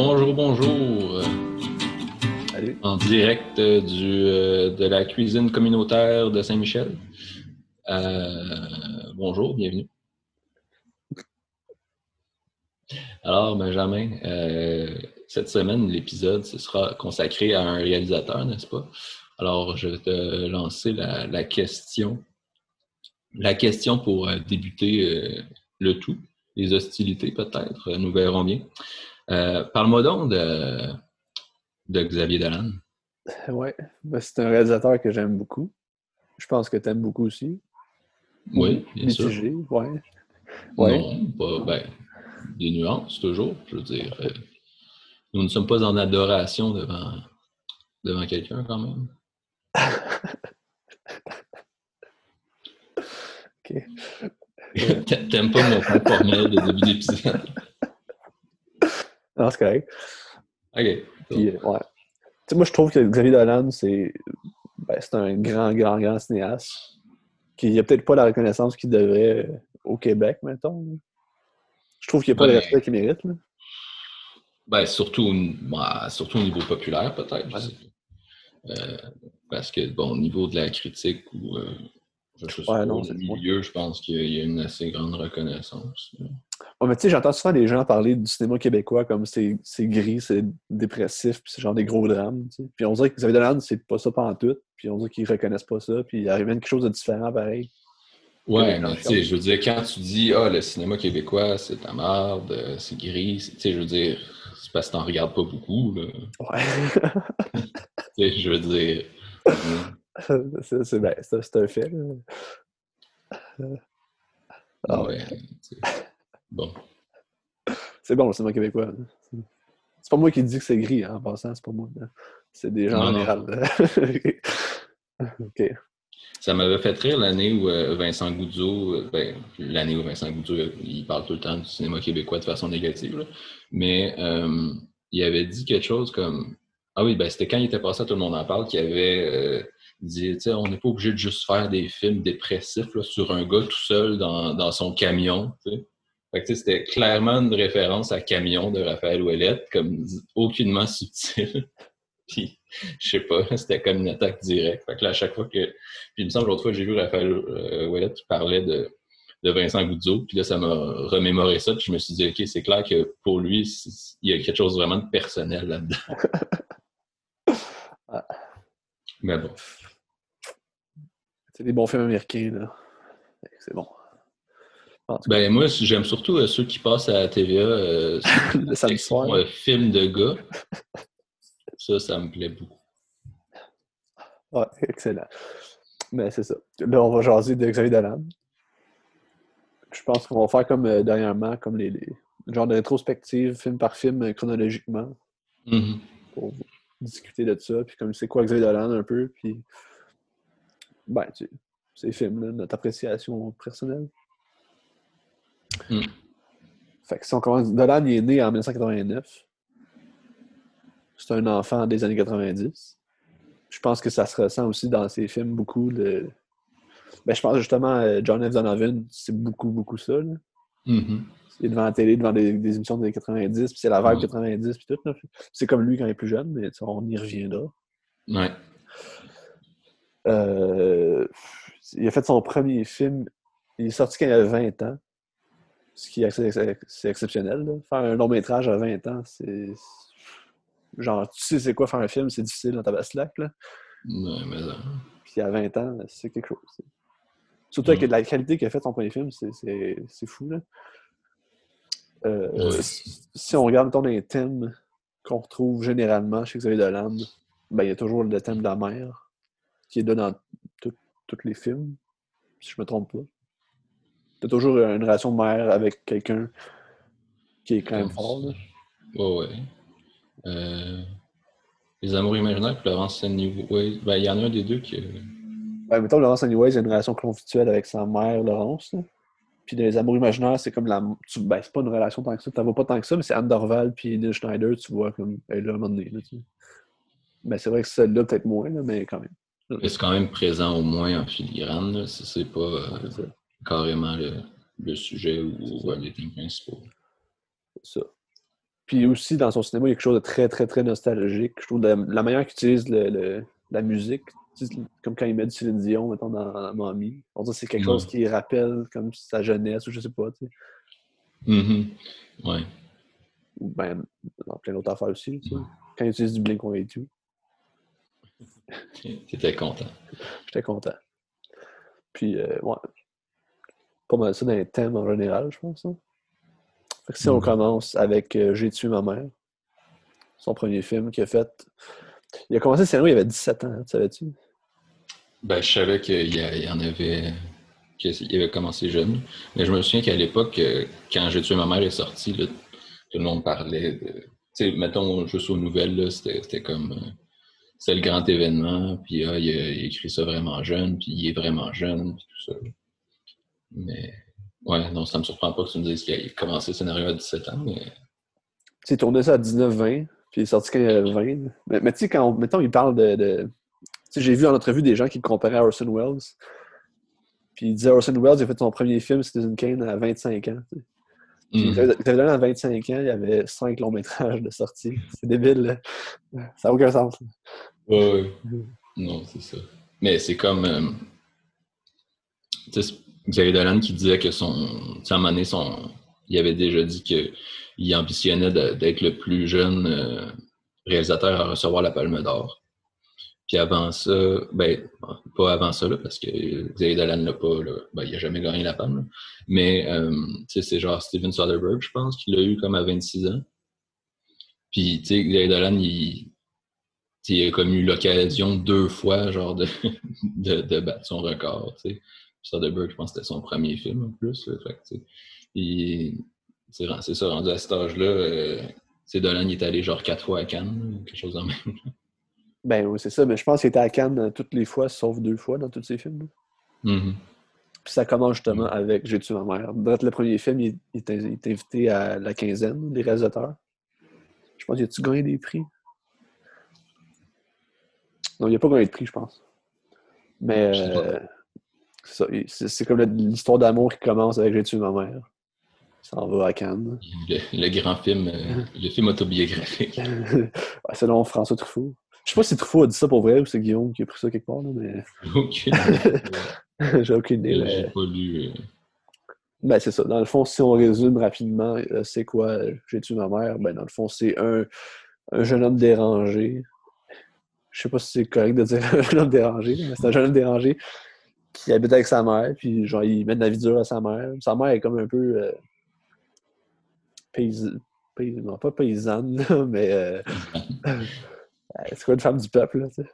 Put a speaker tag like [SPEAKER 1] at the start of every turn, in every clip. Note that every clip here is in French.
[SPEAKER 1] Bonjour, bonjour.
[SPEAKER 2] Salut.
[SPEAKER 1] En direct du, euh, de la cuisine communautaire de Saint-Michel. Euh, bonjour, bienvenue. Alors, Benjamin, euh, cette semaine, l'épisode ce sera consacré à un réalisateur, n'est-ce pas? Alors, je vais te lancer la, la question. La question pour débuter le tout, les hostilités peut-être, nous verrons bien. Euh, Parle-moi donc de, de Xavier Dolan.
[SPEAKER 2] Ouais, ben, c'est un réalisateur que j'aime beaucoup. Je pense que tu aimes beaucoup aussi.
[SPEAKER 1] Oui, bien sûr.
[SPEAKER 2] Mitigé, ouais. Ouais.
[SPEAKER 1] Non, pas, ben, des nuances toujours, je veux dire. euh, nous ne sommes pas en adoration devant, devant quelqu'un quand même.
[SPEAKER 2] Ok.
[SPEAKER 1] T'a- T'aimes pas mon formel de début d'épisode?
[SPEAKER 2] Non, c'est correct.
[SPEAKER 1] OK.
[SPEAKER 2] Puis, euh, ouais. Moi, je trouve que Xavier Dolan, c'est ben, c'est un grand, grand, grand cinéaste qui n'a peut-être pas la reconnaissance qu'il devrait euh, au Québec, mettons. Je trouve qu'il n'y a pas le
[SPEAKER 1] Ouais.
[SPEAKER 2] respect qu'il mérite. Là.
[SPEAKER 1] Ben, surtout, au- surtout au niveau populaire, peut-être.
[SPEAKER 2] Ouais.
[SPEAKER 1] Euh, parce que, bon, au niveau de la critique ou euh, je sais
[SPEAKER 2] Ouais,
[SPEAKER 1] pas,
[SPEAKER 2] non,
[SPEAKER 1] au
[SPEAKER 2] c'est-
[SPEAKER 1] milieu, je pense qu'il y a- il y a une assez grande reconnaissance.
[SPEAKER 2] Ouais, mais tu sais, j'entends souvent les gens parler du cinéma québécois comme c'est gris, c'est dépressif, puis c'est genre des gros drames. Puis on dirait que Xavier Dolan, c'est pas ça tout. Puis on dirait qu'ils reconnaissent pas ça, puis il arrive même quelque chose de différent pareil.
[SPEAKER 1] Ouais, tu sais, je veux dire, quand tu dis, ah, le cinéma québécois, c'est ta merde, euh, c'est gris, tu sais, je veux dire, c'est parce que t'en regardes pas beaucoup, là.
[SPEAKER 2] Ouais.
[SPEAKER 1] Tu sais, je veux dire.
[SPEAKER 2] c'est ben, un fait. là. Ah
[SPEAKER 1] ouais. Bon.
[SPEAKER 2] C'est bon, le cinéma québécois. C'est pas moi qui dis que c'est gris, hein, en passant, c'est pas moi. C'est des gens en général. OK.
[SPEAKER 1] Ça m'avait fait rire l'année où euh, Vincent Goudzo, euh, ben, l'année où Vincent Goudzo, euh, il parle tout le temps du cinéma québécois de façon négative, là. mais euh, il avait dit quelque chose comme Ah oui, ben c'était quand il était passé à Tout le monde en parle qu'il avait euh, dit on n'est pas obligé de juste faire des films dépressifs là, sur un gars tout seul dans, dans son camion. C'était clairement une référence à Camion de Raphaël Ouellette, comme aucunement subtil. Puis, je sais pas, c'était comme une attaque directe. Fait que là, à chaque fois que. Puis, il me semble, l'autre fois, j'ai vu Raphaël euh, Ouellette qui parlait de, de Vincent Goudzo, puis là, ça m'a remémoré ça, puis je me suis dit, OK, c'est clair que pour lui, il y a quelque chose vraiment de personnel là-dedans. Mais bon.
[SPEAKER 2] C'est des bons films américains, là. C'est bon.
[SPEAKER 1] Ben, moi, j'aime surtout euh, ceux qui passent à la TVA euh, sur
[SPEAKER 2] le samedi soir.
[SPEAKER 1] euh, film de gars. Ça, ça me plaît beaucoup.
[SPEAKER 2] Ouais, excellent. Mais c'est ça. Là, on va jaser de Xavier Dolan. Je pense qu'on va faire comme euh, dernièrement, comme les, les genre de rétrospective, film par film, euh, chronologiquement,
[SPEAKER 1] Mhm.
[SPEAKER 2] pour discuter de ça, puis comme c'est quoi Xavier Dolan un peu, puis ben, tu sais, ces films-là, notre appréciation personnelle.
[SPEAKER 1] Mm.
[SPEAKER 2] Fait que si on commence, Dolan il est né en 1989. C'est un enfant des années 90. Je pense que ça se ressent aussi dans ses films beaucoup. Le... Ben, je pense justement euh, John F. Donovan, c'est beaucoup, beaucoup ça. là.
[SPEAKER 1] Mhm.
[SPEAKER 2] Il est devant la télé, devant des, des émissions des années 90, puis c'est la vibe
[SPEAKER 1] Ouais.
[SPEAKER 2] 90, puis tout. C'est comme lui quand il est plus jeune, mais on y reviendra.
[SPEAKER 1] Ouais.
[SPEAKER 2] Euh, il a fait son premier film. Il est sorti quand il avait 20 ans. Ce qui est c'est exceptionnel. là. Faire un long métrage à 20 ans, c'est. Genre, tu sais c'est quoi faire un film, c'est difficile dans ta basse-lac, là.
[SPEAKER 1] Ouais, mais ça.
[SPEAKER 2] Puis à 20 ans, c'est quelque chose. Surtout avec la qualité qu'il a fait son premier film, c'est- fou, là. Euh,
[SPEAKER 1] Ouais.
[SPEAKER 2] Si on regarde mettons, les thèmes qu'on retrouve généralement chez Xavier Dolan, ben, il y a toujours le thème de la mère qui est là dans tous les films, si je me trompe pas. T'as toujours une relation mère avec quelqu'un qui est quand même fort. Là?
[SPEAKER 1] Ouais, ouais. Euh, les Amours imaginaires, Florence Anyway. Ben, il y en a un des deux qui.
[SPEAKER 2] Ben, mettons, Laurence Anyways, a une relation conflictuelle avec sa mère, Laurence. là. Puis dans les amours imaginaires, c'est comme la. Tu... Ben, c'est pas une relation tant que ça. T'en vois pas tant que ça, mais c'est Anne Dorval puis Neil Schneider, tu vois, comme elle est là à un moment donné. Là, tu. Ben, c'est vrai que celle-là, peut-être moins, là, mais quand même.
[SPEAKER 1] C'est quand même présent au moins en filigrane, là, si c'est pas euh. Carrément le, le sujet ou les thèmes principaux.
[SPEAKER 2] C'est ça. Puis aussi, dans son cinéma, il y a quelque chose de très, très, très nostalgique. Je trouve la, la manière qu'il utilise le, le- la musique, comme quand il met du Céline Dion, mettons, dans, dans Mommy. On dirait que c'est quelque
[SPEAKER 1] Ouais.
[SPEAKER 2] chose qui rappelle comme sa jeunesse, ou je sais pas, tu sais.
[SPEAKER 1] Mhm. Ouais.
[SPEAKER 2] Ou ben, dans plein d'autres affaires aussi, tu sais. Quand il utilise du Blink-182,
[SPEAKER 1] T'étais content.
[SPEAKER 2] j'étais content. Puis, euh, ouais. Pas mal ça dans les thèmes en général, je pense. hein. Fait que si on
[SPEAKER 1] Mhm.
[SPEAKER 2] commence avec euh, J'ai tué ma mère, son premier film qu'il a fait. Il a commencé le scénario, il avait 17 ans, tu savais-tu?
[SPEAKER 1] Ben, je savais qu'il y, en avait. qu'il avait commencé jeune. Mais je me souviens qu'à l'époque, euh, quand J'ai tué ma mère est sorti, là, tout le monde parlait de. Tu sais, mettons, juste aux nouvelles, c'était c'était comme. euh, c'est le grand événement, puis ah, il, a, il a écrit ça vraiment jeune, puis il est vraiment jeune, puis tout ça. Mais. Ouais, non, ça me surprend pas que tu me dises qu'il a commencé le scénario à 17 ans, mais.
[SPEAKER 2] Tu sais, il tournait ça à 19-20, puis il est sorti quand il avait 20. Mais, mais tu sais, quand, on- mettons, il parle de... de- Tu sais, j'ai vu en entrevue des gens qui le comparaient à Orson Welles. Puis il disait Orson Welles, il a fait son premier film, Citizen Kane, à 25 ans. tu sais. Puis Dolan, à 25 ans, il y avait 5 longs métrages de sortie. C'est débile, là. Ça n'a aucun sens.
[SPEAKER 1] Ouais, ouais. Non, c'est ça. Mais c'est comme. euh, Xavier Dolan qui disait que son. À un donné, son, il avait déjà dit qu'il ambitionnait d'être le plus jeune euh, réalisateur à recevoir la Palme d'Or. Puis avant ça, ben, pas avant ça, là, parce que Xavier Dolan l'a pas, là, ben, il a jamais gagné la Palme. là. Mais, euh, c'est genre Steven Soderbergh, je pense, qui l'a eu comme à 26 ans. Puis, Xavier Dolan, il, il a comme eu l'occasion deux fois, genre, de, de, de battre son record, tu sais. Soderbergh, je pense que c'était son premier film, en plus, là, fait que, c'est ça, rendu à cet âge-là, euh, Dolan, il est allé genre quatre fois à Cannes, quelque chose en même.
[SPEAKER 2] Ben oui, c'est ça. Mais je pense qu'il était à Cannes euh, toutes les fois, sauf deux fois dans tous ses films.
[SPEAKER 1] Mhm.
[SPEAKER 2] Puis ça commence justement avec J'ai tué ma mère. Dans le premier film, il, est, il est invité à la quinzaine des réalisateurs. Je pense qu'il a-tu gagné des prix? Non, il n'a pas gagné de prix, je pense. Mais
[SPEAKER 1] Je sais pas.
[SPEAKER 2] euh, ça, c'est comme l'histoire d'amour qui commence avec J'ai tué ma mère? Il s'en va à Cannes.
[SPEAKER 1] Le, le grand film, euh, le film autobiographique.
[SPEAKER 2] Ouais, Selon François Truffaut. Je sais pas si Truffaut a dit ça pour vrai ou c'est Guillaume qui a pris ça quelque part, là, mais
[SPEAKER 1] Aucune.
[SPEAKER 2] j'ai aucune idée.
[SPEAKER 1] J'ai
[SPEAKER 2] mais-
[SPEAKER 1] pas lu. euh,
[SPEAKER 2] Ben, c'est ça. Dans le fond, si on résume rapidement, euh, c'est quoi J'ai tué ma mère? Ben, dans le fond, c'est un, un jeune homme dérangé. Je sais pas si c'est correct de dire un jeune homme dérangé, mais c'est un jeune homme dérangé qui habite avec sa mère, puis genre, il met de la vie dure à sa mère. Sa mère est comme un peu euh, paysan- pay- non, pas paysanne, là, mais euh, c'est quoi une femme du peuple, là, tu sais.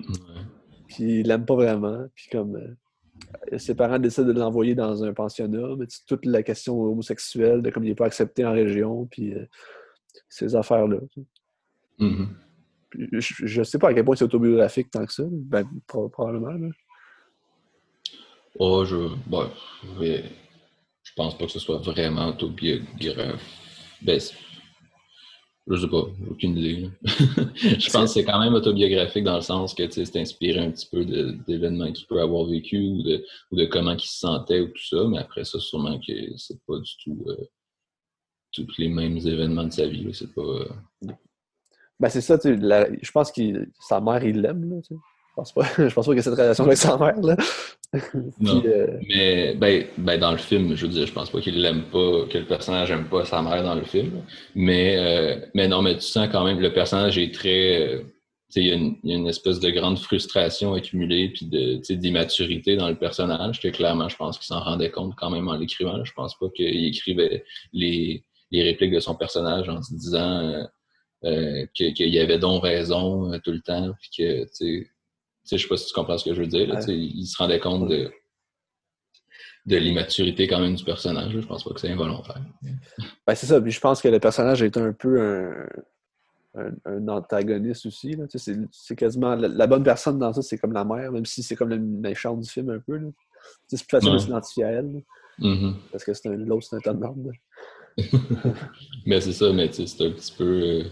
[SPEAKER 1] ouais.
[SPEAKER 2] Puis il l'aime pas vraiment. Puis comme euh, ses parents décident de l'envoyer dans un pensionnat, mais toute la question homosexuelle, de comme il n'est pas accepté en région, puis euh, ces affaires-là.
[SPEAKER 1] Mhm.
[SPEAKER 2] Puis Je, je sais pas à quel point c'est autobiographique tant que ça. Ben, pro- probablement. là.
[SPEAKER 1] Oh, je. Bon, mais je pense pas que ce soit vraiment autobiographique. Ben, je sais pas, j'ai aucune idée. je pense que c'est quand même autobiographique dans le sens que c'est inspiré un petit peu d'événements qu'il peut avoir vécu ou de, ou de comment il se sentait ou tout ça, mais après ça, sûrement que c'est pas du tout euh, tous les mêmes événements de sa vie. C'est pas. euh,
[SPEAKER 2] Ben, c'est ça, tu la- je pense que sa mère, il l'aime. là, tu sais. Je pense pas, je pense pas qu'il y ait cette relation avec sa mère. Là.
[SPEAKER 1] Non.
[SPEAKER 2] Puis, euh,
[SPEAKER 1] Mais ben, ben, dans le film, je veux dire, je pense pas qu'il l'aime pas, que le personnage aime pas sa mère dans le film. Mais, euh, mais non, mais tu sens quand même le personnage est très. euh, tu sais, il y, a une- il y a une espèce de grande frustration accumulée puis d'immaturité dans le personnage que clairement, je pense qu'il s'en rendait compte quand même en l'écrivant. Je pense pas qu'il écrivait les, les répliques de son personnage en se disant que- qu'il y avait donc raison tout le temps puis que, tu sais, tu sais, je sais pas si tu comprends ce que je veux dire. là, il se rendait compte de, de l'immaturité quand même du personnage. Je pense pas que c'est involontaire.
[SPEAKER 2] ben, c'est ça. Puis je pense que le personnage est un peu un, un, un antagoniste aussi. Là. Tu sais, C'est c'est quasiment la, la bonne personne dans ça, c'est comme la mère, même si c'est comme le méchant du film un peu. là. Tu sais, C'est plus facile de
[SPEAKER 1] Ouais.
[SPEAKER 2] s'identifier à elle.
[SPEAKER 1] Mhm.
[SPEAKER 2] parce que c'est un l'autre, c'est un tas de merde.
[SPEAKER 1] mais c'est ça, mais c'est un petit peu. euh,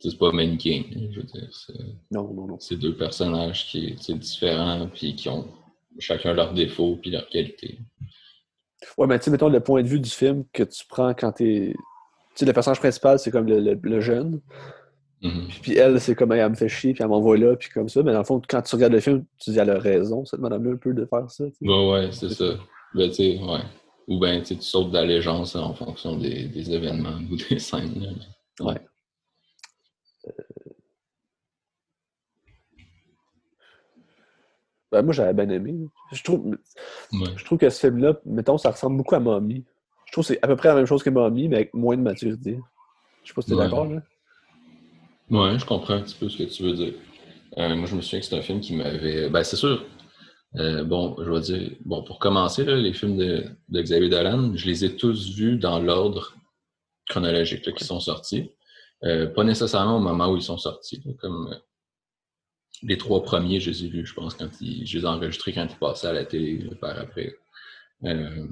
[SPEAKER 1] c'est pas hein, Je veux dire, c'est
[SPEAKER 2] Non, non, non.
[SPEAKER 1] c'est deux personnages qui sont différents puis qui ont chacun leurs défauts puis leurs qualités.
[SPEAKER 2] Ouais, mais tu sais, mettons le point de vue du film que tu prends quand t'es. sais, le personnage principal, c'est comme le, le- le jeune.
[SPEAKER 1] Mhm.
[SPEAKER 2] Puis elle, c'est comme elle me fait chier, puis elle m'envoie là, puis comme ça. Mais dans le fond, quand tu regardes le film, tu dis elle a raison, cette madame-là, un peu, de faire ça. tu sais.
[SPEAKER 1] Ouais, ouais, c'est ça. Ben, tu sais, ouais. Ou bien, tu tu sautes d'allégeance en fonction des, des événements ou des scènes. là.
[SPEAKER 2] Ouais. Ben, moi, j'avais bien aimé. Je trouve,
[SPEAKER 1] Ouais.
[SPEAKER 2] je trouve que ce film-là, mettons, ça ressemble beaucoup à Mommy. Je trouve que c'est à peu près la même chose que Mommy, mais avec moins de maturité. Je sais pas si t'es
[SPEAKER 1] Ouais.
[SPEAKER 2] d'accord, là.
[SPEAKER 1] Ouais, je comprends un petit peu ce que tu veux dire. Euh, moi, je me souviens que c'est un film qui m'avait. Ben, c'est sûr. euh, bon, je vais dire. Bon, pour commencer, là, les films de, de Xavier Dolan, je les ai tous vus dans l'ordre chronologique là, qui sont sortis. Euh, pas nécessairement au moment où ils sont sortis. là, comme les trois premiers, je les ai vus, je pense, quand ils, je les ai enregistrés quand ils passaient à la télé par après. Euh,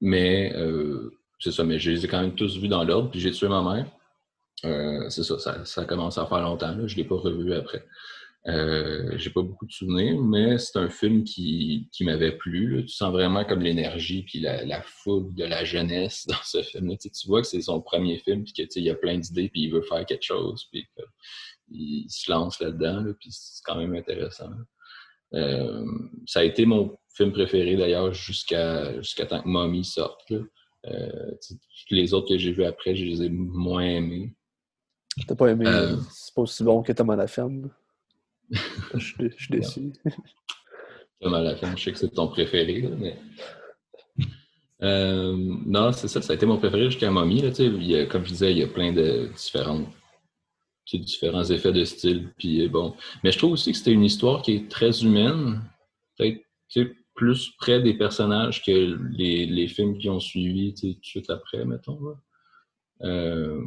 [SPEAKER 1] mais euh, c'est ça, mais je les ai quand même tous vus dans l'ordre, puis j'ai tué ma mère. Euh, c'est ça, ça, ça commence à faire longtemps. Je ne l'ai pas revu après. J'ai pas beaucoup de souvenirs, mais c'est un film qui, m'avait plu. Tu sens vraiment comme l'énergie puis la, la fougue de la jeunesse dans ce film-là. Tu, vois que c'est son premier film puis que tu sais, il a plein d'idées puis il veut faire quelque chose puis il se lance là-dedans là, puis c'est quand même intéressant. Euh, ça a été mon film préféré d'ailleurs jusqu'à jusqu'à temps que Mommy sorte. là. Euh, les autres que j'ai vus après, je les ai moins aimés.
[SPEAKER 2] T'as pas aimé,
[SPEAKER 1] Euh.
[SPEAKER 2] c'est pas aussi bon que Tom à la ferme. je, je suis déçu.
[SPEAKER 1] Tom à la je sais que c'est ton préféré, là, mais. Euh, non, c'est ça, ça a été mon préféré jusqu'à Mommy. Là, il y a, comme je disais, il y a plein de différentes, différents effets de style. Puis, euh, bon. Mais je trouve aussi que c'était une histoire qui est très humaine, peut-être plus près des personnages que les, les films qui ont suivi tout de suite après, mettons. Euh,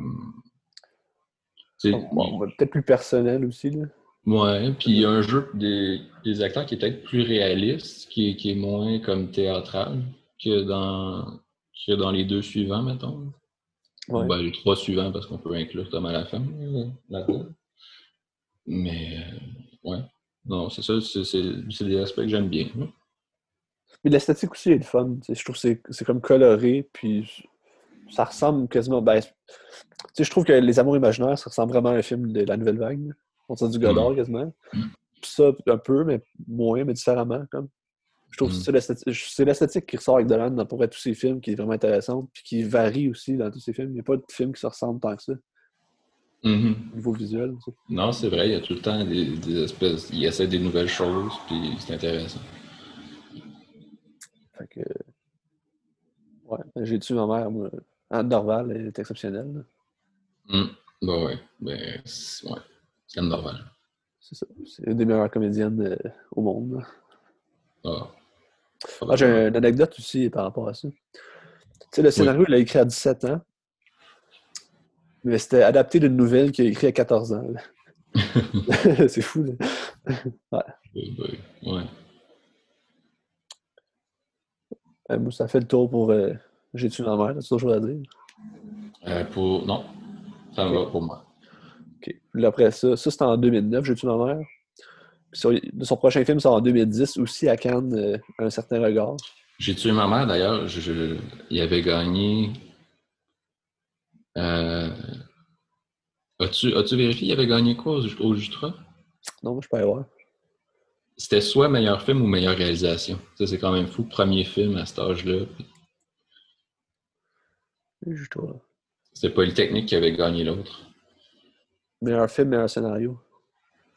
[SPEAKER 2] bon, peut-être plus personnel aussi. Là.
[SPEAKER 1] Ouais, puis il y a un jeu des, des acteurs qui est peut-être plus réaliste, qui est, qui est moins comme théâtral que dans, que dans les deux suivants, mettons.
[SPEAKER 2] Ouais.
[SPEAKER 1] Ben, les trois suivants, parce qu'on peut inclure Tom à la fin euh, là-dedans. Mais, euh, ouais. Non, c'est ça, c'est- des aspects que j'aime bien. hein.
[SPEAKER 2] Mais l'esthétique aussi est le fun. Je trouve que c'est- comme coloré, puis ça ressemble quasiment. Ben, tu sais, je trouve que Les Amours imaginaires, ça ressemble vraiment à un film de la Nouvelle Vague. là. On tient du Godard quasiment.
[SPEAKER 1] Mm.
[SPEAKER 2] Puis ça, un peu, mais moins, mais différemment. Comme. Je trouve
[SPEAKER 1] Mm.
[SPEAKER 2] que c'est l'esthétique- qui ressort avec Dolan dans pour tous ses films qui est vraiment intéressante, puis qui varie aussi dans tous ses films. Il n'y a pas de film qui se ressemble tant que ça,
[SPEAKER 1] Mhm.
[SPEAKER 2] au niveau visuel.
[SPEAKER 1] Non, c'est vrai, il y a tout le temps des, des espèces. Il essaie des nouvelles choses, puis c'est intéressant.
[SPEAKER 2] Fait que. Ouais, j'ai tué ma mère, moi. Anne Dorval elle est exceptionnelle.
[SPEAKER 1] Hum. Ben ouais, ben, c'est ouais. comme normal.
[SPEAKER 2] C'est ça. C'est une des meilleures comédiennes euh, au monde.
[SPEAKER 1] Ah.
[SPEAKER 2] Ah, j'ai une anecdote aussi par rapport à ça. Tu sais, le scénario, il l'a écrit à 17 ans. Mais c'était adapté d'une nouvelle qu'il a écrit à 14 ans. c'est fou, là.
[SPEAKER 1] Oui, ouais.
[SPEAKER 2] Euh, moi, ça fait le tour pour euh, J'ai tué ma mère, c'est toujours à dire?
[SPEAKER 1] Euh, pour... Non, ça va pour moi.
[SPEAKER 2] OK. Après ça, ça c'était en 2009, J'ai tué ma mère. Sur- son prochain film, c'est en 2010, aussi à Cannes, euh, Un certain regard.
[SPEAKER 1] J'ai tué ma mère, d'ailleurs. Je, je- Il avait gagné. Euh... As-tu as vérifié, il avait gagné quoi au, au Jutra?
[SPEAKER 2] Non, moi, je peux aller voir.
[SPEAKER 1] C'était soit meilleur film ou meilleure réalisation. Ça, c'est quand même fou. Premier film à cet âge-là.
[SPEAKER 2] Trouve.
[SPEAKER 1] C'était Polytechnique qui avait gagné l'autre.
[SPEAKER 2] Meilleur film, meilleur scénario.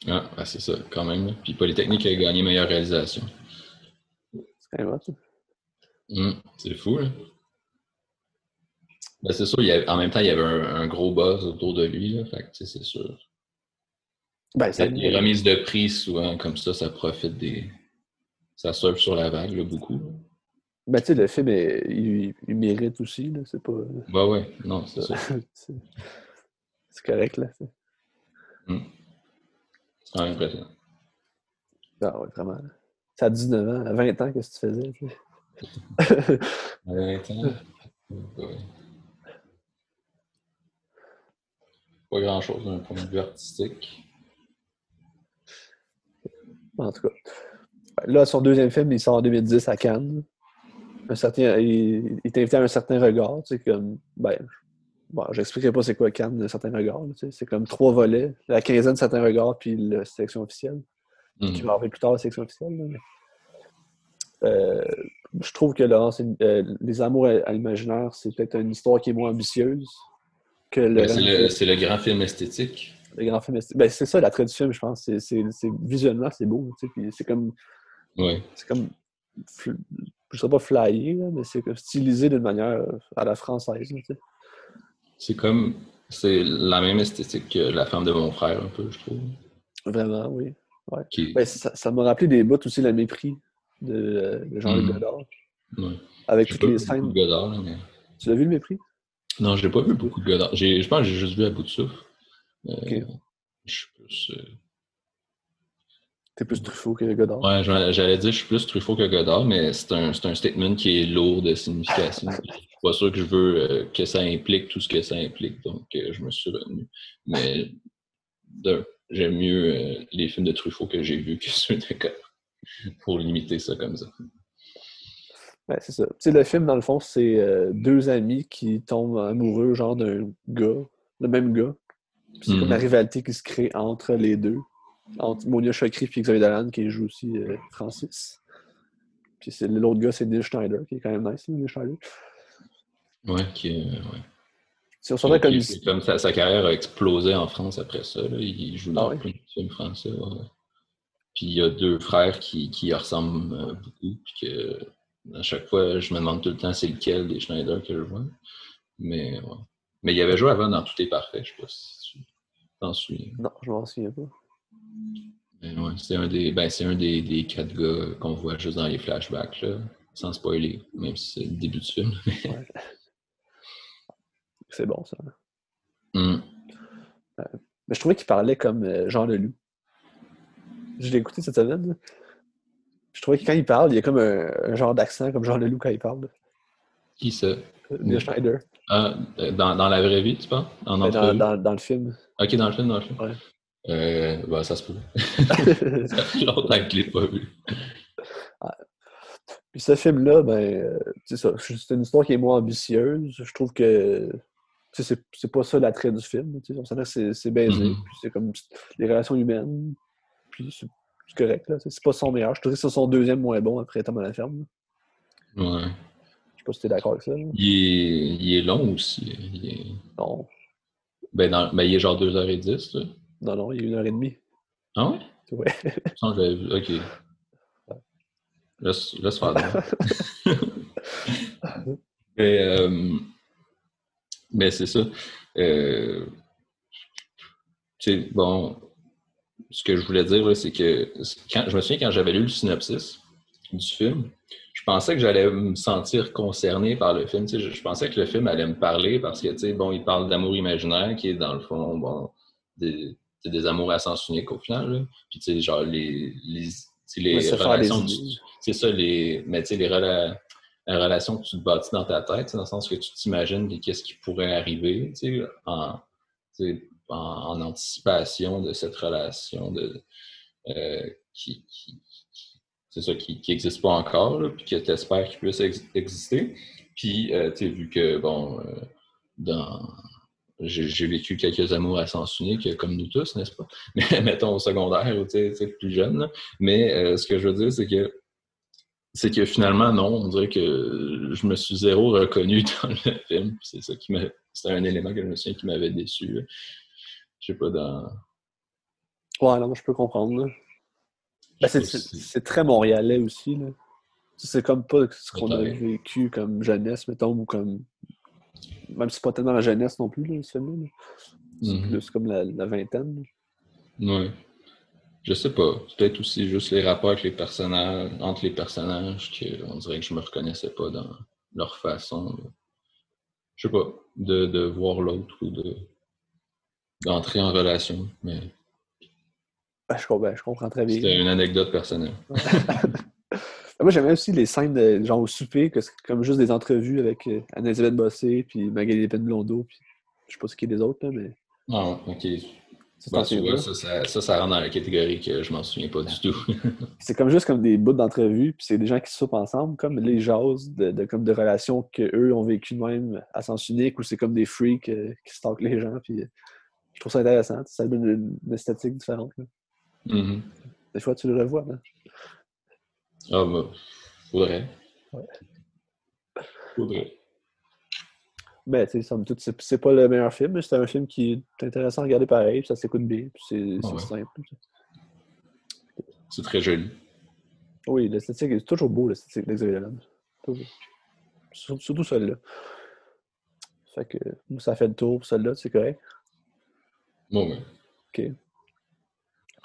[SPEAKER 1] Ah, c'est ça, quand même. Puis Polytechnique a gagné meilleure réalisation.
[SPEAKER 2] C'est quand même ça.
[SPEAKER 1] Hum, c'est fou, là. Ben, c'est sûr, il y avait- en même temps, il y avait un, un gros buzz autour de lui, là. Fait que, c'est sûr.
[SPEAKER 2] Ben, ça,
[SPEAKER 1] Les remises de prix, souvent, comme ça, ça profite des. Ça surfe sur la vague, là, beaucoup. là.
[SPEAKER 2] ben, tu sais, le film, il, il mérite aussi, là. C'est pas.
[SPEAKER 1] Bah ouais, non, c'est ça.
[SPEAKER 2] c'est correct, là.
[SPEAKER 1] C'est quand même impressionnant.
[SPEAKER 2] Ah ouais, vraiment. Ça a 19 ans, à 20 ans, qu'est-ce que tu faisais? tu sais?
[SPEAKER 1] En même temps, ouais. Pas grand-chose d'un point de vue artistique.
[SPEAKER 2] en tout cas. Là, son deuxième film, il sort en 2010 à Cannes. Un certain, il, il est invité à un certain regard, tu sais, comme, ben, Bon, j'expliquerai pas c'est quoi Cannes de certains regards. C'est comme trois volets. La quinzaine de certains regards, puis la sélection officielle.
[SPEAKER 1] Mhm.
[SPEAKER 2] Qui va arriver plus tard, la sélection officielle. là, mais- Euh, je trouve que Laurence, euh, Les Amours à, à l'imaginaire, c'est peut-être une histoire qui est moins ambitieuse que le,
[SPEAKER 1] Ben, c'est le, grand film esthétique.
[SPEAKER 2] le grand film. Ben, c'est ça, l'attrait du film, je pense. C'est, visuellement, c'est beau. c'est comme.
[SPEAKER 1] Oui.
[SPEAKER 2] C'est comme. Je sais pas flyé, là, mais c'est comme stylisé d'une manière à la française. là.
[SPEAKER 1] C'est comme. C'est la même esthétique que La femme de mon frère, un peu, je trouve.
[SPEAKER 2] Vraiment, oui.
[SPEAKER 1] Qui-
[SPEAKER 2] Ben, ça, m'a rappelé des bouts aussi, la mépris de, euh, de Jean-Luc
[SPEAKER 1] Mm.
[SPEAKER 2] Godard.
[SPEAKER 1] ouais.
[SPEAKER 2] Avec toutes
[SPEAKER 1] pas
[SPEAKER 2] les scènes.
[SPEAKER 1] Godard, mais...
[SPEAKER 2] Tu l'as vu, le mépris?
[SPEAKER 1] Non, j'ai pas vu beaucoup de Godard. Je pense que j'ai juste vu à bout de souffle. Euh,
[SPEAKER 2] Ok.
[SPEAKER 1] Je suis plus. euh,
[SPEAKER 2] T'es plus Truffaut que Godard.
[SPEAKER 1] Ouais, j'allais dire je suis plus Truffaut que Godard, mais c'est un, un statement qui est lourd de signification. je suis pas sûr que je veux euh, que ça implique tout ce que ça implique, donc euh, je me suis retenu. Mais j'aime mieux euh, les films de Truffaut que j'ai vus que ceux de Godard. Pour limiter ça comme ça.
[SPEAKER 2] Ouais, c'est ça. Tu sais, le film, dans le fond, c'est deux amis qui tombent amoureux, genre d'un gars, le même gars. C'est comme la rivalité qui se crée entre les deux. Entre Monia Chokri et Xavier Dolan, qui joue aussi euh, Francis. Puis c'est- l'autre gars, c'est Neil Schneider, qui est quand même nice, Neil Schneider.
[SPEAKER 1] Ouais, qui, est- ouais.
[SPEAKER 2] Si on comme
[SPEAKER 1] sa, sa carrière a explosé en France après ça. là. Il joue dans
[SPEAKER 2] Ah
[SPEAKER 1] plein de films français. ouais. Puis il y a deux frères qui, qui ressemblent euh, beaucoup. Puis que à chaque fois, je me demande tout le temps c'est lequel des Schneider que je vois. Mais, ouais. Mais il avait joué avant dans Tout est parfait. Je sais pas si tu t'en souviens.
[SPEAKER 2] Non, je m'en souviens pas.
[SPEAKER 1] Mais ouais, c'est un des, ben, c'est un des, des quatre gars qu'on voit juste dans les flashbacks, là, sans spoiler, même si c'est le début du film.
[SPEAKER 2] C'est bon, ça. Mais je trouvais qu'il parlait comme euh, Jean Leloup. Je l'ai écouté cette semaine. là. Je trouvais que quand il parle, il y a comme un, un genre d'accent comme Jean Leloup quand il parle.
[SPEAKER 1] Qui ça?
[SPEAKER 2] Euh, Neil
[SPEAKER 1] Mm.
[SPEAKER 2] Schneider.
[SPEAKER 1] Ah, euh, dans, dans la vraie vie, tu penses? En
[SPEAKER 2] Ben, dans, dans- dans le film.
[SPEAKER 1] Ok, dans le film, dans le film.
[SPEAKER 2] Ouais.
[SPEAKER 1] Euh, bah, ça se peut. ça fait longtemps que je l'ai pas vu.
[SPEAKER 2] Puis ce film-là, ben, c'est une histoire qui est moins ambitieuse. Je trouve que c'est pas ça l'attrait du film. tu sais. On s'entend que c'est baisé.
[SPEAKER 1] Mhm.
[SPEAKER 2] c'est comme les relations humaines. Puis c'est correct. là. C'est pas son meilleur. Je trouve que c'est son deuxième moins bon après Tom à la ferme. là.
[SPEAKER 1] Ouais.
[SPEAKER 2] Je sais pas si t'es d'accord avec ça.
[SPEAKER 1] Il est, il est long aussi. Il est,
[SPEAKER 2] Non.
[SPEAKER 1] ben, dans, ben, il est genre 2h10. Là.
[SPEAKER 2] Non, non, il y a une heure et demie.
[SPEAKER 1] Ah ouais?
[SPEAKER 2] Ouais.
[SPEAKER 1] Je que je l'avais vu. Ok. Laisse, laisse faire. mais, euh, mais c'est ça. Euh, tu sais, bon, ce que je voulais dire, c'est que quand, je me souviens quand j'avais lu le synopsis du film, je pensais que j'allais me sentir concerné par le film. Je, je pensais que le film allait me parler parce que, tu sais, bon, il parle d'amour imaginaire qui est dans le fond, bon, des, des amours à sens unique au final. là. Puis, tu sais, genre, les, les, les relations. C'est ça, les, mais tu sais, les rela- la relation que tu te bâtis dans ta tête, dans le sens que tu t'imagines qu'est-ce qui pourrait arriver, tu sais, en, tu sais, en, en anticipation de cette relation de, euh, qui, qui- qui- c'est ça, qui n'existe pas encore, là, puis que tu espères qu'il puisse ex- exister. Puis, euh, tu sais, vu que, bon, euh, dans... J'ai vécu quelques amours à sens unique, comme nous tous, n'est-ce pas? Mais mettons au secondaire ou plus jeune. là. Mais euh, ce que je veux dire, c'est que c'est que finalement, non, on dirait que je me suis zéro reconnu dans le film. C'est ça qui m'a. C'était un élément que je me souviens qui m'avait déçu. là. Je sais pas dans.
[SPEAKER 2] Ouais, non, je peux comprendre. Ben, c'est- très montréalais aussi. là. C'est comme pas ce qu'on a vécu comme jeunesse, mettons, ou comme. Même si c'est pas tellement la jeunesse non plus, là, ce film-là. là. C'est
[SPEAKER 1] Mhm.
[SPEAKER 2] plus comme la, la vingtaine.
[SPEAKER 1] Ouais. Je sais pas. C'est peut-être aussi juste les rapports avec les personnages, entre les personnages, qu'on dirait que je me reconnaissais pas dans leur façon. je sais pas, de, de voir l'autre ou de d'entrer en relation. Mais
[SPEAKER 2] Ben, je, com- ben, je comprends très bien.
[SPEAKER 1] c'était une anecdote personnelle.
[SPEAKER 2] Moi, j'aimais aussi les scènes de, genre au souper, que c'est comme juste des entrevues avec euh, Anne-Elisabeth Bossé, puis Magali Pen Blondeau, puis je sais pas ce qu'il y a des autres, là, mais
[SPEAKER 1] Ah, ok. Tu vois, ça, ça, ça, rentre dans la catégorie que je m'en souviens pas du tout.
[SPEAKER 2] c'est comme juste comme des bouts d'entrevue, puis c'est des gens qui soupent ensemble, comme les jases de, comme de relations qu'eux ont vécues de même à sens unique, ou c'est comme des freaks euh, qui stalkent les gens, puis euh, je trouve ça intéressant. Ça donne une, esthétique différente.
[SPEAKER 1] Mm-hmm.
[SPEAKER 2] Des fois, tu le revois.
[SPEAKER 1] Ah, bah, faudrait. Ouais. Faudrait.
[SPEAKER 2] Ben, tu sais, toute, c'est pas le meilleur film, mais c'est un film qui est intéressant à regarder pareil, ça s'écoute bien, c'est ah simple.
[SPEAKER 1] C'est très joli.
[SPEAKER 2] Oui, l'esthétique est toujours beau, l'esthétique d'Xavier Surtout celle-là. Fait que ça fait le tour pour celle-là, c'est correct?
[SPEAKER 1] Bon, ouais.
[SPEAKER 2] OK.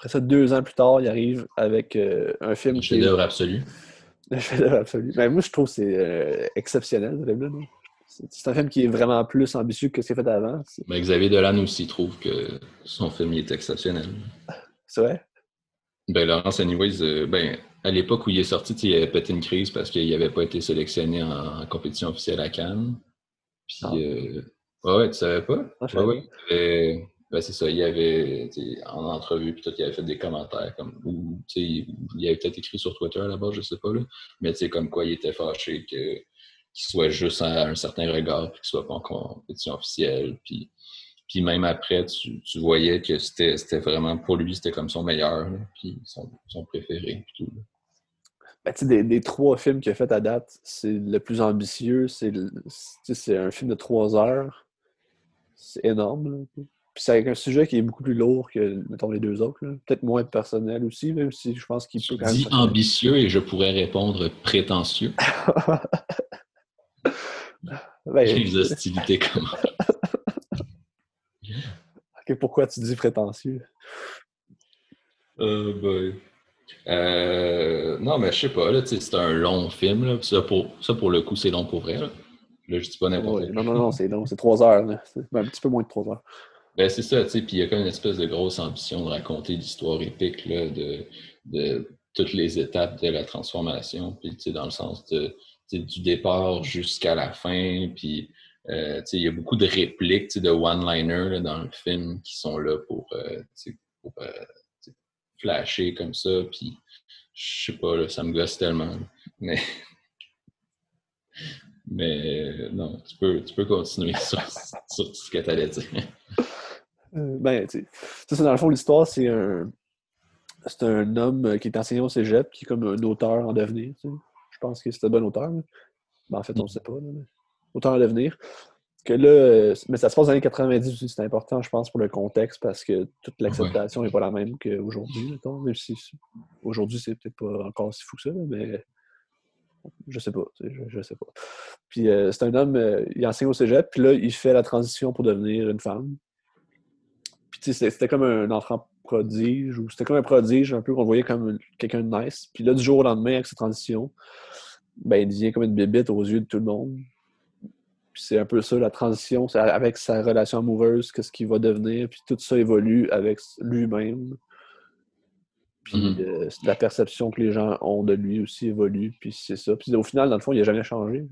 [SPEAKER 2] Après ça, deux ans plus tard, il arrive avec euh, un film. Un
[SPEAKER 1] chef-d'œuvre absolu.
[SPEAKER 2] Un chef-d'œuvre absolu. Ben, moi, je trouve que c'est euh, exceptionnel, ce film-là. C'est un film qui est vraiment plus ambitieux que ce qu'il a fait avant.
[SPEAKER 1] Mais Xavier Dolan aussi trouve que son film est exceptionnel.
[SPEAKER 2] C'est vrai?
[SPEAKER 1] Ben, Laurence Anyways, euh, ben, à l'époque où il est sorti, il avait pété une crise parce qu'il n'avait pas été sélectionné en, compétition officielle à Cannes. Puis, ah. euh, ouais, tu savais pas? Ah, ouais, ouais. Ben, c'est ça, il avait, en entrevue, puis tout, il avait fait des commentaires, comme, ou, il avait peut-être écrit sur Twitter base, je sais pas, là, mais comme quoi il était fâché que qu'il soit juste à un certain regard, puis qu'il soit pas en compétition officielle. Puis, puis même après, tu, tu voyais que c'était vraiment, pour lui, c'était comme son meilleur, puis son, son, préféré. Tout,
[SPEAKER 2] ben, des, des, trois films qu'il a fait à date, c'est le plus ambitieux. C'est un film de trois heures. C'est énorme. C'est un sujet qui est beaucoup plus lourd que, mettons, les deux autres. Peut-être moins personnel aussi, même si je pense qu'il peut
[SPEAKER 1] quand même... dis ambitieux et je pourrais répondre prétentieux. Ben, J'ai les hostilités comment?
[SPEAKER 2] ok, pourquoi tu dis prétentieux?
[SPEAKER 1] Euh, ben, euh, non, mais je sais pas, là, c'est un long film. Là, ça, pour, ça, pour le coup, c'est long pour vrai. Là, là je dis pas n'importe
[SPEAKER 2] quoi. Non, non, non, c'est long, c'est trois heures. C'est un petit peu moins de trois heures.
[SPEAKER 1] Ben, c'est ça, tu sais, puis il y a comme une espèce de grosse ambition de raconter l'histoire épique là, de, de toutes les étapes de la transformation, puis tu sais, dans le sens de du départ jusqu'à la fin. Puis, euh, il y a beaucoup de répliques, de one-liners dans le film qui sont là pour, euh, pour euh, flasher comme ça. Puis, je sais pas, ça me gosse tellement. Mais, mais non, tu peux, tu peux continuer sur, sur ce que tu allais dire.
[SPEAKER 2] Ben, tu sais, dans le fond, l'histoire, c'est un, c'est un homme qui est enseignant au cégep, qui est comme un auteur en devenir. Je pense que c'était bon auteur. Mais en fait, on ne mm. sait pas. Auteur à l'avenir. Que là, euh, mais ça se passe dans les années 90 aussi, c'est important, je pense, pour le contexte, parce que toute l'acceptation n'est pas la même qu'aujourd'hui, même si aujourd'hui, c'est peut-être pas encore si fou que ça, mais je sais pas, je, sais pas. Puis euh, c'est un homme, euh, il enseigne au cégep, puis là, il fait la transition pour devenir une femme. C'était comme un enfant prodige, ou c'était comme un prodige, un peu qu'on voyait comme quelqu'un de nice. Puis là, du jour au lendemain, avec sa transition, ben, il devient comme une bébête aux yeux de tout le monde. Puis c'est un peu ça, la transition, avec sa relation amoureuse, qu'est-ce qu'il va devenir, puis tout ça évolue avec lui-même. Puis mm-hmm. euh, la perception que les gens ont de lui aussi évolue, puis c'est ça. Puis au final, dans le fond, il n'a jamais changé.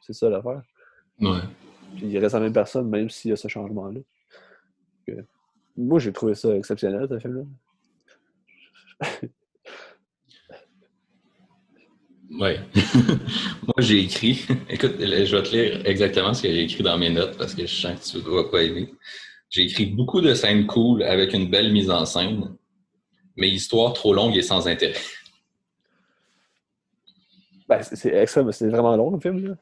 [SPEAKER 2] C'est ça l'affaire.
[SPEAKER 1] Ouais.
[SPEAKER 2] Puis il reste la même personne, même s'il y a ce changement-là. Moi, j'ai trouvé ça exceptionnel, ce film-là.
[SPEAKER 1] Oui. Moi, j'ai écrit. Écoute, je vais te lire exactement ce que j'ai écrit dans mes notes parce que je sens que tu ne dois pas aimer. J'ai écrit beaucoup de scènes cool avec une belle mise en scène, mais histoire trop longue et sans intérêt.
[SPEAKER 2] Ben, c'est c'est vraiment long le film. Là.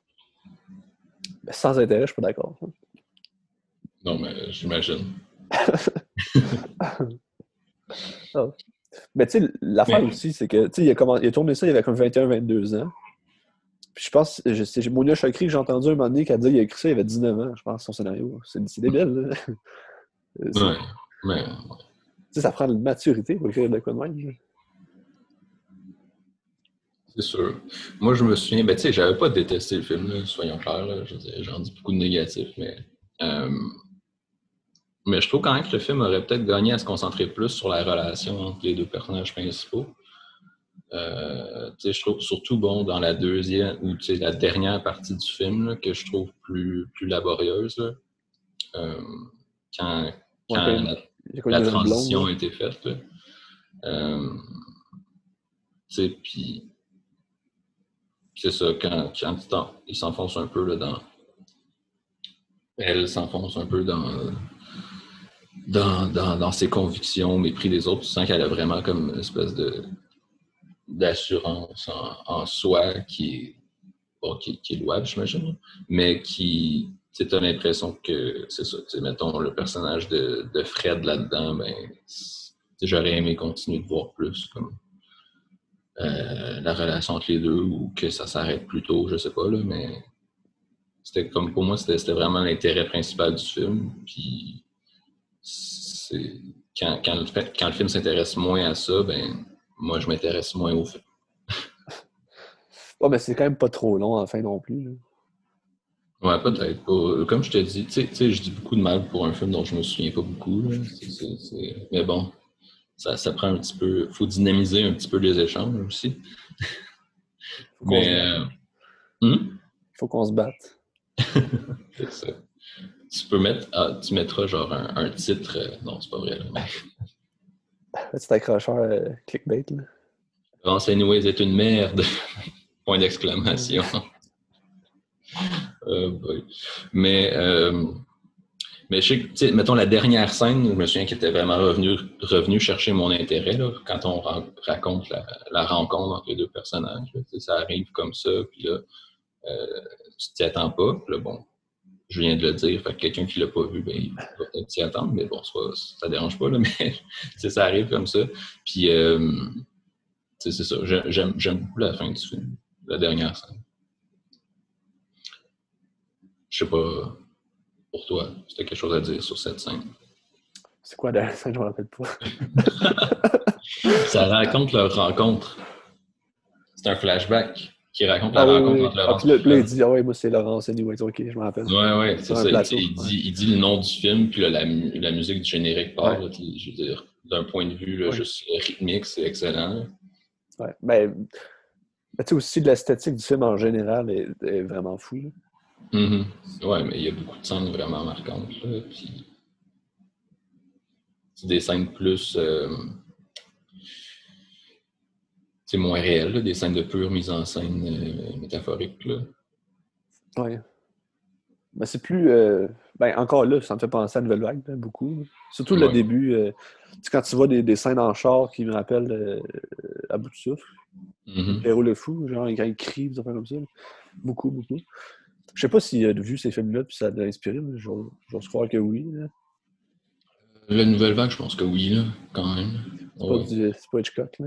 [SPEAKER 2] Ben, sans intérêt, je suis pas d'accord.
[SPEAKER 1] Non, mais j'imagine.
[SPEAKER 2] oh. Mais tu sais, l'affaire aussi, c'est que, tu sais, il, il, a tourné ça, il avait comme 21-22 ans. Puis je pense, c'est Monia Chakri que j'ai entendu un moment donné qui a dit qu'il a écrit ça, il avait 19 ans, je pense, son scénario. C'est débile, là.
[SPEAKER 1] ouais, mais...
[SPEAKER 2] Tu sais, ça prend de maturité pour écrire de quoi de même.
[SPEAKER 1] C'est sûr. Moi, je me souviens, ben, tu sais, j'avais pas détesté le film, là, soyons clairs. Là, j'en dis beaucoup de négatifs, mais euh, mais je trouve quand même que le film aurait peut-être gagné à se concentrer plus sur la relation entre les deux personnages principaux. Euh, je trouve surtout bon dans la deuxième ou la dernière partie du film que je trouve plus, plus laborieuse. Euh, quand,
[SPEAKER 2] connu
[SPEAKER 1] la
[SPEAKER 2] blonde,
[SPEAKER 1] transition a été faite. Euh, tu sais, puis c'est ça, quand, quand il t'en- il s'enfonce un peu là, dans. Elle s'enfonce un peu dans, dans, dans, ses convictions, mépris des autres. Tu sens qu'elle a vraiment comme une espèce de d'assurance en, soi qui est, qui, qui louable, j'imagine, mais qui, tu as l'impression que, c'est ça, mettons, le personnage de, de Fred là-dedans, ben, j'aurais aimé continuer de voir plus, comme euh, la relation entre les deux, ou que ça s'arrête plus tôt, je sais pas, là, mais c'était comme, pour moi, c'était vraiment l'intérêt principal du film, puis quand, quand, le, fait- quand le film s'intéresse moins à ça, ben, moi, je m'intéresse moins au film.
[SPEAKER 2] Ouais, mais c'est quand même pas trop long, en fin non plus. là.
[SPEAKER 1] Ouais, peut-être pas. Comme je te dis, tu sais- je dis beaucoup de mal pour un film dont je me souviens pas beaucoup. là. Mais bon, ça, ça prend un petit peu. faut dynamiser un petit peu les échanges aussi.
[SPEAKER 2] Faut
[SPEAKER 1] Mais.
[SPEAKER 2] batte.
[SPEAKER 1] euh, hum,
[SPEAKER 2] Faut qu'on se batte.
[SPEAKER 1] c'est ça. Tu peux mettre. ah, tu mettras genre un, un titre. euh, Non, c'est pas vrai.
[SPEAKER 2] Petit accrocheur euh, clickbait, là.
[SPEAKER 1] Anyways est une merde. Point d'exclamation. Euh, boy. Mais, euh, mais je sais que, tu sais, mettons, la dernière scène, je me souviens qu'il était vraiment revenu, revenu chercher mon intérêt, là, quand on ra- raconte la, la rencontre entre les deux personnages. là. Ça arrive comme ça, puis là, euh, tu t'y attends pas. Puis là, bon, je viens de le dire, fait que quelqu'un qui l'a pas vu, ben, il va peut-être s'y attendre, mais bon, pas- ça dérange pas, là, mais ça arrive comme ça. Puis, euh, c'est ça. J'ai- J'aime j'aime beaucoup la fin du film, la dernière scène. Je sais pas, pour toi, si t'as quelque chose à dire sur cette scène.
[SPEAKER 2] C'est quoi la scène, je me rappelle pas.
[SPEAKER 1] Ça raconte leur rencontre. C'est un flashback qui raconte la
[SPEAKER 2] Ah, oui,
[SPEAKER 1] rencontre
[SPEAKER 2] oui.
[SPEAKER 1] entre
[SPEAKER 2] Ah,
[SPEAKER 1] Laurence
[SPEAKER 2] puis là, puis là, il dit, ah ouais, moi c'est Laurence Anyways, ok, je me rappelle.
[SPEAKER 1] Ouais, ouais, c'est ça. Il-
[SPEAKER 2] plateau,
[SPEAKER 1] il,
[SPEAKER 2] ouais.
[SPEAKER 1] dit, il dit le nom du film, puis là, la, la musique du générique part.
[SPEAKER 2] Ouais.
[SPEAKER 1] là, puis je veux dire, d'un point de vue là,
[SPEAKER 2] Ouais.
[SPEAKER 1] juste rythmique, c'est excellent.
[SPEAKER 2] Ouais. Ben, ben, tu sais aussi, l'esthétique du film en général est, est vraiment fou. là.
[SPEAKER 1] Mhm. Ouais, mais il y a beaucoup de scènes vraiment marquantes. Là, puis... C'est des scènes plus. euh, C'est moins là, des scènes de pure mise en scène euh, métaphorique. Là.
[SPEAKER 2] Ouais. Ben, c'est plus. euh, Ben, encore là, ça me fait penser à Nouvelle Vague, beaucoup. Surtout le début. euh, quand tu vois des, des scènes en char qui me rappellent euh, à bout de souffle.
[SPEAKER 1] Mhm.
[SPEAKER 2] Héros le fou, genre quand il crie, des affaires comme ça. là. Beaucoup, beaucoup. Je sais pas s'il a vu ces films-là puis ça l'a inspiré, mais j'ose croire que oui. là.
[SPEAKER 1] La nouvelle vague, je pense que oui, là, quand même.
[SPEAKER 2] C'est pas, du- pas Hitchcock. Là.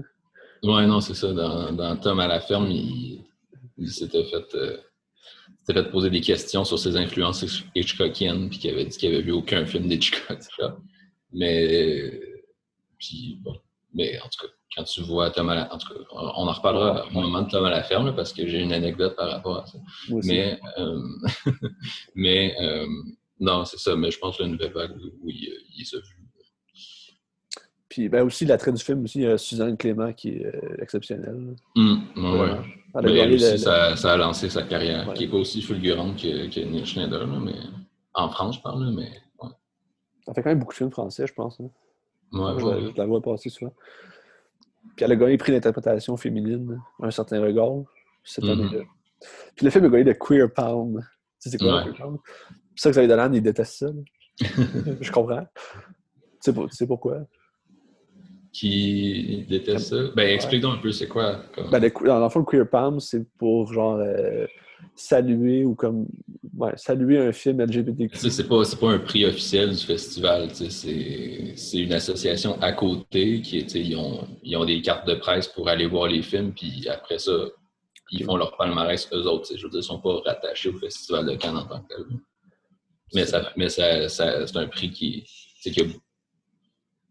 [SPEAKER 1] Ouais, non, c'est ça. Dans, dans Tom à la ferme, il, il s'était fait, euh, fait poser des questions sur ses influences Hitch- Hitchcockiennes, puis qu'il avait dit qu'il avait vu aucun film d'Hitchcock. Mais, puis, bon. Mais en tout cas, quand tu vois Tom à la En tout cas, on en reparlera au moment de Tom à la ferme, parce que j'ai une anecdote par rapport à ça.
[SPEAKER 2] Moi aussi.
[SPEAKER 1] Mais, euh, mais euh, non, c'est ça. Mais je pense que la nouvelle vague, oui, il les a vus.
[SPEAKER 2] Puis ben, aussi, l'attrait du film, aussi, il y a Suzanne Clément qui est euh, exceptionnelle.
[SPEAKER 1] Hum, ouais.
[SPEAKER 2] Elle
[SPEAKER 1] Mais aussi,
[SPEAKER 2] le- le-
[SPEAKER 1] ça, ça a lancé sa carrière,
[SPEAKER 2] Ouais.
[SPEAKER 1] qui n'est pas aussi fulgurante que, que Neil Schneider, là, mais en France, je parle, là, mais ouais.
[SPEAKER 2] Elle fait quand même beaucoup de films français, je pense. hein.
[SPEAKER 1] Ouais,
[SPEAKER 2] je,
[SPEAKER 1] ouais,
[SPEAKER 2] la- je la vois passer souvent. Puis elle a gagné le prix d'interprétation féminine, Un certain regard, cette
[SPEAKER 1] Mhm.
[SPEAKER 2] année-là. Puis le film a gagné le Queer Pound. Tu sais, c'est quoi le Queer Pound? C'est ça que Xavier Dolan, il déteste ça. je comprends. Tu sais, pas- tu sais pourquoi?
[SPEAKER 1] Qui déteste ça? Ben, explique-nous un peu, c'est quoi? Comme...
[SPEAKER 2] Ben, dans le fond, le Queer Palm, c'est pour genre euh, saluer ou comme ouais, saluer un film LGBTQ.
[SPEAKER 1] C'est pas, pas un prix officiel du festival, c'est, une association à côté qui ils ont, ils ont des cartes de presse pour aller voir les films, puis après ça, ils font leur palmarès eux autres, je veux dire, ils sont pas rattachés au festival de Cannes en tant que tel. Mais, ça, mais ça, ça- c'est un prix qui, qui, a,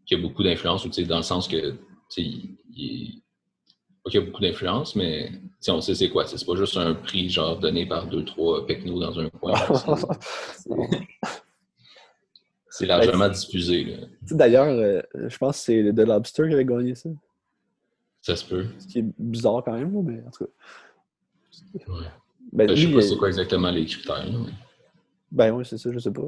[SPEAKER 1] qui a beaucoup d'influence, ou, dans le sens que il, il- y a beaucoup d'influence, mais on sait c'est quoi. C'est pas juste un prix genre donné par deux, trois pecnos dans un coin. C'est- C'est largement diffusé.
[SPEAKER 2] D'ailleurs, euh, je pense que c'est The Lobster qui avait gagné ça.
[SPEAKER 1] Ça se peut.
[SPEAKER 2] Ce qui est bizarre quand même, mais en tout cas.
[SPEAKER 1] Ouais.
[SPEAKER 2] Ben,
[SPEAKER 1] Ben, je sais pas
[SPEAKER 2] il-
[SPEAKER 1] c'est quoi exactement les critères. là, mais-
[SPEAKER 2] Ben oui, c'est ça, je sais pas.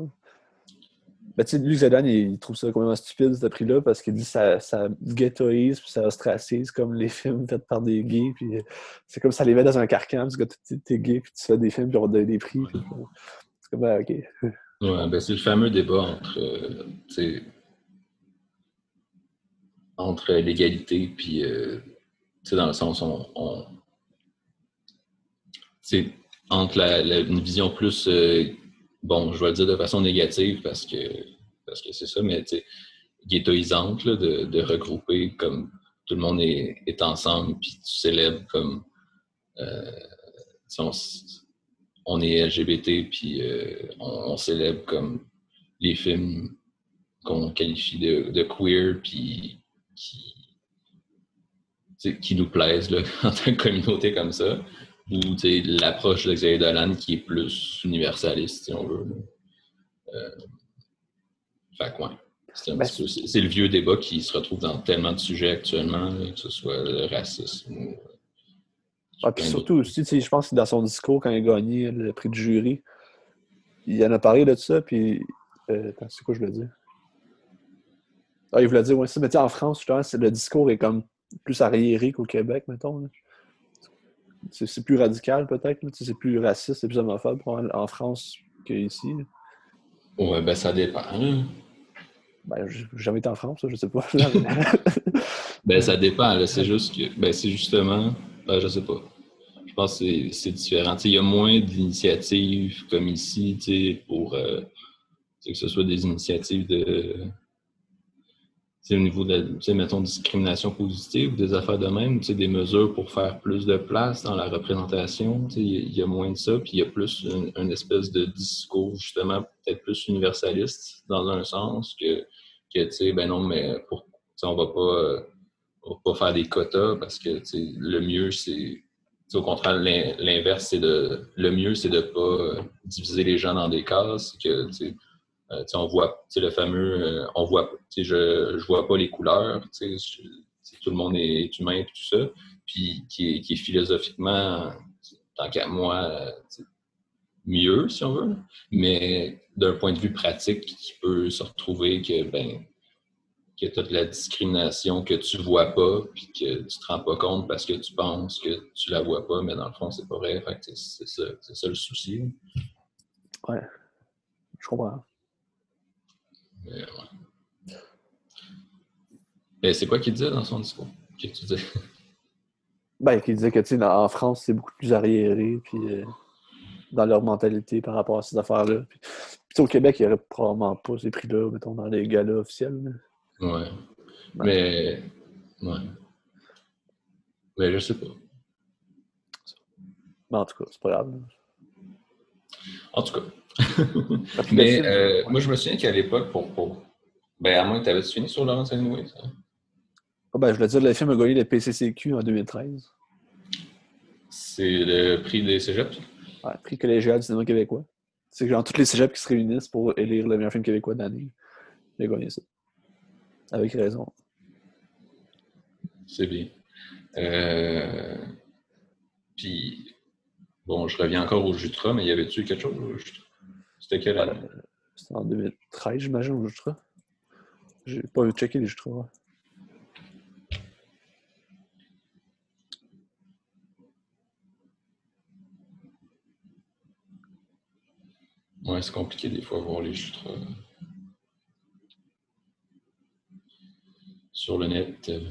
[SPEAKER 2] Ben, tu sais, lui, Zedan, il trouve ça complètement stupide, ce prix-là, parce qu'il dit que ça, ça ghettoise puis ça ostracise comme les films faits par des gays. Puis c'est comme ça les met dans un carcan, parce que t'es gay, puis tu fais des films, puis on donne des prix. Puis, c'est comme, ben, OK.
[SPEAKER 1] Ouais, ben c'est le fameux débat entre, euh, entre l'égalité, puis, euh, dans le sens, on, on entre la, une vision plus euh, bon, je vais le dire de façon négative parce que parce que c'est ça, mais ghettoisante là, de, de, regrouper comme tout le monde est, est ensemble, puis tu célèbres comme euh, on, est LGBT, puis euh, on, célèbre comme les films qu'on qualifie de, de, queer, puis qui, qui nous plaisent là, en tant que communauté comme ça ou l'approche de Xavier Dolan qui est plus universaliste, si on veut. Euh, fait que, ben, C'est le vieux débat qui se retrouve dans tellement de sujets actuellement, que ce soit le racisme ou.
[SPEAKER 2] Ah, puis surtout aussi, je pense que dans son discours, quand il a gagné le prix du jury, il en a parlé de ça, puis. Euh, c'est quoi je voulais dire? Ah, il voulait dire, ouais, ça, mais en France, justement, le discours est comme plus arriéré qu'au Québec, mettons. C'est plus radical, peut-être. C'est plus raciste, c'est plus homophobe en France qu'ici.
[SPEAKER 1] Ouais, ben ça dépend.
[SPEAKER 2] Ben, j'ai jamais été en France, je sais pas.
[SPEAKER 1] ben, ça dépend. C'est juste que. Ben, c'est justement. Ben, je sais pas. Je pense que c'est différent. Il y a moins d'initiatives comme ici, pour euh, que ce soit des initiatives de au niveau de mettons, discrimination positive des affaires de même, des mesures pour faire plus de place dans la représentation, il y, a moins de ça, puis il y a plus une, espèce de discours justement peut-être plus universaliste dans un sens que, que tu sais, ben non, mais pour, on va pas va pas faire des quotas parce que le mieux c'est au contraire l'inverse c'est de le mieux c'est de pas diviser les gens dans des cases que euh, on voit le fameux euh, on voit je je vois pas les couleurs tout le monde est humain et tout ça puis qui est, qui est philosophiquement tant qu'à moi mieux si on veut mais d'un point de vue pratique qui peut se retrouver que ben que tu as de la discrimination que tu vois pas puis que tu te rends pas compte parce que tu penses que tu la vois pas mais dans le fond c'est pas vrai. C'est ça, ça le souci.
[SPEAKER 2] Ouais. Je comprends
[SPEAKER 1] mais, c'est quoi qu'il disait dans son discours? Qu'est-ce que tu dis?
[SPEAKER 2] Ben, qu'il disait que, tu sais, en France, c'est beaucoup plus arriéré, puis euh, dans leur mentalité par rapport à ces affaires-là. Puis, au Québec, il n'y aurait probablement pas ces prix-là, mettons, dans les galas officiels.
[SPEAKER 1] Ouais. Mais, ouais. Mais je sais pas.
[SPEAKER 2] Mais en tout cas, c'est pas grave.
[SPEAKER 1] En tout cas, Mais euh, moi, je me souviens qu'à l'époque, pour, pour, Ben, à moins que tu avais fini sur Laurence Hemingway, ça?
[SPEAKER 2] Ah ben, je voulais dire, le film a gagné le PCCQ en 2013.
[SPEAKER 1] C'est le prix des cégeps?
[SPEAKER 2] Ouais, prix collégial du cinéma québécois. C'est genre tous les cégeps qui se réunissent pour élire le meilleur film québécois de l'année. Il a gagné ça. Avec raison.
[SPEAKER 1] C'est bien. Euh... Puis, bon, je reviens encore au Jutra, mais y avait-tu quelque chose au Jutra? C'était quelle année?
[SPEAKER 2] C'était en 2013, j'imagine, au Jutra. J'ai pas checké les Jutra.
[SPEAKER 1] Ouais, c'est compliqué des fois voir les Jutra. Sur le net. Euh.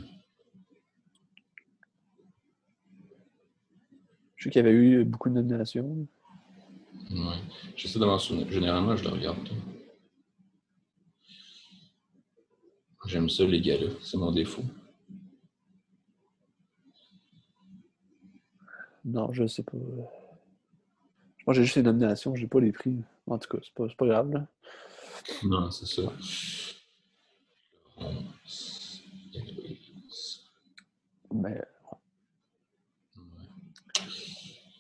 [SPEAKER 2] Je sais qu'il y avait eu beaucoup de nominations.
[SPEAKER 1] Ouais. J'essaie m'en souvenir. Généralement, je le regarde. J'aime ça, les gars-là. C'est mon défaut.
[SPEAKER 2] Non, je sais pas. Moi, j'ai juste les nominations, j'ai pas les prix. En tout cas, c'est pas, pas grave. Là.
[SPEAKER 1] Non, c'est ça.
[SPEAKER 2] Mais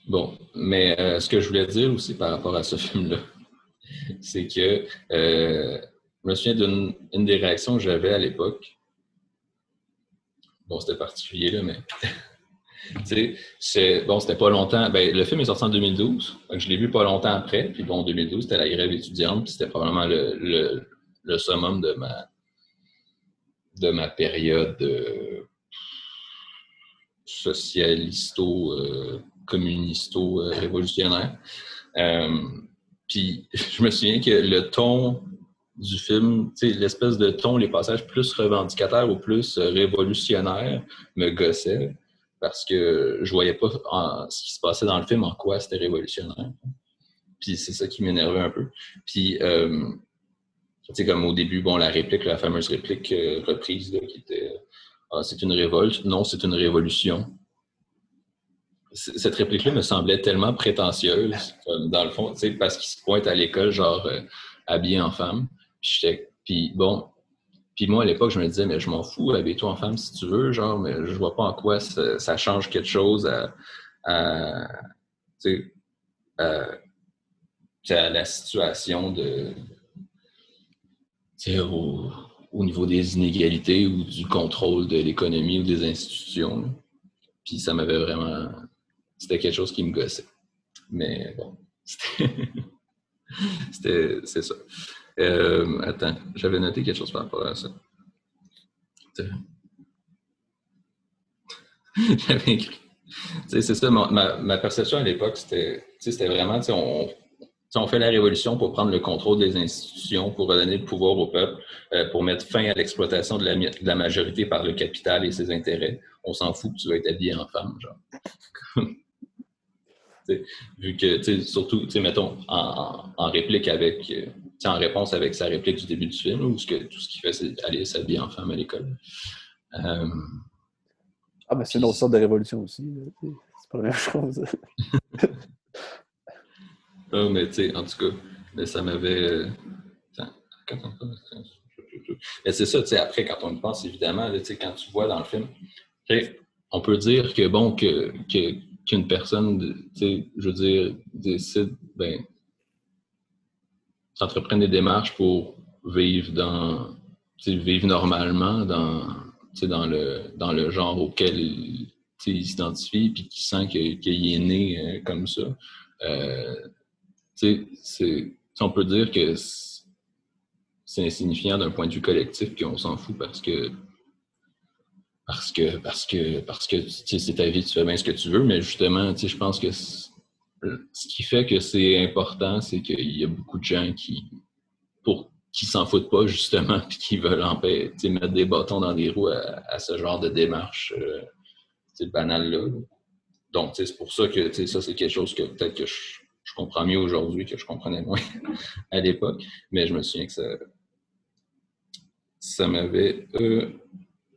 [SPEAKER 1] Bon, mais euh, ce que je voulais dire aussi par rapport à ce film-là, c'est que euh, je me souviens d'une des réactions que j'avais à l'époque. Bon, c'était particulier, là, mais. tu sais, bon, c'était pas longtemps. Ben, le film est sorti en 2012. Donc je l'ai vu pas longtemps après. Puis bon, en 2012, c'était la grève étudiante. Puis c'était probablement le, summum de ma, de ma période euh, socialisto-communisto-révolutionnaire. Puis je me souviens que le ton du film, l'espèce de ton, les passages plus revendicateurs ou plus révolutionnaires me gossait parce que je voyais pas ce qui se passait dans le film, en quoi c'était révolutionnaire. Puis c'est ça qui m'énervait un peu. Puis, euh, tu sais, comme au début, bon, la réplique, la fameuse réplique euh, reprise, qui était ah, c'est une révolte. Non, c'est une révolution. Cette réplique-là me semblait tellement prétentieuse, dans le fond, tu sais, parce qu'il se pointe à l'école, genre, euh, habillé en femme. Puis, bon, puis moi, à l'époque, je me disais, mais je m'en fous, habille-toi en femme si tu veux, genre, mais je vois pas en quoi ça, change quelque chose à, à, à, à la situation de. Au, au niveau des inégalités ou du contrôle de l'économie ou des institutions. Puis ça m'avait vraiment. C'était quelque chose qui me gossait. Mais bon, c'était. c'est ça. Euh, attends, j'avais noté quelque chose par rapport à ça. j'avais écrit. C'est ça, ma, ma, perception à l'époque, c'était vraiment, on, on fait la révolution pour prendre le contrôle des institutions, pour redonner le pouvoir au peuple, euh, pour mettre fin à l'exploitation de la, de la, majorité par le capital et ses intérêts. On s'en fout que tu vas être habillé en femme, genre. vu que, surtout, mettons, en, en, réplique avec, euh, en réponse avec sa réplique du début du film, où ce que, tout ce qu'il fait, c'est aller s'habiller en femme à l'école. Euh,
[SPEAKER 2] ah, mais c'est une autre sorte de révolution aussi. C'est pas la même chose.
[SPEAKER 1] ah, mais tu sais, en tout cas, mais ça m'avait. Euh, mais c'est ça, tu sais, après, quand on y pense, évidemment, tu sais, quand tu vois dans le film, on peut dire que, bon, que, que qu'une personne, je veux dire, décide, ben, des démarches pour vivre dans, vivre normalement dans, dans le, dans le genre auquel il s'identifie, puis qui sent qu'il est né euh, comme ça. Euh, on peut dire que c'est insignifiant d'un point de vue collectif, puis on s'en fout parce que parce que parce que parce que c'est ta vie, tu fais bien ce que tu veux, mais justement, je pense que ce qui fait que c'est important, c'est qu'il y a beaucoup de gens qui pour qui s'en foutent pas justement puis qui veulent mettre des bâtons dans des roues à, ce genre de démarche euh, banale là. Donc c'est pour ça que ça c'est quelque chose que peut-être que je, comprends mieux aujourd'hui que je comprenais moins à l'époque, mais je me souviens que ça ça m'avait euh,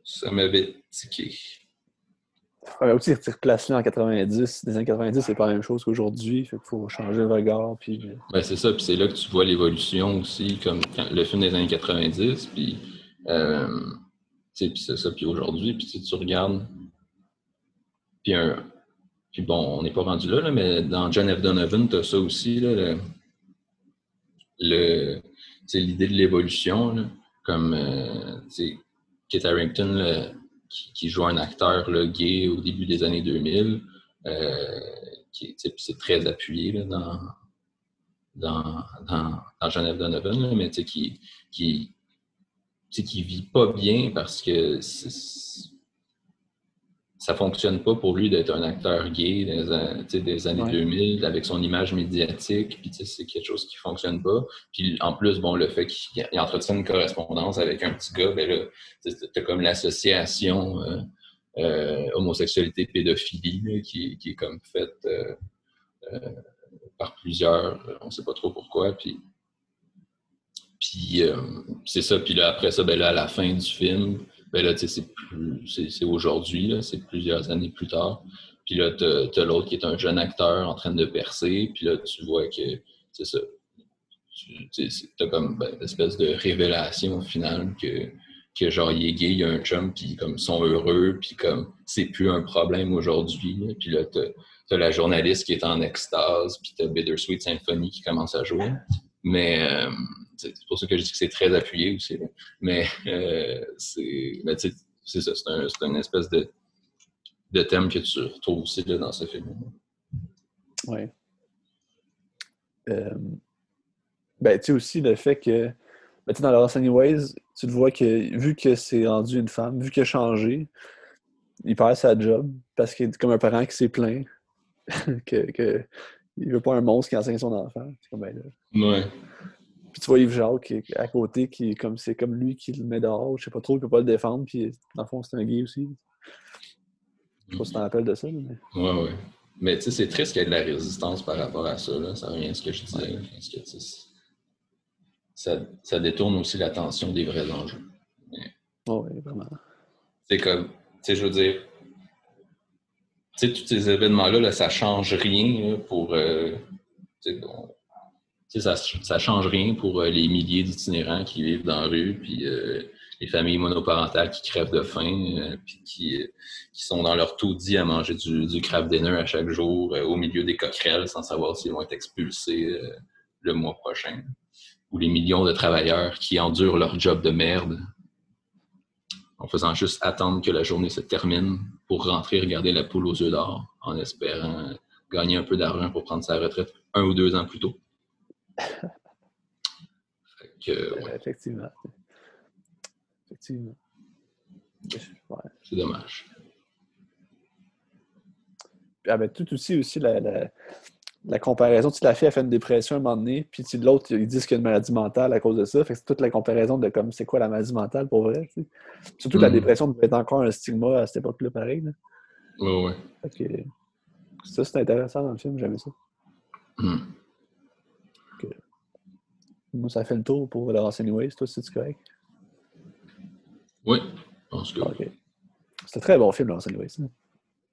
[SPEAKER 1] ça m'avait tiqué.
[SPEAKER 2] Ouais, aussi, replace en 90. Les années 90, c'est pas la même chose qu'aujourd'hui. Fait qu'il faut changer le regard. Puis...
[SPEAKER 1] Ben, c'est ça. Puis c'est là que tu vois l'évolution aussi, comme le film des années 90. Puis, euh, puis c'est ça. Puis aujourd'hui, puis tu regardes. Puis, un, puis bon, on n'est pas rendu là, mais dans John F. Donovan, tu as ça aussi. Là, le, l'idée de l'évolution. Comme, euh, Kit Harington, qui, joue un acteur gay au début des années 2000, euh, qui c'est très appuyé dans, dans, dans, dans Genève Donovan, mais qui, qui, qui vit pas bien parce que ça fonctionne pas pour lui d'être un acteur gay des, des années 2000 avec son image médiatique, puis c'est quelque chose qui fonctionne pas. Puis en plus, bon, le fait qu'il entretient une correspondance avec un petit gars, ben là, t'as comme l'association euh, euh, homosexualité pédophilie qui, qui, est comme faite euh, par plusieurs, on sait pas trop pourquoi, puis puis c'est ça, puis là après ça, ben là à la fin du film, ben là, c'est aujourd'hui, c'est plusieurs années plus tard. Puis là, tu as, l'autre qui est un jeune acteur en train de percer, puis là, tu vois que c'est ça. Tu as comme ben, une espèce de révélation finale que, que genre, il est gay, il y a un chum, puis comme, ils sont heureux, puis comme, c'est plus un problème aujourd'hui. Puis là, tu as, la journaliste qui est en extase, puis tu as Bittersweet Symphony qui commence à jouer. Mais, euh, c'est pour ça que je dis que c'est très appuyé aussi. Mais euh, c'est ça, c'est un, une espèce de, de, thème que tu retrouves aussi dans ce film.
[SPEAKER 2] Oui. Euh, ben, tu sais aussi le fait que Ben, dans Lost Anyways, tu le vois que vu que c'est rendu une femme, vu qu'il a changé, il perd sa job parce qu'il est comme un parent qui s'est plaint que, que il veut pas un monstre qui enseigne son enfant. C'est comme ben là.
[SPEAKER 1] Ouais.
[SPEAKER 2] Puis tu vois Yves Jacques qui est à côté, qui est comme c'est comme lui qui le met dehors, je sais pas trop, il peut pas le défendre, puis dans le fond c'est un gay aussi. Je sais pas si t'en rappelles de ça, mais.
[SPEAKER 1] Ouais, ouais. Mais tu sais, c'est triste qu'il y ait de la résistance par rapport à ça. Là. Ça revient à ce que je disais. que, ça, ça détourne aussi l'attention des vrais enjeux.
[SPEAKER 2] Oui, vraiment.
[SPEAKER 1] C'est comme, tu sais, je veux dire, tu sais, tous ces événements-là, là, ça change rien là, pour. euh, on- ça, ça change rien pour euh, les milliers d'itinérants qui vivent dans la rue, puis euh, les familles monoparentales qui crèvent de faim, euh, puis qui, sont dans leur taudis à manger du, craft dinner à chaque jour au milieu des coquerelles sans savoir s'ils vont être expulsés le mois prochain. Ou les millions de travailleurs qui endurent leur job de merde en faisant juste attendre que la journée se termine pour rentrer regarder la poule aux œufs d'or en espérant gagner un peu d'argent pour prendre sa retraite un ou deux ans plus tôt. Que,
[SPEAKER 2] Euh,
[SPEAKER 1] ouais,
[SPEAKER 2] Effectivement. Effectivement. Ouais.
[SPEAKER 1] c'est dommage.
[SPEAKER 2] Ah, ben, tout aussi, aussi la, la, la comparaison. Tu la fille a fait une dépression à un moment donné, puis tu l'autre, ils disent qu'il y a une maladie mentale à cause de ça. Fait que c'est toute la comparaison de comme c'est quoi la maladie mentale pour vrai. tu sais. Surtout que la
[SPEAKER 1] Mhm.
[SPEAKER 2] dépression devait être encore un stigma à cette époque-là, pareil. là. Fait que, ça, c'est intéressant dans le film, j'aimais ça.
[SPEAKER 1] Hmm.
[SPEAKER 2] Moi, ça fait le tour pour Laurence Anyways. Toi, c'est correct?
[SPEAKER 1] Oui, je pense que.
[SPEAKER 2] Ok. C'était un très bon film, Laurence Anyways.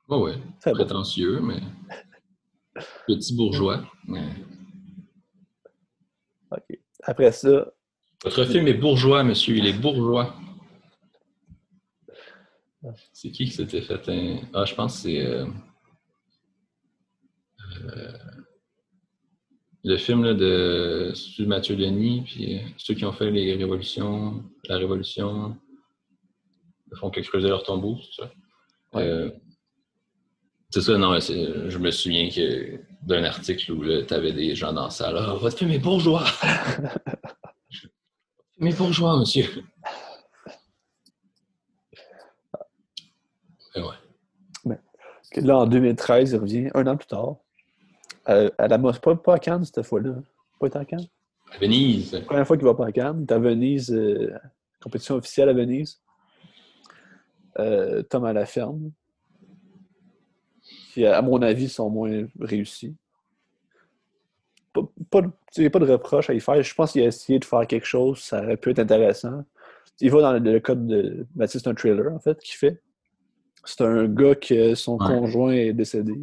[SPEAKER 1] ouais.
[SPEAKER 2] Très bon.
[SPEAKER 1] Prétentieux, mais. Petit bourgeois. mais-
[SPEAKER 2] Ok. Après ça,
[SPEAKER 1] Votre film est bourgeois, monsieur. Il est bourgeois. C'est qui qui s'était fait un. Ah, je pense que c'est. euh, euh, le film là, de Mathieu Denis, puis euh, ceux qui ont fait les révolutions, la révolution, ils font que creuser leur tombeau, c'est ça?
[SPEAKER 2] Ouais.
[SPEAKER 1] Euh, c'est ça, non, je me souviens que d'un article où tu avais des gens dans la salle. Ah, votre film est bourgeois! Mais bourgeois, monsieur! Et ouais.
[SPEAKER 2] là, en 2013, il revient un an plus tard. Euh, à la pas, pas à Cannes cette fois-là. Pas été à Cannes?
[SPEAKER 1] À Venise.
[SPEAKER 2] Première fois qu'il va pas à Cannes. Il est à Venise, euh, compétition officielle à Venise. Euh, Tom à la ferme. Qui, à mon avis, sont moins réussis. Pas, pas, de- il n'y a pas de reproche à y faire. Je pense qu'il a essayé de faire quelque chose, ça aurait pu être intéressant. Il va dans le, le code de. Sais, c'est un trailer, en fait, qu'il fait. C'est un gars que son
[SPEAKER 1] Ouais.
[SPEAKER 2] conjoint est décédé.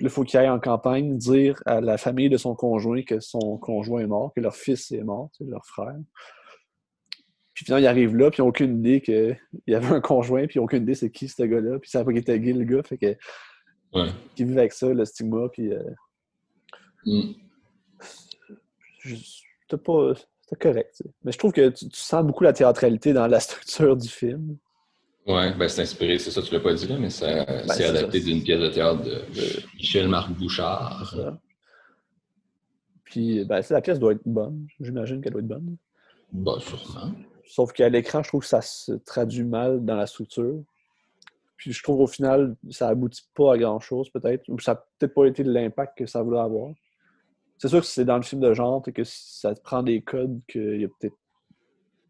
[SPEAKER 2] Il faut qu'il aille en campagne dire à la famille de son conjoint que son conjoint est mort, que leur fils est mort, tu sais, leur frère. Puis finalement, il arrive là, puis ils n'ont aucune idée qu'il y avait un conjoint, puis ils n'ont aucune idée c'est qui ce gars-là, puis ils ne savent pas qu'il était gay, le gars, fait que
[SPEAKER 1] Ouais.
[SPEAKER 2] qu'ils vivent avec ça, le stigma, puis euh,
[SPEAKER 1] Mm.
[SPEAKER 2] c'était pas... C'était correct, tu sais. Mais je trouve que tu, tu sens beaucoup la théâtralité dans la structure du film.
[SPEAKER 1] Ouais, ben c'est inspiré, c'est ça, tu l'as pas dit là, mais ça- c'est
[SPEAKER 2] Ben, c'est
[SPEAKER 1] adapté d'une pièce de théâtre de Michel-Marc Bouchard.
[SPEAKER 2] Ça. Puis, ben, la pièce doit être bonne. J'imagine qu'elle doit être bonne.
[SPEAKER 1] Bah, sûrement.
[SPEAKER 2] Sauf qu'à l'écran, je trouve que ça se traduit mal dans la structure. Puis je trouve au final, ça aboutit pas à grand chose, peut-être. Ou ça n'a peut-être pas été l'impact que ça voulait avoir. C'est sûr que c'est dans le film de genre, et que ça te prend des codes qu'il a peut-être.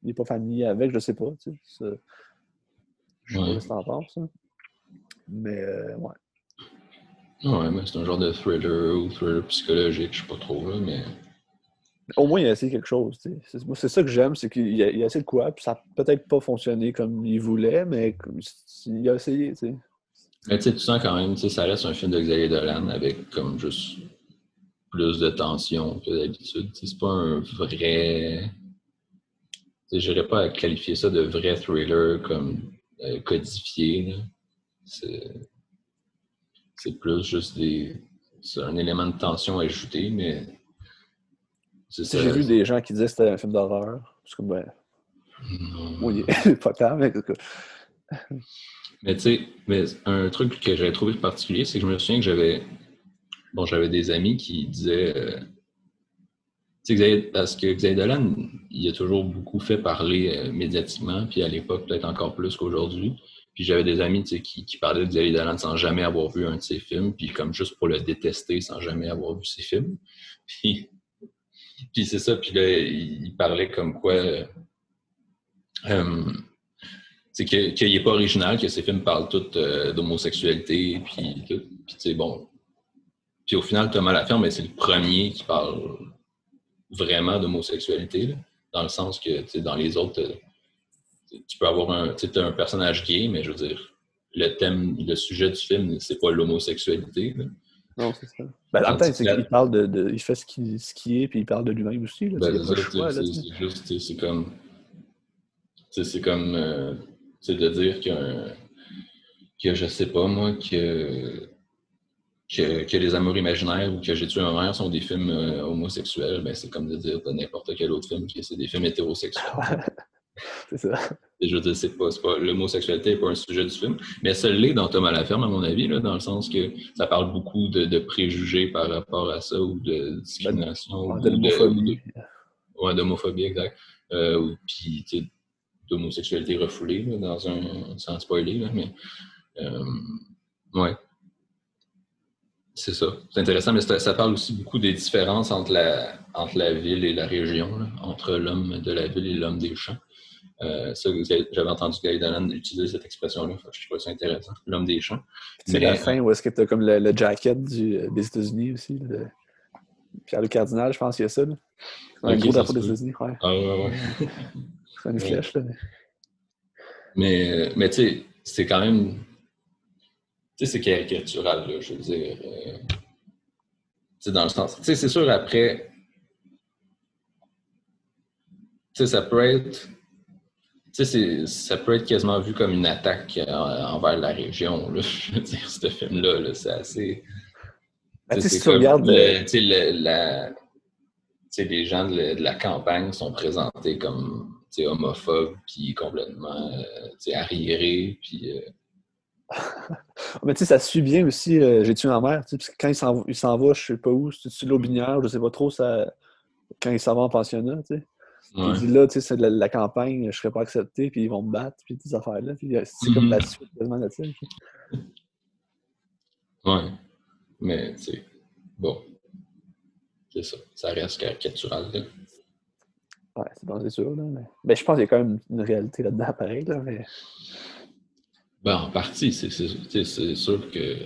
[SPEAKER 2] N'est pas familier avec, je sais pas. Tu sais. Je sais
[SPEAKER 1] Ouais.
[SPEAKER 2] pas que t'en penses. hein. Mais euh, ouais.
[SPEAKER 1] Ouais, mais c'est un genre de thriller ou thriller psychologique, je sais pas trop, là, mais.
[SPEAKER 2] Au moins, il a essayé quelque chose. tu sais. C'est moi, c'est ça que j'aime, c'est qu'il a, a essayé de quoi, puis ça n'a peut-être pas fonctionné comme il voulait, mais il a essayé. tu sais.
[SPEAKER 1] Mais tu sais, tu sens quand même, ça reste un film de Xavier Dolan avec comme juste plus de tension que d'habitude. C'est pas un vrai. Je n'irais pas à qualifier ça de vrai thriller comme euh, codifié. C'est plus juste des. C'est un élément de tension ajouté, mais.
[SPEAKER 2] J'ai vu des gens qui disaient que c'était un film d'horreur. C'est comme, ben, il est pas tant, mais.
[SPEAKER 1] Mais tu sais, mais un truc que j'avais trouvé particulier, c'est que je me souviens que j'avais bon, j'avais des amis qui disaient euh, tu parce que Xavier Dolan, il a toujours beaucoup fait parler euh, médiatiquement, puis à l'époque, peut-être encore plus qu'aujourd'hui. Puis j'avais des amis qui, qui parlaient de Xavier Dolan sans jamais avoir vu un de ses films, puis comme juste pour le détester sans jamais avoir vu ses films. Puis, c'est ça, puis là, il, parlait comme quoi. Euh, c'est qu'il n'est pas original, que ses films parlent tous euh, d'homosexualité, puis tout. Puis, bon. Puis au final, Thomas Laferme, c'est le premier qui parle vraiment d'homosexualité, dans le sens que, tu sais, dans les autres, euh, tu peux avoir un, tu un personnage gay, mais je veux dire, le thème, le sujet du film, c'est pas l'homosexualité.
[SPEAKER 2] Non, c'est ça. Ben, en même il parle de, Il fait ce qu'il ce est, puis il parle de lui-même aussi.
[SPEAKER 1] Ben, c'est juste, c'est comme. C'est comme. Euh, c'est de dire que, que je sais pas, moi, que, que, que Les Amours imaginaires ou que J'ai tué un mère sont des films euh, homosexuels, ben, c'est comme de dire de n'importe quel autre film que c'est des films hétérosexuels.
[SPEAKER 2] c'est ça.
[SPEAKER 1] je veux dire, c'est pas, pas l'homosexualité n'est pas un sujet du film, mais ça l'est dans Thomas Laferme, à mon avis, là, dans le sens que ça parle beaucoup de, préjugés par rapport à ça, ou de discrimination,
[SPEAKER 2] ou d'homophobie.
[SPEAKER 1] Ouais, d'homophobie, exact. Euh, puis, d'homosexualité refoulée, dans un, sans spoiler, là, mais euh, ouais. C'est ça. C'est intéressant, mais ça, parle aussi beaucoup des différences entre la, entre la ville et la région, entre l'homme de la ville et l'homme des champs. Euh, j'avais entendu Guy Dolan utiliser cette expression-là. Je trouve ça intéressant. L'homme des champs.
[SPEAKER 2] C'est la fin où est-ce que tu as comme le, jacket du, des États-Unis aussi. Le... Pierre le Cardinal, je pense qu'il y a ça. Un gros drapeau des États-Unis. Ouais.
[SPEAKER 1] Ah ouais, ouais.
[SPEAKER 2] c'est une flèche. Là.
[SPEAKER 1] Mais, mais tu sais, c'est quand même. Tu sais, c'est caricatural, là, je veux dire. Euh, tu sais, dans le sens. Tu sais, c'est sûr, après. Tu sais, ça peut être ça peut être quasiment vu comme une attaque euh, envers la région. Là. Je veux dire, ce film-là, c'est assez.
[SPEAKER 2] Ben, si tu regardes.
[SPEAKER 1] les gens de la, campagne sont présentés comme homophobes, puis complètement euh, arriérés, puis. Euh,
[SPEAKER 2] mais tu sais, ça suit bien aussi J'ai tué ma mère, parce que quand il s'en va, je sais pas où, c'est-tu l'Aubinière, je sais pas trop, ça, quand il s'en va en pensionnat, tu sais. Il dit là, tu sais, c'est de la, campagne, je ne serais pas accepté, puis ils vont me battre, puis des affaires-là. Puis euh, c'est comme la mhm. suite quasiment de ça.
[SPEAKER 1] Ouais. Mais, tu sais, bon. C'est ça. Ça reste caricatural, là.
[SPEAKER 2] Ouais, c'est bon, c'est sûr, là. Mais... Ben, je pense qu'il y a quand même une réalité là-dedans, pareil, là, mais...
[SPEAKER 1] Ben, en partie, c'est sûr que...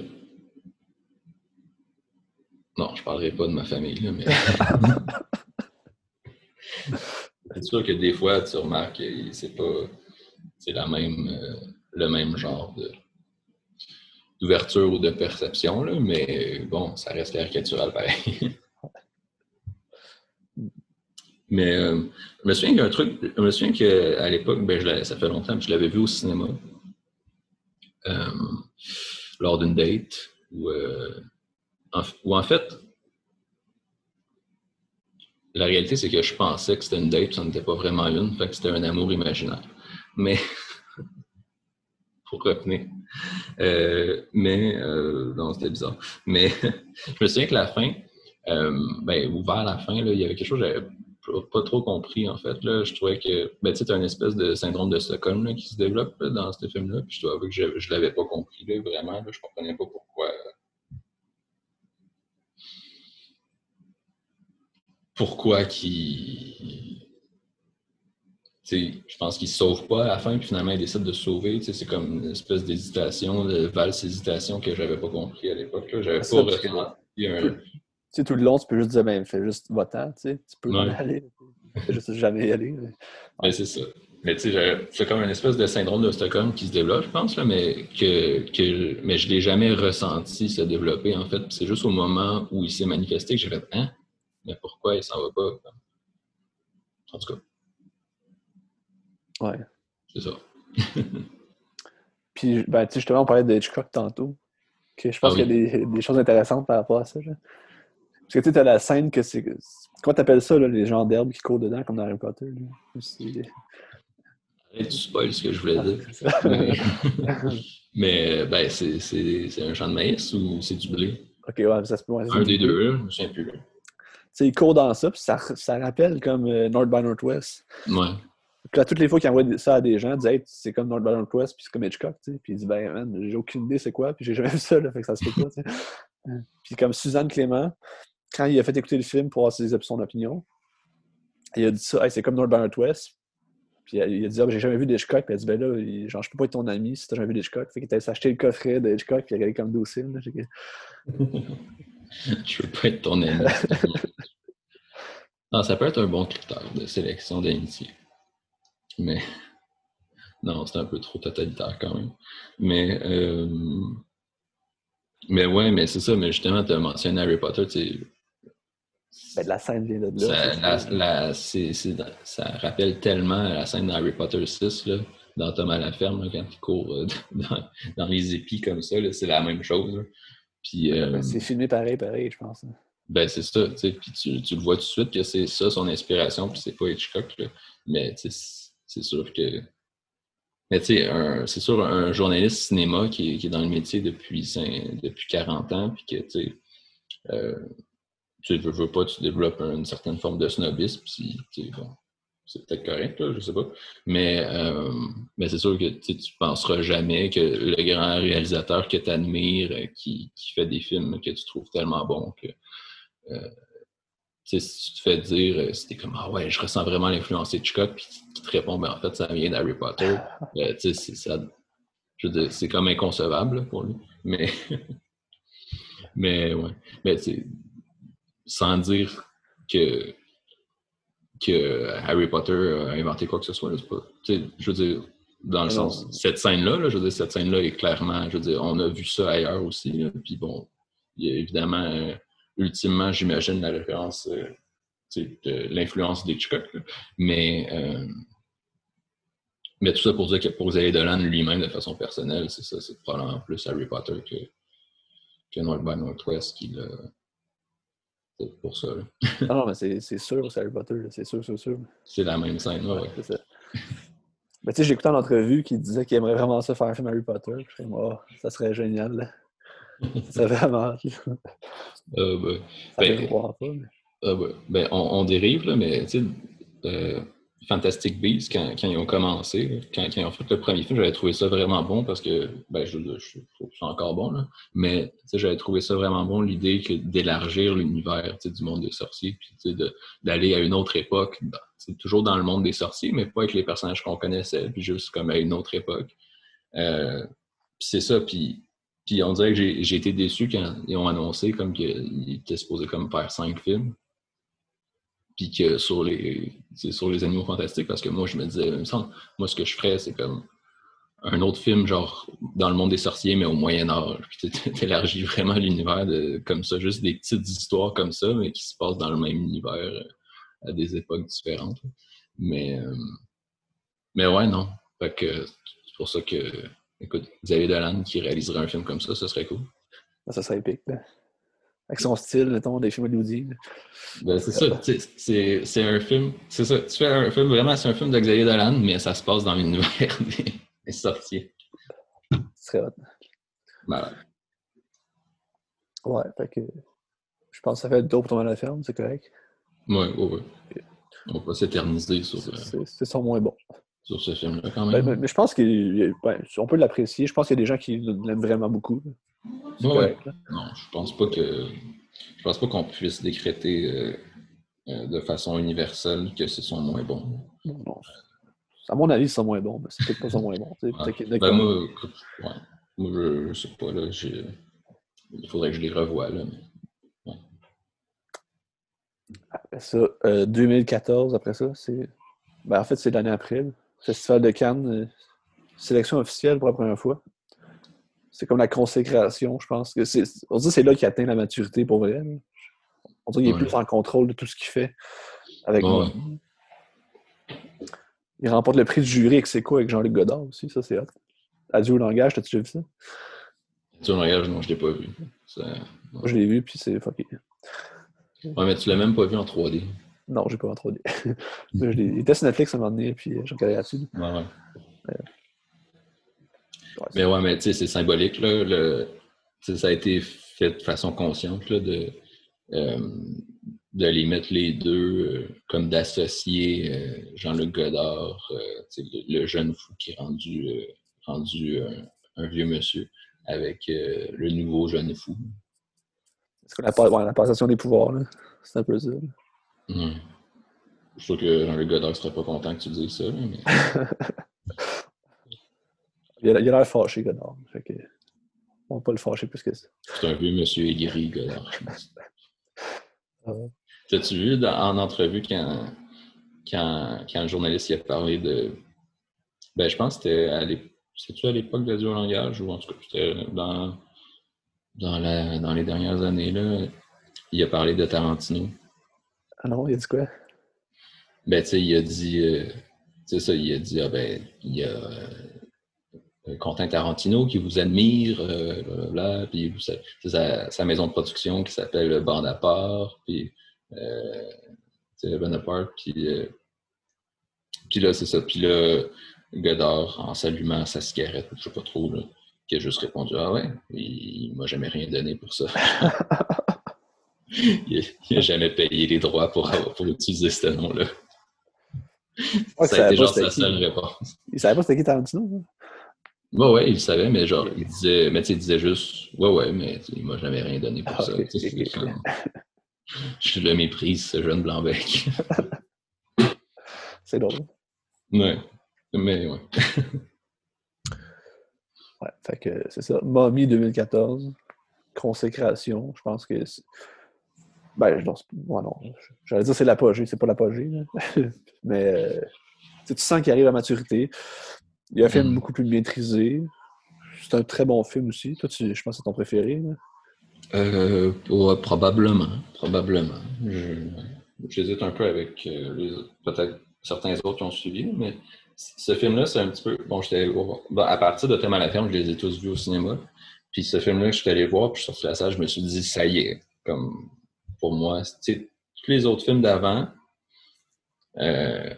[SPEAKER 1] Non, je parlerai pas de ma famille, là, mais... C'est sûr que des fois, tu remarques que c'est pas c'est la même, euh, le même genre d'ouverture ou de perception, là, mais bon, ça reste caricatural pareil. mais euh, je me souviens d'un truc, je me souviens qu'à l'époque, ben, ça fait longtemps, que je l'avais vu au cinéma. Euh, lors d'une date où, où en fait, la réalité, c'est que je pensais que c'était une date, ça n'était pas vraiment une, fait que c'était un amour imaginaire. Mais, pour retenir. Euh, mais, euh, non, c'était bizarre. Mais, je me souviens que la fin, euh, ben, ou vers la fin, il y avait quelque chose pas trop compris, en fait. Là. Je trouvais que, ben, tu sais, un espèce de syndrome de Stockholm là, qui se développe dans ce film-là, puis je trouvais que je, ne l'avais pas compris, là, vraiment. Là, je comprenais pas pourquoi pourquoi qu'il. Je pense qu'il ne sauve pas à la fin, puis finalement il décide de se sauver. C'est comme une espèce d'hésitation, de valse-hésitation que j'avais pas compris à l'époque. J'avais pas ressenti
[SPEAKER 2] un. Tu tout le long, tu peux juste dire, ben, fais juste votant, tu sais, tu peux ouais. aller. Fais juste jamais y aller.
[SPEAKER 1] Ben, c'est ça. Mais tu sais, c'est comme une espèce de syndrome de Stockholm qui se développe, je pense, là, mais que, que mais je l'ai jamais ressenti se développer, en fait. C'est juste au moment où il s'est manifesté que j'ai fait, hein? mais pourquoi il s'en va pas? En tout cas.
[SPEAKER 2] Ouais.
[SPEAKER 1] C'est ça.
[SPEAKER 2] Puis, ben, tu sais, justement, on parlait de Hitchcock tantôt. Que je pense ah qu'il y a des, des, choses intéressantes par rapport à ça. Parce que tu sais, t'as la scène que c'est. Comment t'appelles ça, là, les gens d'herbe qui courent dedans, comme dans Harry Potter?
[SPEAKER 1] Arrête, tu spoil ce que je voulais ah, dire. mais, ben, c'est un champ de maïs ou c'est du blé?
[SPEAKER 2] Ok, ouais, ça se peut.
[SPEAKER 1] un des deux, je souviens plus. Là.
[SPEAKER 2] sais, il court dans ça, puis ça, ça rappelle comme euh, North by Northwest.
[SPEAKER 1] Ouais.
[SPEAKER 2] Puis là, toutes les fois qu'il envoie ça à des gens, il dit hey, c'est comme North by Northwest, puis c'est comme Hitchcock, tu sais. Puis il dit ben, man, j'ai aucune idée c'est quoi, puis j'ai jamais vu ça, là, fait que ça se fait pas, tu sais. puis comme Suzanne Clément, quand il a fait écouter le film pour avoir ses, son opinion, il a dit ça, c'est comme North by Northwest. Puis il a dit, ah, j'ai jamais vu d'Hitchcock. Puis il a dit, ben là, genre, je peux pas être ton ami si t'as jamais vu d'Hitchcock. Fait qu'il était s'acheter le coffret de Hitchcock, puis il a regardé comme docile.
[SPEAKER 1] Je veux pas être ton ami. non, ça peut être un bon critère de sélection d'amitié. Mais non, c'est un peu trop totalitaire quand même. Mais euh... mais ouais, mais c'est ça, mais justement, tu as mentionné Harry Potter, tu
[SPEAKER 2] Ben, la scène vient de là.
[SPEAKER 1] ça, la- la- rappelle tellement la scène dans Harry Potter 6, là, dans Thomas la ferme, là, quand il court euh, dans, dans les épis comme ça, c'est la même chose. là. Puis, euh,
[SPEAKER 2] Ben, c'est filmé pareil, pareil, je pense. hein.
[SPEAKER 1] ben, c'est ça, puis tu, tu le vois tout de suite que c'est ça son inspiration, puis c'est pas Hitchcock, là. Mais, c'est- sûr que... Mais, tu sais, c'est sûr, un journaliste cinéma qui est, qui est dans le métier depuis, depuis 40 ans, puis que, tu sais, euh, tu veux, veux pas, tu développes une certaine forme de snobisme, bon, c'est peut-être correct, là, je sais pas. Mais, euh, mais c'est sûr que tu tu penseras jamais que le grand réalisateur que tu admires, euh, qui, qui fait des films que tu trouves tellement bons que euh, si tu te fais dire, si t'es comme Ah ouais, je ressens vraiment l'influence Hitchcock, puis qui te répond, ben en fait, ça vient d'Harry Potter, c'est ça. Je veux dire, c'est comme inconcevable là, pour lui. Mais, mais ouais. Mais sans dire que, que Harry Potter a inventé quoi que ce soit, là, pas. Je veux dire, dans le
[SPEAKER 2] Ah
[SPEAKER 1] sens, cette scène-là, là, je veux dire, cette scène-là est clairement, je veux dire, on a vu ça ailleurs aussi, là, puis bon, il y a évidemment, euh, ultimement, j'imagine la référence, euh, de l'influence d'Hitchcock, mais, euh, mais tout ça pour dire que pour Xavier Dolan lui-même, de façon personnelle, c'est ça, c'est probablement plus Harry Potter que, que North by Northwest qui l'a. C'est pour ça, là.
[SPEAKER 2] Ah non, mais c'est sûr, c'est Harry Potter, c'est sûr, c'est sûr.
[SPEAKER 1] C'est la même scène, ouais, ouais.
[SPEAKER 2] C'est ça. Mais tu sais, j'ai écouté en entrevue qu'il disait qu'il aimerait vraiment ça faire un film Harry Potter. Je fais, oh, ça serait génial. là. Ça vraiment. ça
[SPEAKER 1] Euh, ben,
[SPEAKER 2] fait
[SPEAKER 1] Ben,
[SPEAKER 2] pas. mais-
[SPEAKER 1] Ah ouais. Ben, on, on dérive, là, mais tu sais, euh, Fantastic Beasts, quand, ils ont commencé, quand, ils ont fait le premier film, j'avais trouvé ça vraiment bon parce que, ben, je, je, je trouve que c'est encore bon, là, mais j'avais trouvé ça vraiment bon, l'idée d'élargir l'univers du monde des sorciers, puis d'aller à une autre époque, tu sais, toujours dans le monde des sorciers, mais pas avec les personnages qu'on connaissait, puis juste comme à une autre époque. Euh, c'est ça, puis puis on dirait que j'ai été déçu quand ils ont annoncé comme qu'ils étaient supposés comme faire cinq films. Puis que sur les, sur les animaux fantastiques, parce que moi je me disais, il me semble, moi ce que je ferais, c'est comme un autre film, genre dans le monde des sorciers, mais au Moyen Âge. Puis tu élargis vraiment l'univers de comme ça, juste des petites histoires comme ça, mais qui se passent dans le même univers euh, à des époques différentes. Mais, euh, mais ouais, non. Fait que c'est pour ça que Écoute, Xavier Dolan qui réaliserait un film comme ça, ce serait cool.
[SPEAKER 2] Ça serait épique. là. Avec son style, mettons, des films hollywoodiens.
[SPEAKER 1] Ben, c'est ça, c'est c'est un film, c'est ça, tu fais un film, vraiment, c'est un film de Xavier Dolan, mais ça se passe dans l'univers des, des sorciers.
[SPEAKER 2] Ce serait hot.
[SPEAKER 1] Malade.
[SPEAKER 2] Ouais, fait que je pense que ça fait tour pour tomber à la ferme, c'est correct.
[SPEAKER 1] Ouais, ouais, ouais. On va pas s'éterniser sur, euh,
[SPEAKER 2] C'est c'est son moins bon.
[SPEAKER 1] sur ce film-là quand
[SPEAKER 2] Ben,
[SPEAKER 1] même.
[SPEAKER 2] mais, mais je pense qu'on peut l'apprécier. Je pense qu'il y a des gens qui l'aiment vraiment beaucoup.
[SPEAKER 1] Ouais. Non, je pense pas que je pense pas qu'on puisse décréter euh, euh, de façon universelle que c'est son moins bon.
[SPEAKER 2] Non, non. À mon avis, c'est son moins bon, mais c'est peut-être pas son moins bon. tu sais.
[SPEAKER 1] Ouais.
[SPEAKER 2] Peut-être qu'il y en a
[SPEAKER 1] Ben, moi, écoute, ouais. Moi, je, je sais pas, là, il faudrait que je les revoie, là. mais-
[SPEAKER 2] Après ça, euh, 2014, après ça, c'est. Ben, en fait, c'est l'année après. Festival de Cannes, euh, sélection officielle pour la première fois. C'est comme la consécration, je pense. que c'est On dit que c'est là qu'il atteint la maturité pour vrai. On dirait qu'il est
[SPEAKER 1] Ouais.
[SPEAKER 2] plus en contrôle de tout ce qu'il fait. Avec
[SPEAKER 1] Ouais.
[SPEAKER 2] Il remporte le prix du jury avec C'est quoi avec Jean-Luc Godard aussi, ça c'est hot. Adieu au langage, t'as-tu déjà vu ça?
[SPEAKER 1] Tu regardes, non, je l'ai pas vu.
[SPEAKER 2] Moi, je l'ai vu, puis c'est fucké.
[SPEAKER 1] Ouais, mais tu l'as même pas vu en 3D.
[SPEAKER 2] Non, j'ai pas en 3D. Mais je l'ai- il était sur Netflix à un moment donné, puis euh, j'ai regardé là-dessus.
[SPEAKER 1] Ouais, ouais.
[SPEAKER 2] Ouais,
[SPEAKER 1] Mais ouais, mais tu sais, c'est symbolique, là. Le, ça a été fait de façon consciente, là, de, euh, de les mettre les deux, euh, comme d'associer euh, Jean-Luc Godard, le, le, jeune fou qui est rendu, rendu un vieux monsieur, avec le nouveau jeune fou.
[SPEAKER 2] C'est la, ouais, la passation des pouvoirs, c'est un peu ça.
[SPEAKER 1] Mmh. Je suis sûr que Jean-Luc Godard serait pas content que tu dises ça. mais...
[SPEAKER 2] il a l'air fâché, Godard. Fait que... On va pas le fâcher plus que ça.
[SPEAKER 1] C'est un vieux monsieur aigri, Godard, pense. T'as-tu vu en entrevue quand, quand, quand, le journaliste y a parlé de. Ben, je pense que c'était à l'époque. C'est-tu à l'époque de Dieu langage ou en tout cas, c'était dans, dans, la, dans les dernières années, là. Il a parlé de Tarantino.
[SPEAKER 2] Ah non, il a dit quoi?
[SPEAKER 1] Ben, tu sais, il a dit. Euh, tu sais, ça, il a dit, ah ben, il y a. Euh, Quentin Tarantino qui vous admire, euh, blablabla, puis sa, sa, maison de production qui s'appelle Bande à part, puis euh, Bonaparte, puis, euh, puis là, c'est ça. Puis là, Godard, en s'allumant sa cigarette, je sais pas trop, là, qui a juste répondu Ah ouais, il, m'a jamais rien donné pour ça. il, n'a jamais payé les droits pour, pour utiliser ce nom-là.
[SPEAKER 2] ça a été genre sa seule réponse. Il savait pas c'était qui Tarantino? Hein?
[SPEAKER 1] Ouais, ouais, il savait, mais genre, il disait, mais il disait juste, ouais, ouais, mais il m'a jamais rien donné pour ah, ça. Je le méprise, ce jeune blanc-bec.
[SPEAKER 2] c'est drôle.
[SPEAKER 1] Ouais. Mais ouais.
[SPEAKER 2] ouais, fait que c'est ça. Mommy 2014, consécration, je pense que. Ben, non, non j'allais dire c'est l'apogée, c'est pas l'apogée. Mais euh, tu sens qu'il arrive à maturité. Il y a un film mm. beaucoup plus maîtrisé. C'est un très bon film aussi. Toi, tu, je pense que c'est ton préféré.
[SPEAKER 1] Euh, probablement. Probablement. J'hésite un peu avec euh, peut-être certains autres qui ont suivi, mais ce film-là, c'est un petit peu. Bon, j'étais à partir de Thème à la ferme, je les ai tous vus au cinéma. Puis ce film-là, je suis allé voir, puis je suis sorti la salle, je me suis dit, ça y est. Comme pour moi, tous les autres films d'avant, euh,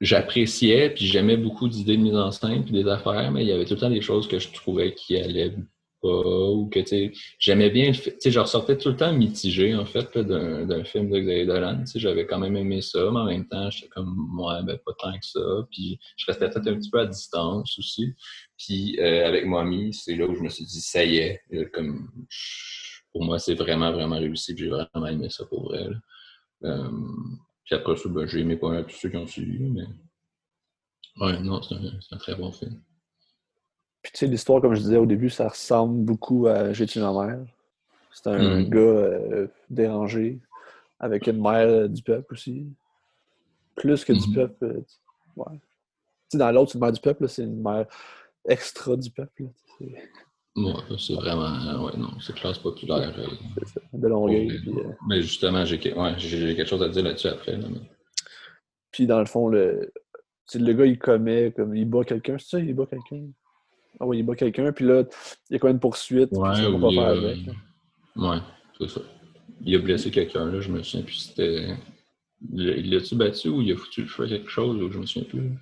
[SPEAKER 1] j'appréciais, puis j'aimais beaucoup d'idées de mise en scène, puis des affaires, mais il y avait tout le temps des choses que je trouvais qui allaient ou que, tu j'aimais bien, tu sais, je ressortais tout le temps mitigé, en fait, d'un film de Xavier Dolan, tu sais, j'avais quand même aimé ça, mais en même temps, j'étais comme, moi, ben, pas tant que ça, puis je restais peut-être un petit peu à distance aussi, puis euh, avec Mommy, c'est là où je me suis dit, ça y est, comme, pour moi, c'est vraiment, vraiment réussi, j'ai vraiment aimé ça pour vrai, euh, puis après ça, ben, j'ai aimé pas mal tous ceux qui ont suivi, mais, ouais, non, c'est un, un très bon film.
[SPEAKER 2] Puis tu sais, l'histoire, comme je disais au début, ça ressemble beaucoup à J'ai tué ma mère. C'est un mm. gars euh, dérangé, avec une mère euh, du peuple aussi. Plus que du mm-hmm. peuple. Euh, ouais. Tu sais, dans l'autre, c'est une mère du peuple, c'est une mère extra du peuple.
[SPEAKER 1] Ouais, c'est vraiment. Ouais, non, c'est classe populaire.
[SPEAKER 2] c'est ça, de Longueuil.
[SPEAKER 1] Mais justement, j'ai ouais, quelque chose à dire là-dessus après. Là,
[SPEAKER 2] Puis dans le fond, le, le gars, il commet, comme il bat quelqu'un, c'est ça, il bat quelqu'un? Ah oui, il bat quelqu'un, puis là, il y a quand même une poursuite.
[SPEAKER 1] Ouais,
[SPEAKER 2] ça
[SPEAKER 1] pas faire avec. Ouais, c'est ça. Il a blessé quelqu'un, là, je me souviens plus. C'était. Il l'a-tu battu ou il a foutu le feu à quelque chose, ou je me souviens plus.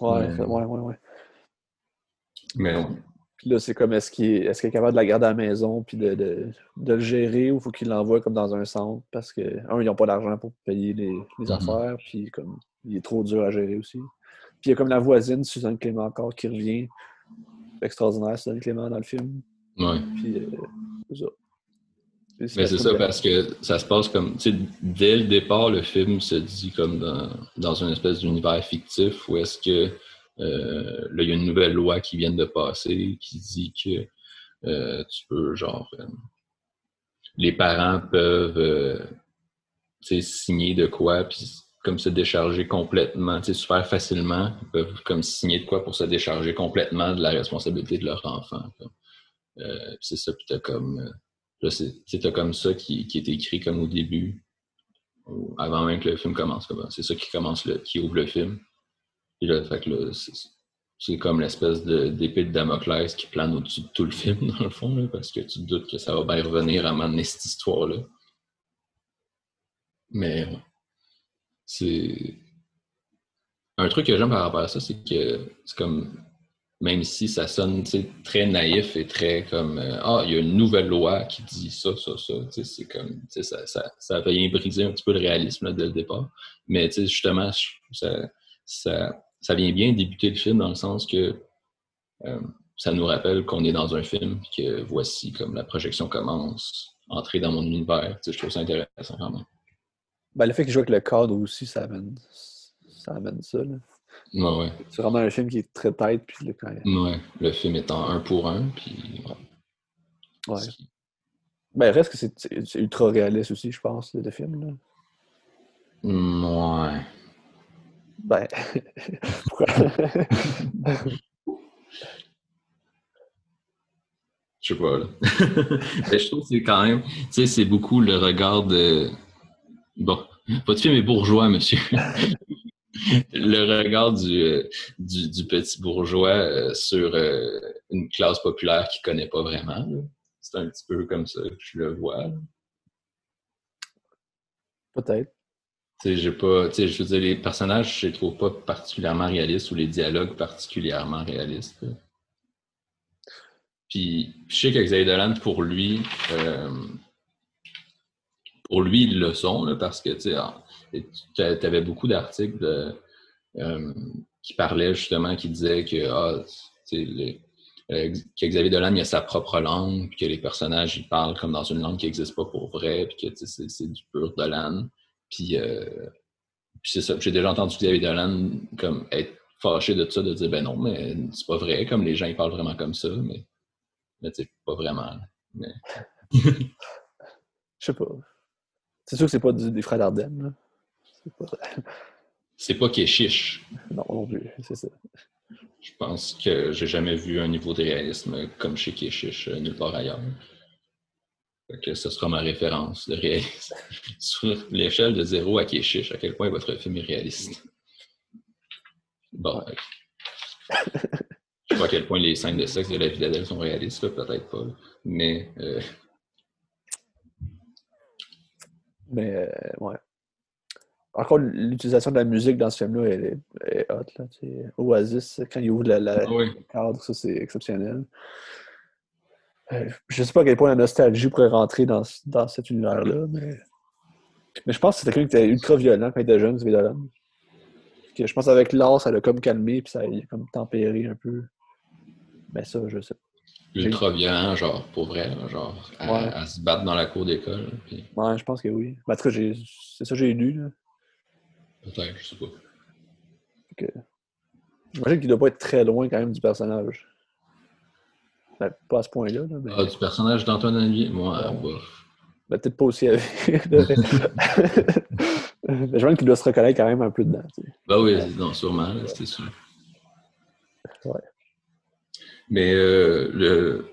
[SPEAKER 2] Ouais, ouais, ouais, ouais.
[SPEAKER 1] Mais.
[SPEAKER 2] Puis là, c'est comme est-ce qu'il est, est, capable de la garder à la maison puis de, de, de le gérer ou faut qu'il l'envoie comme dans un centre? Parce que, un, ils n'ont pas d'argent pour payer les, les mm-hmm. affaires, puis comme il est trop dur à gérer aussi. Puis il y a comme la voisine, Suzanne Clément encore, qui revient. Extraordinaire, Suzanne Clément, dans le film.
[SPEAKER 1] Ouais.
[SPEAKER 2] Puis, euh,
[SPEAKER 1] ça. Mais c'est ça, parce que ça se passe comme. Tu sais, dès le départ, le film se dit comme dans, dans une espèce d'univers fictif où est-ce que. Euh, là, il y a une nouvelle loi qui vient de passer qui dit que euh, tu peux, genre. Euh, les parents peuvent. Signer de quoi, puis comme se décharger complètement, sais, super facilement. Ils peuvent comme signer de quoi pour se décharger complètement de la responsabilité de leur enfant. C'est ça, puis t'as comme. Là, c'est comme ça qui, est écrit comme au début, avant même que le film commence. C'est ça qui commence, qui ouvre le film. Là, fait que là, c'est comme l'espèce d'épée de, Damoclès qui plane au-dessus de tout le film, dans le fond, parce que tu te doutes que ça va bien revenir à m'amener cette histoire-là. Mais c'est. Un truc que j'aime par rapport à ça, c'est que c'est comme. même si ça sonne très naïf et très comme euh, Ah, il y a une nouvelle loi qui dit ça, ça, ça. C'est comme ça, ça, ça vient briser un petit peu le réalisme là, dès le départ. Mais justement, ça, ça, ça, vient bien débuter le film dans le sens que euh, ça nous rappelle qu'on est dans un film que voici comme la projection commence, entrer dans mon univers. Je trouve ça intéressant quand même.
[SPEAKER 2] Ben, le fait qu'il joue avec le cadre aussi, ça amène ça. Amène ça là.
[SPEAKER 1] Ouais,
[SPEAKER 2] C'est vraiment un film qui est très tête. Puis le,
[SPEAKER 1] ouais, le film étant un pour un. Puis,
[SPEAKER 2] ouais. Ben, reste que c'est ultra réaliste aussi, je pense, le film. Là.
[SPEAKER 1] Mm, ouais.
[SPEAKER 2] Ben, pourquoi?
[SPEAKER 1] je sais pas, là. Ben, je trouve que c'est quand même, tu sais, c'est beaucoup le regard de. Bon, votre film est bourgeois, monsieur le regard du, euh, du, du petit bourgeois euh, sur euh, une classe populaire qu'il connaît pas vraiment. C'est un petit peu comme ça que je le vois.
[SPEAKER 2] Peut-être.
[SPEAKER 1] Pas, je veux dire, les personnages, je les trouve pas particulièrement réalistes ou les dialogues particulièrement réalistes. Puis, je sais qu'Xavier Dolan, pour lui, pour lui, ils le sont, parce que, tu sais, tu avais beaucoup d'articles euh, qui parlaient justement, qui disaient que, ah, euh, Xavier Dolan, a sa propre langue, puis que les personnages, ils parlent comme dans une langue qui n'existe pas pour vrai, puis que c'est du pur Dolan. Puis, euh, puis c'est ça. J'ai déjà entendu Xavier Dolan comme être fâché de ça, de dire ben non, mais c'est pas vrai, comme les gens ils parlent vraiment comme ça, mais, mais sais, pas vraiment. Mais...
[SPEAKER 2] Je sais pas. C'est sûr que c'est pas des frères d'Ardenne.
[SPEAKER 1] C'est pas Keshish.
[SPEAKER 2] Non, non plus, c'est ça.
[SPEAKER 1] Je pense que j'ai jamais vu un niveau de réalisme comme chez Keshish euh, nulle part ailleurs. Que ce sera ma référence de réalisme. Sur l'échelle de 0 à Keshish, à quel point votre film est réaliste. Bon. je sais pas à quel point les scènes de sexe de la vie d'Adèle sont réalistes, peut-être pas. Mais. Euh...
[SPEAKER 2] Mais, euh, ouais. Encore, l'utilisation de la musique dans ce film-là est, est hot. Là, Oasis, quand il ouvre la, la
[SPEAKER 1] ah
[SPEAKER 2] cadre, ça c'est exceptionnel. Euh, je ne sais pas à quel point la nostalgie pourrait rentrer dans, dans cet univers-là, mais... mais je pense que c'était quelqu'un qui était ultra violent quand il était jeune, ce là Je pense qu'avec l'art, ça l'a comme calmé, puis ça a comme tempéré un peu. Mais ça, je sais pas.
[SPEAKER 1] Ultra violent, genre, pour vrai, genre, à, se battre dans la cour d'école. Puis...
[SPEAKER 2] Ouais, je pense que oui. Mais en tout cas, c'est ça que j'ai lu. Là.
[SPEAKER 1] Peut-être, je sais pas.
[SPEAKER 2] Okay. J'imagine qu'il doit pas être très loin quand même du personnage. Ben, pas à ce point-là. mais...
[SPEAKER 1] Ah, du personnage d'Antoine Olivier? Moi, ouais.
[SPEAKER 2] ben, peut-être pas aussi avec. J'imagine qu'il doit se reconnaître quand même un peu dedans. Tu
[SPEAKER 1] Ben oui, non, sûrement, c'est sûr.
[SPEAKER 2] Ouais.
[SPEAKER 1] Mais euh, le...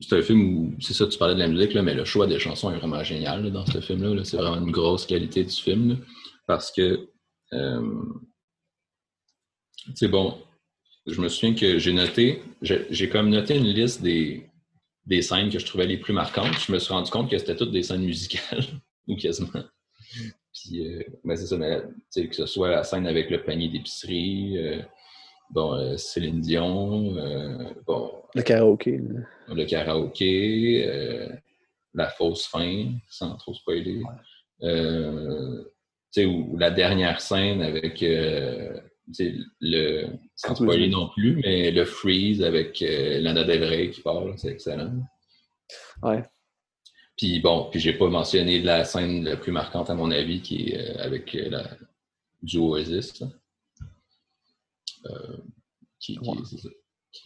[SPEAKER 1] c'est un film où, c'est ça, tu parlais de la musique, là, mais le choix des chansons est vraiment génial dans ce film-là. c'est vraiment une grosse qualité du film parce que, euh, c'est bon, je me souviens que j'ai noté, j'ai comme noté une liste des, des scènes que je trouvais les plus marquantes. Je me suis rendu compte que c'était toutes des scènes musicales, ou quasiment. Puis, euh, ben, c'est ça, mais, que ce soit la scène avec le panier d'épicerie, euh, bon, euh, Céline Dion, bon.
[SPEAKER 2] Le karaoké.
[SPEAKER 1] Le karaoké, la fausse fin, sans trop spoiler ou la dernière scène avec le sans spoiler non plus, mais le freeze avec euh, Lana Del Rey qui parle, c'est excellent.
[SPEAKER 2] Ouais.
[SPEAKER 1] Puis bon, puis j'ai pas mentionné la scène la plus marquante à mon avis qui est euh, avec la du Oasis. qui,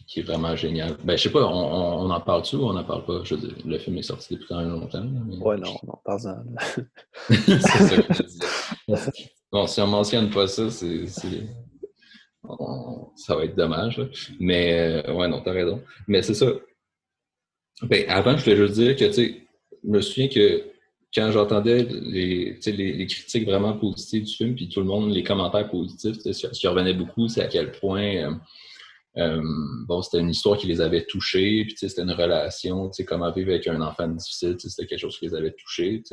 [SPEAKER 1] qui, est vraiment génial. Ben, je sais pas, on, en parle-tu ou on n'en parle pas? Je veux dire, le film est sorti depuis quand même longtemps.
[SPEAKER 2] Mais... Ouais, non, non, parle-en.
[SPEAKER 1] c'est ça que je disais. Bon, si on mentionne pas ça, c'est. Ça va être dommage. Mais, euh, ouais, non, t'as raison. Mais c'est ça. Ben, avant, je voulais juste dire que, tu sais, je me souviens que quand j'entendais les, les, critiques vraiment positives du film, puis tout le monde, les commentaires positifs, ce qui revenait beaucoup, c'est à quel point. Euh, euh, bon, c'était une histoire qui les avait touchés, puis c'était une relation, tu sais, comment vivre avec un enfant difficile, c'était quelque chose qui les avait touchés.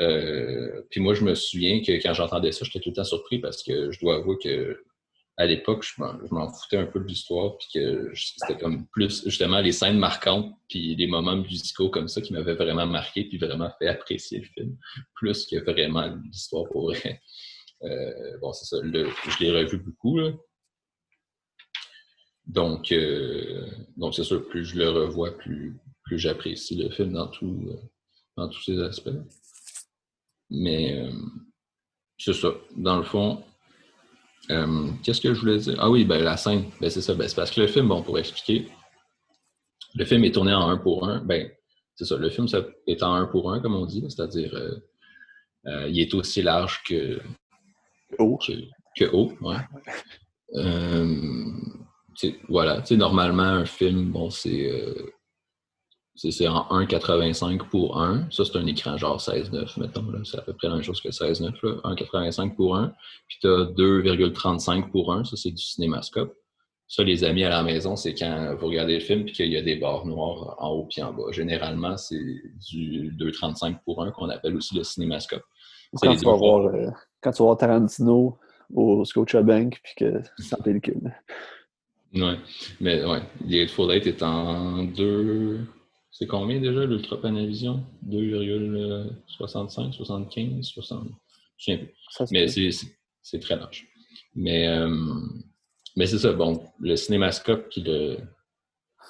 [SPEAKER 1] Euh, puis moi, je me souviens que quand j'entendais ça, j'étais tout le temps surpris parce que je dois avouer que à l'époque, je m'en foutais un peu de l'histoire, puis que c'était comme plus justement les scènes marquantes, puis les moments musicaux comme ça qui m'avaient vraiment marqué, puis vraiment fait apprécier le film, plus que vraiment l'histoire pour vrai. Euh, bon, c'est ça, je l'ai revu beaucoup, Donc, euh, donc c'est sûr, plus je le revois, plus, plus j'apprécie le film dans, tout, dans tous ses aspects. Mais euh, c'est ça. Dans le fond, euh, qu'est-ce que je voulais dire? Ah oui, ben, la scène, ben, c'est ça. Ben, c'est parce que le film, bon, pour expliquer, le film est tourné en un pour un. Ben, c'est ça. Le film ça, est en un pour un, comme on dit, c'est-à-dire euh, euh, il est aussi large que
[SPEAKER 2] haut.
[SPEAKER 1] Que, haut, ouais. voilà. Tu sais, normalement, un film, bon, c'est c'est en 1,85 pour 1. Ça, c'est un écran genre 16,9, mettons. C'est à peu près la même chose que 16,9. 1,85 pour 1. Puis tu as 2,35 pour 1. Ça, c'est du cinémascope. Ça, les amis à la maison, c'est quand vous regardez le film puis qu'il y a des barres noires en haut puis en bas. Généralement, c'est du 2,35 pour 1 qu'on appelle aussi le cinémascope.
[SPEAKER 2] Quand tu, vas voir, euh, quand tu vas voir Tarantino au Scotiabank puis que c'est en pellicule.
[SPEAKER 1] Ouais. Mais ouais, The Full Eight est en 2... C'est combien déjà l'Ultra Panavision 2,65, 75, 60 Je ne sais plus. Mais c'est très large. Mais, euh, mais c'est ça. Bon, le cinémascope, qui le,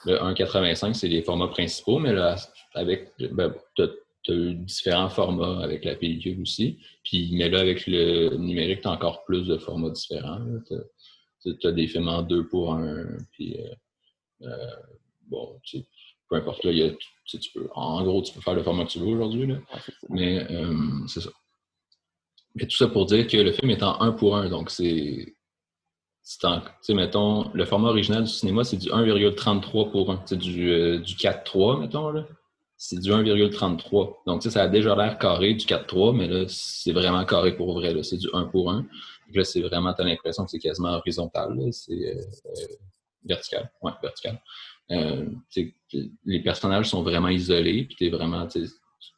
[SPEAKER 1] le 1,85, c'est les formats principaux, mais là, avec. Ben, tu as, eu différents formats avec la pellicule aussi. Puis, mais là, avec le numérique, tu as encore plus de formats différents. Tu as, des films en 2 pour 1. Puis, euh, euh, bon, tu peu importe, là, il y a, tu, peux, en gros, tu peux faire le format que tu veux aujourd'hui. mais euh, c'est ça. Mais tout ça pour dire que le film est en 1 pour 1. Donc, c'est. Tu sais, mettons, le format original du cinéma, c'est du 1,33 pour 1. C'est du, euh, du 4,3, mettons, là. C'est du 1,33. Donc, ça a déjà l'air carré du 4,3, mais là, c'est vraiment carré pour vrai. Là. C'est du 1 pour 1. Donc là, c'est vraiment, tu as l'impression que c'est quasiment horizontal. C'est euh, vertical. Ouais, vertical. Euh, les personnages sont vraiment isolés, puis t'es vraiment, tu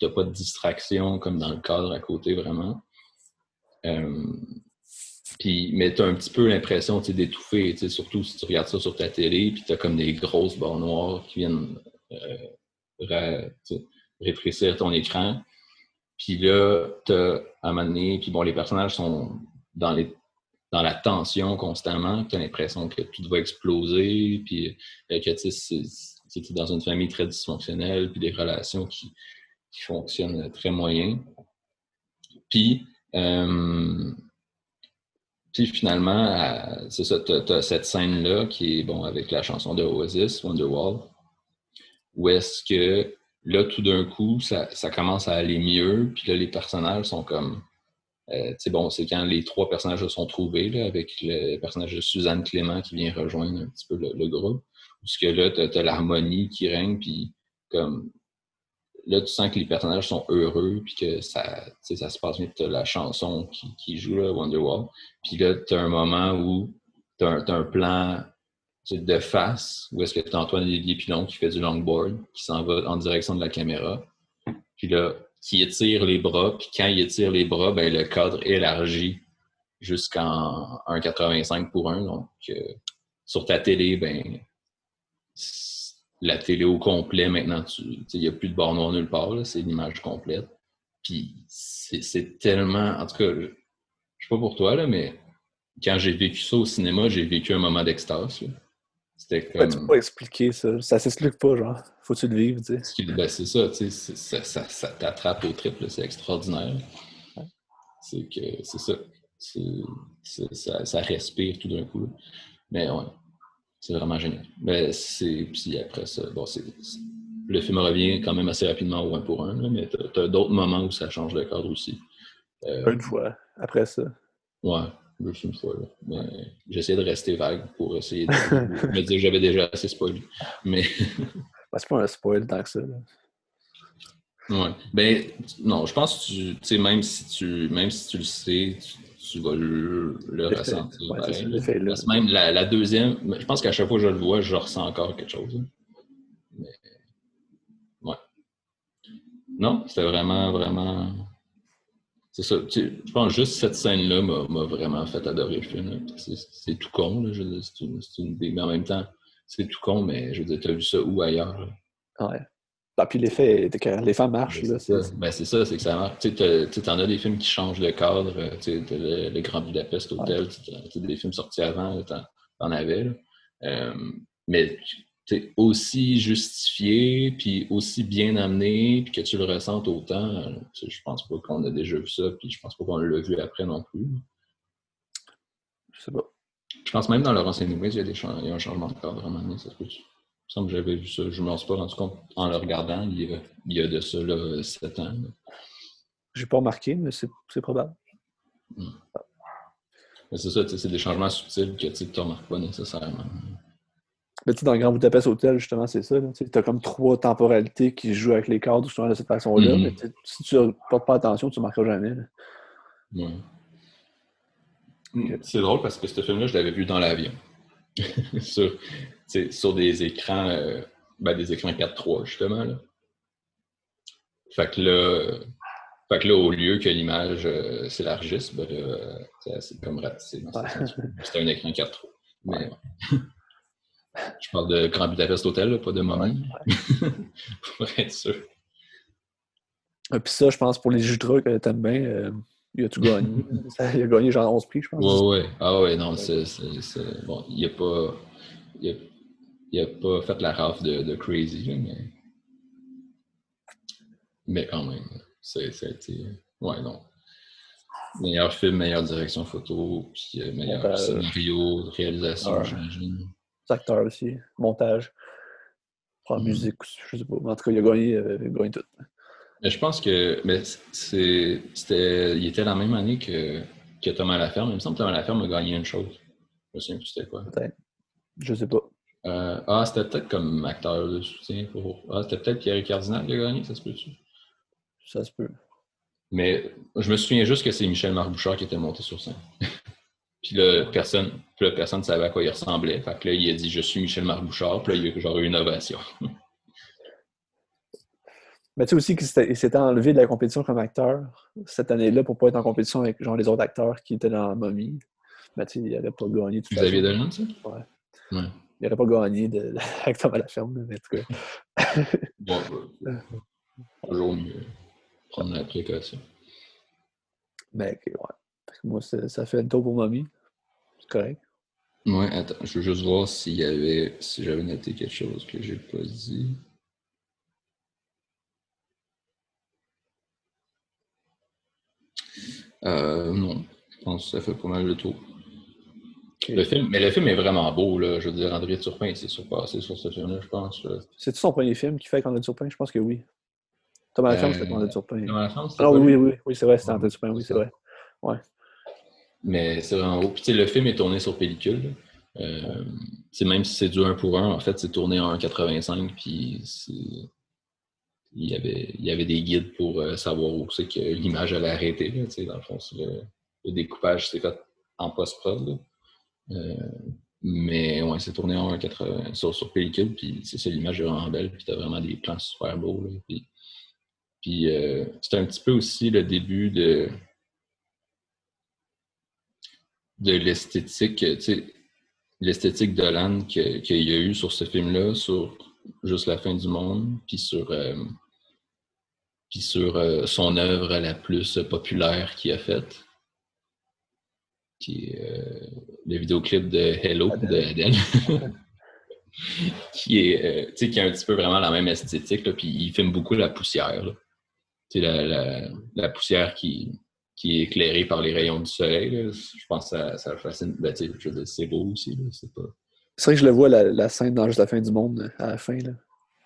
[SPEAKER 1] n'as pas de distraction comme dans le cadre à côté, vraiment. Euh, mais tu as un petit peu l'impression d'étouffer, surtout si tu regardes ça sur ta télé, puis tu as comme des grosses barres noires qui viennent euh, rétrécir ton écran. Puis là, tu as à un puis bon, les personnages sont dans les dans la tension constamment, tu as l'impression que tout va exploser, puis euh, que tu es dans une famille très dysfonctionnelle, puis des relations qui, fonctionnent très moyen. Puis, euh, puis finalement, c'est ça, tu as, cette scène-là qui est bon avec la chanson de Oasis, Wonderwall, où est-ce que là, tout d'un coup, ça, ça, commence à aller mieux, puis là, les personnages sont comme euh, bon, c'est quand les trois personnages sont trouvés, avec le personnage de Suzanne Clément qui vient rejoindre un petit peu le, groupe. Parce que là, tu as, l'harmonie qui règne, puis comme là, tu sens que les personnages sont heureux, puis que ça, ça se passe bien. Tu as la chanson qui, joue, là, Wonderwall. Puis là, tu as un moment où tu as, un plan de face, où est-ce que tu as Antoine Pilon qui fait du longboard, qui s'en va en direction de la caméra. Puis là, qui étire les bras, puis quand il étire les bras, ben, le cadre élargit jusqu'en 1,85 pour 1. Donc, euh, sur ta télé, ben, la télé au complet, maintenant, il n'y a plus de barre noire nulle part, c'est l'image complète. Puis c'est tellement. En tout cas, je sais pas pour toi, là, mais quand j'ai vécu ça au cinéma, j'ai vécu un moment d'extase.
[SPEAKER 2] C'était comme... Tu peux pas expliquer ça? Ça s'explique pas, genre. Faut-tu le vivre, tu sais?
[SPEAKER 1] Ben, c'est ça, tu sais. Ça, ça, ça t'attrape au triple, c'est extraordinaire. C'est que, c'est ça. ça. Ça respire tout d'un coup. Mais ouais, c'est vraiment génial. Mais c'est... Puis après ça, bon, c'est... Le film revient quand même assez rapidement au un pour un, mais t'as, as, d'autres moments où ça change de cadre aussi.
[SPEAKER 2] Euh... Une fois, après ça.
[SPEAKER 1] Ouais, fois. Là. j'essayais de rester vague pour essayer de me dire que j'avais déjà assez spoilé. Mais.
[SPEAKER 2] Ben, c'est pas un spoil tant que ça.
[SPEAKER 1] Ouais. Ben, non, je pense que tu sais, même si tu même si tu le sais, tu, vas le, ressentir. même la, deuxième, je pense qu'à chaque fois que je le vois, je ressens encore quelque chose. Mais, ouais. Non, c'était vraiment, vraiment c'est ça. Je pense juste cette scène-là m'a vraiment fait adorer le film. C'est tout con, là, c'est une, une, mais en même temps, c'est tout con, mais je veux dire, tu as vu ça où ailleurs?
[SPEAKER 2] Là? Ouais. Ah, puis l'effet, l'effet marche.
[SPEAKER 1] Ben, c'est ça, ben, ça c'est que ça marche. Tu en as des films qui changent le cadre. Euh, tu le, le, Grand Budapest Hotel, ouais. des films sortis avant, tu en, avais. Là. Euh, mais aussi justifié, puis aussi bien amené, puis que tu le ressentes autant, euh, je pense pas qu'on a déjà vu ça, puis je pense pas qu'on l'a vu après non plus.
[SPEAKER 2] Je sais pas.
[SPEAKER 1] Je pense même dans le renseignement, il y a, des il y a un changement de cadre vraiment, ça se peut. Il semble que j'avais vu ça. Je ne me suis pas rendu compte en le regardant, il y a, il y a de ça là, 7 ans.
[SPEAKER 2] J'ai pas remarqué, mais c'est probable.
[SPEAKER 1] Hmm. C'est ça, c'est des changements subtils que tu ne remarques pas nécessairement.
[SPEAKER 2] Mais tu dans le Grand Budapest Hotel, justement, c'est ça. Tu as comme trois temporalités qui jouent avec les cadres justement de cette façon-là. Mm-hmm. Mais si tu ne portes pas attention, tu ne marqueras jamais.
[SPEAKER 1] C'est drôle parce que ce film-là, je l'avais vu dans l'avion. sur, sur des écrans euh, ben, des écrans 4.3, justement. Là. Fait que là, fait que là, au lieu que l'image euh, s'élargisse, ben, c'est comme ratissé. C'était un écran 4.3. Mais Je parle de Grand Budapest Hotel, pas de moment. pour être sûr.
[SPEAKER 2] Et puis ça, je pense, pour les Jutra que t'aimes bien, euh, il a tout gagné. il a gagné genre 11 prix, je pense.
[SPEAKER 1] Ouais, ouais. Ah ouais, non, c'est. Bon, il a pas. Il a, il a, pas fait la rafle de, de Crazy, mais. Mais quand même, ça a été. Ouais, non. Meilleur film, meilleure direction photo, puis euh, meilleur scénario, réalisation, j'imagine
[SPEAKER 2] acteurs aussi, montage, pour mm. musique, je sais pas. En tout cas, il a gagné, euh, il a gagné tout.
[SPEAKER 1] Mais je pense que mais c'était, il était la même année que, que Thomas Laferme. Il me semble que Thomas Laferme a gagné une chose. Je me souviens plus c'était quoi.
[SPEAKER 2] Peut-être. Je sais pas.
[SPEAKER 1] Euh, ah, c'était peut-être comme acteur de soutien pour. Ah, c'était peut-être Pierre Cardinal qui a gagné, ça se peut-tu?
[SPEAKER 2] Ça se peut.
[SPEAKER 1] Mais je me souviens juste que c'est Michel Marbouchard qui était monté sur scène. Puis là, personne ne personne savait à quoi il ressemblait. Fait que là, il a dit Je suis Michel Marbouchard. Puis là, il y a genre eu une ovation.
[SPEAKER 2] Mais tu sais aussi qu'il s'était enlevé de la compétition comme acteur cette année-là pour ne pas être en compétition avec genre les autres acteurs qui étaient dans la momie. Mais tu sais, il n'aurait pas gagné.
[SPEAKER 1] Vous aviez de ça?
[SPEAKER 2] Ouais. ouais. Il n'aurait pas gagné de, avec Thomas Laferme, mais en tout cas.
[SPEAKER 1] bon, bah, toujours mieux. Prendre la précaution.
[SPEAKER 2] Mais ouais. Moi, ça fait le tour pour mamie. C'est correct.
[SPEAKER 1] Ouais, attends, je veux juste voir s'il y avait, si j'avais noté quelque chose que j'ai pas dit. Euh, non, je pense que ça fait pas mal le tour. Le film, mais le film est vraiment beau, là. Je veux dire, André Turpin s'est surpassé sur ce film-là, je pense.
[SPEAKER 2] C'est-tu son premier film qui fait André Turpin? Je pense que oui. Thomas euh, c'était André Turpin.
[SPEAKER 1] Thomas
[SPEAKER 2] Ah oui, oui, oui, oui c'est vrai, c'était André Turpin, oui, c'est vrai. Ouais.
[SPEAKER 1] Mais c'est vraiment beau. Puis le film est tourné sur pellicule. Euh, même si c'est du 1 pour 1, en fait, c'est tourné en 1,85. Puis il y, avait, il y avait des guides pour euh, savoir où c'est que l'image allait arrêter. Là, dans le fond, le, découpage s'est fait en post-prod. Euh, mais ouais, c'est tourné en 1,80 sur, sur pellicule. Puis c'est ça, l'image est vraiment belle. Puis t'as vraiment des plans super beaux. Puis euh, c'est un petit peu aussi le début de de l'esthétique, l'esthétique de l'âne qu'il y a eu sur ce film-là, sur Juste la fin du monde, puis sur, euh, puis sur euh, son œuvre la plus populaire qu'il a faite, qui est euh, le vidéoclip de Hello de Adele. qui, est, qui a un petit peu vraiment la même esthétique, puis il filme beaucoup la poussière. La, la, la poussière qui, qui est éclairé par les rayons du soleil. Je pense que ça, ça fascine. Ben, c'est beau aussi. C'est pas...
[SPEAKER 2] vrai que je le vois, la, la, scène dans Juste la fin du monde, à la fin, là,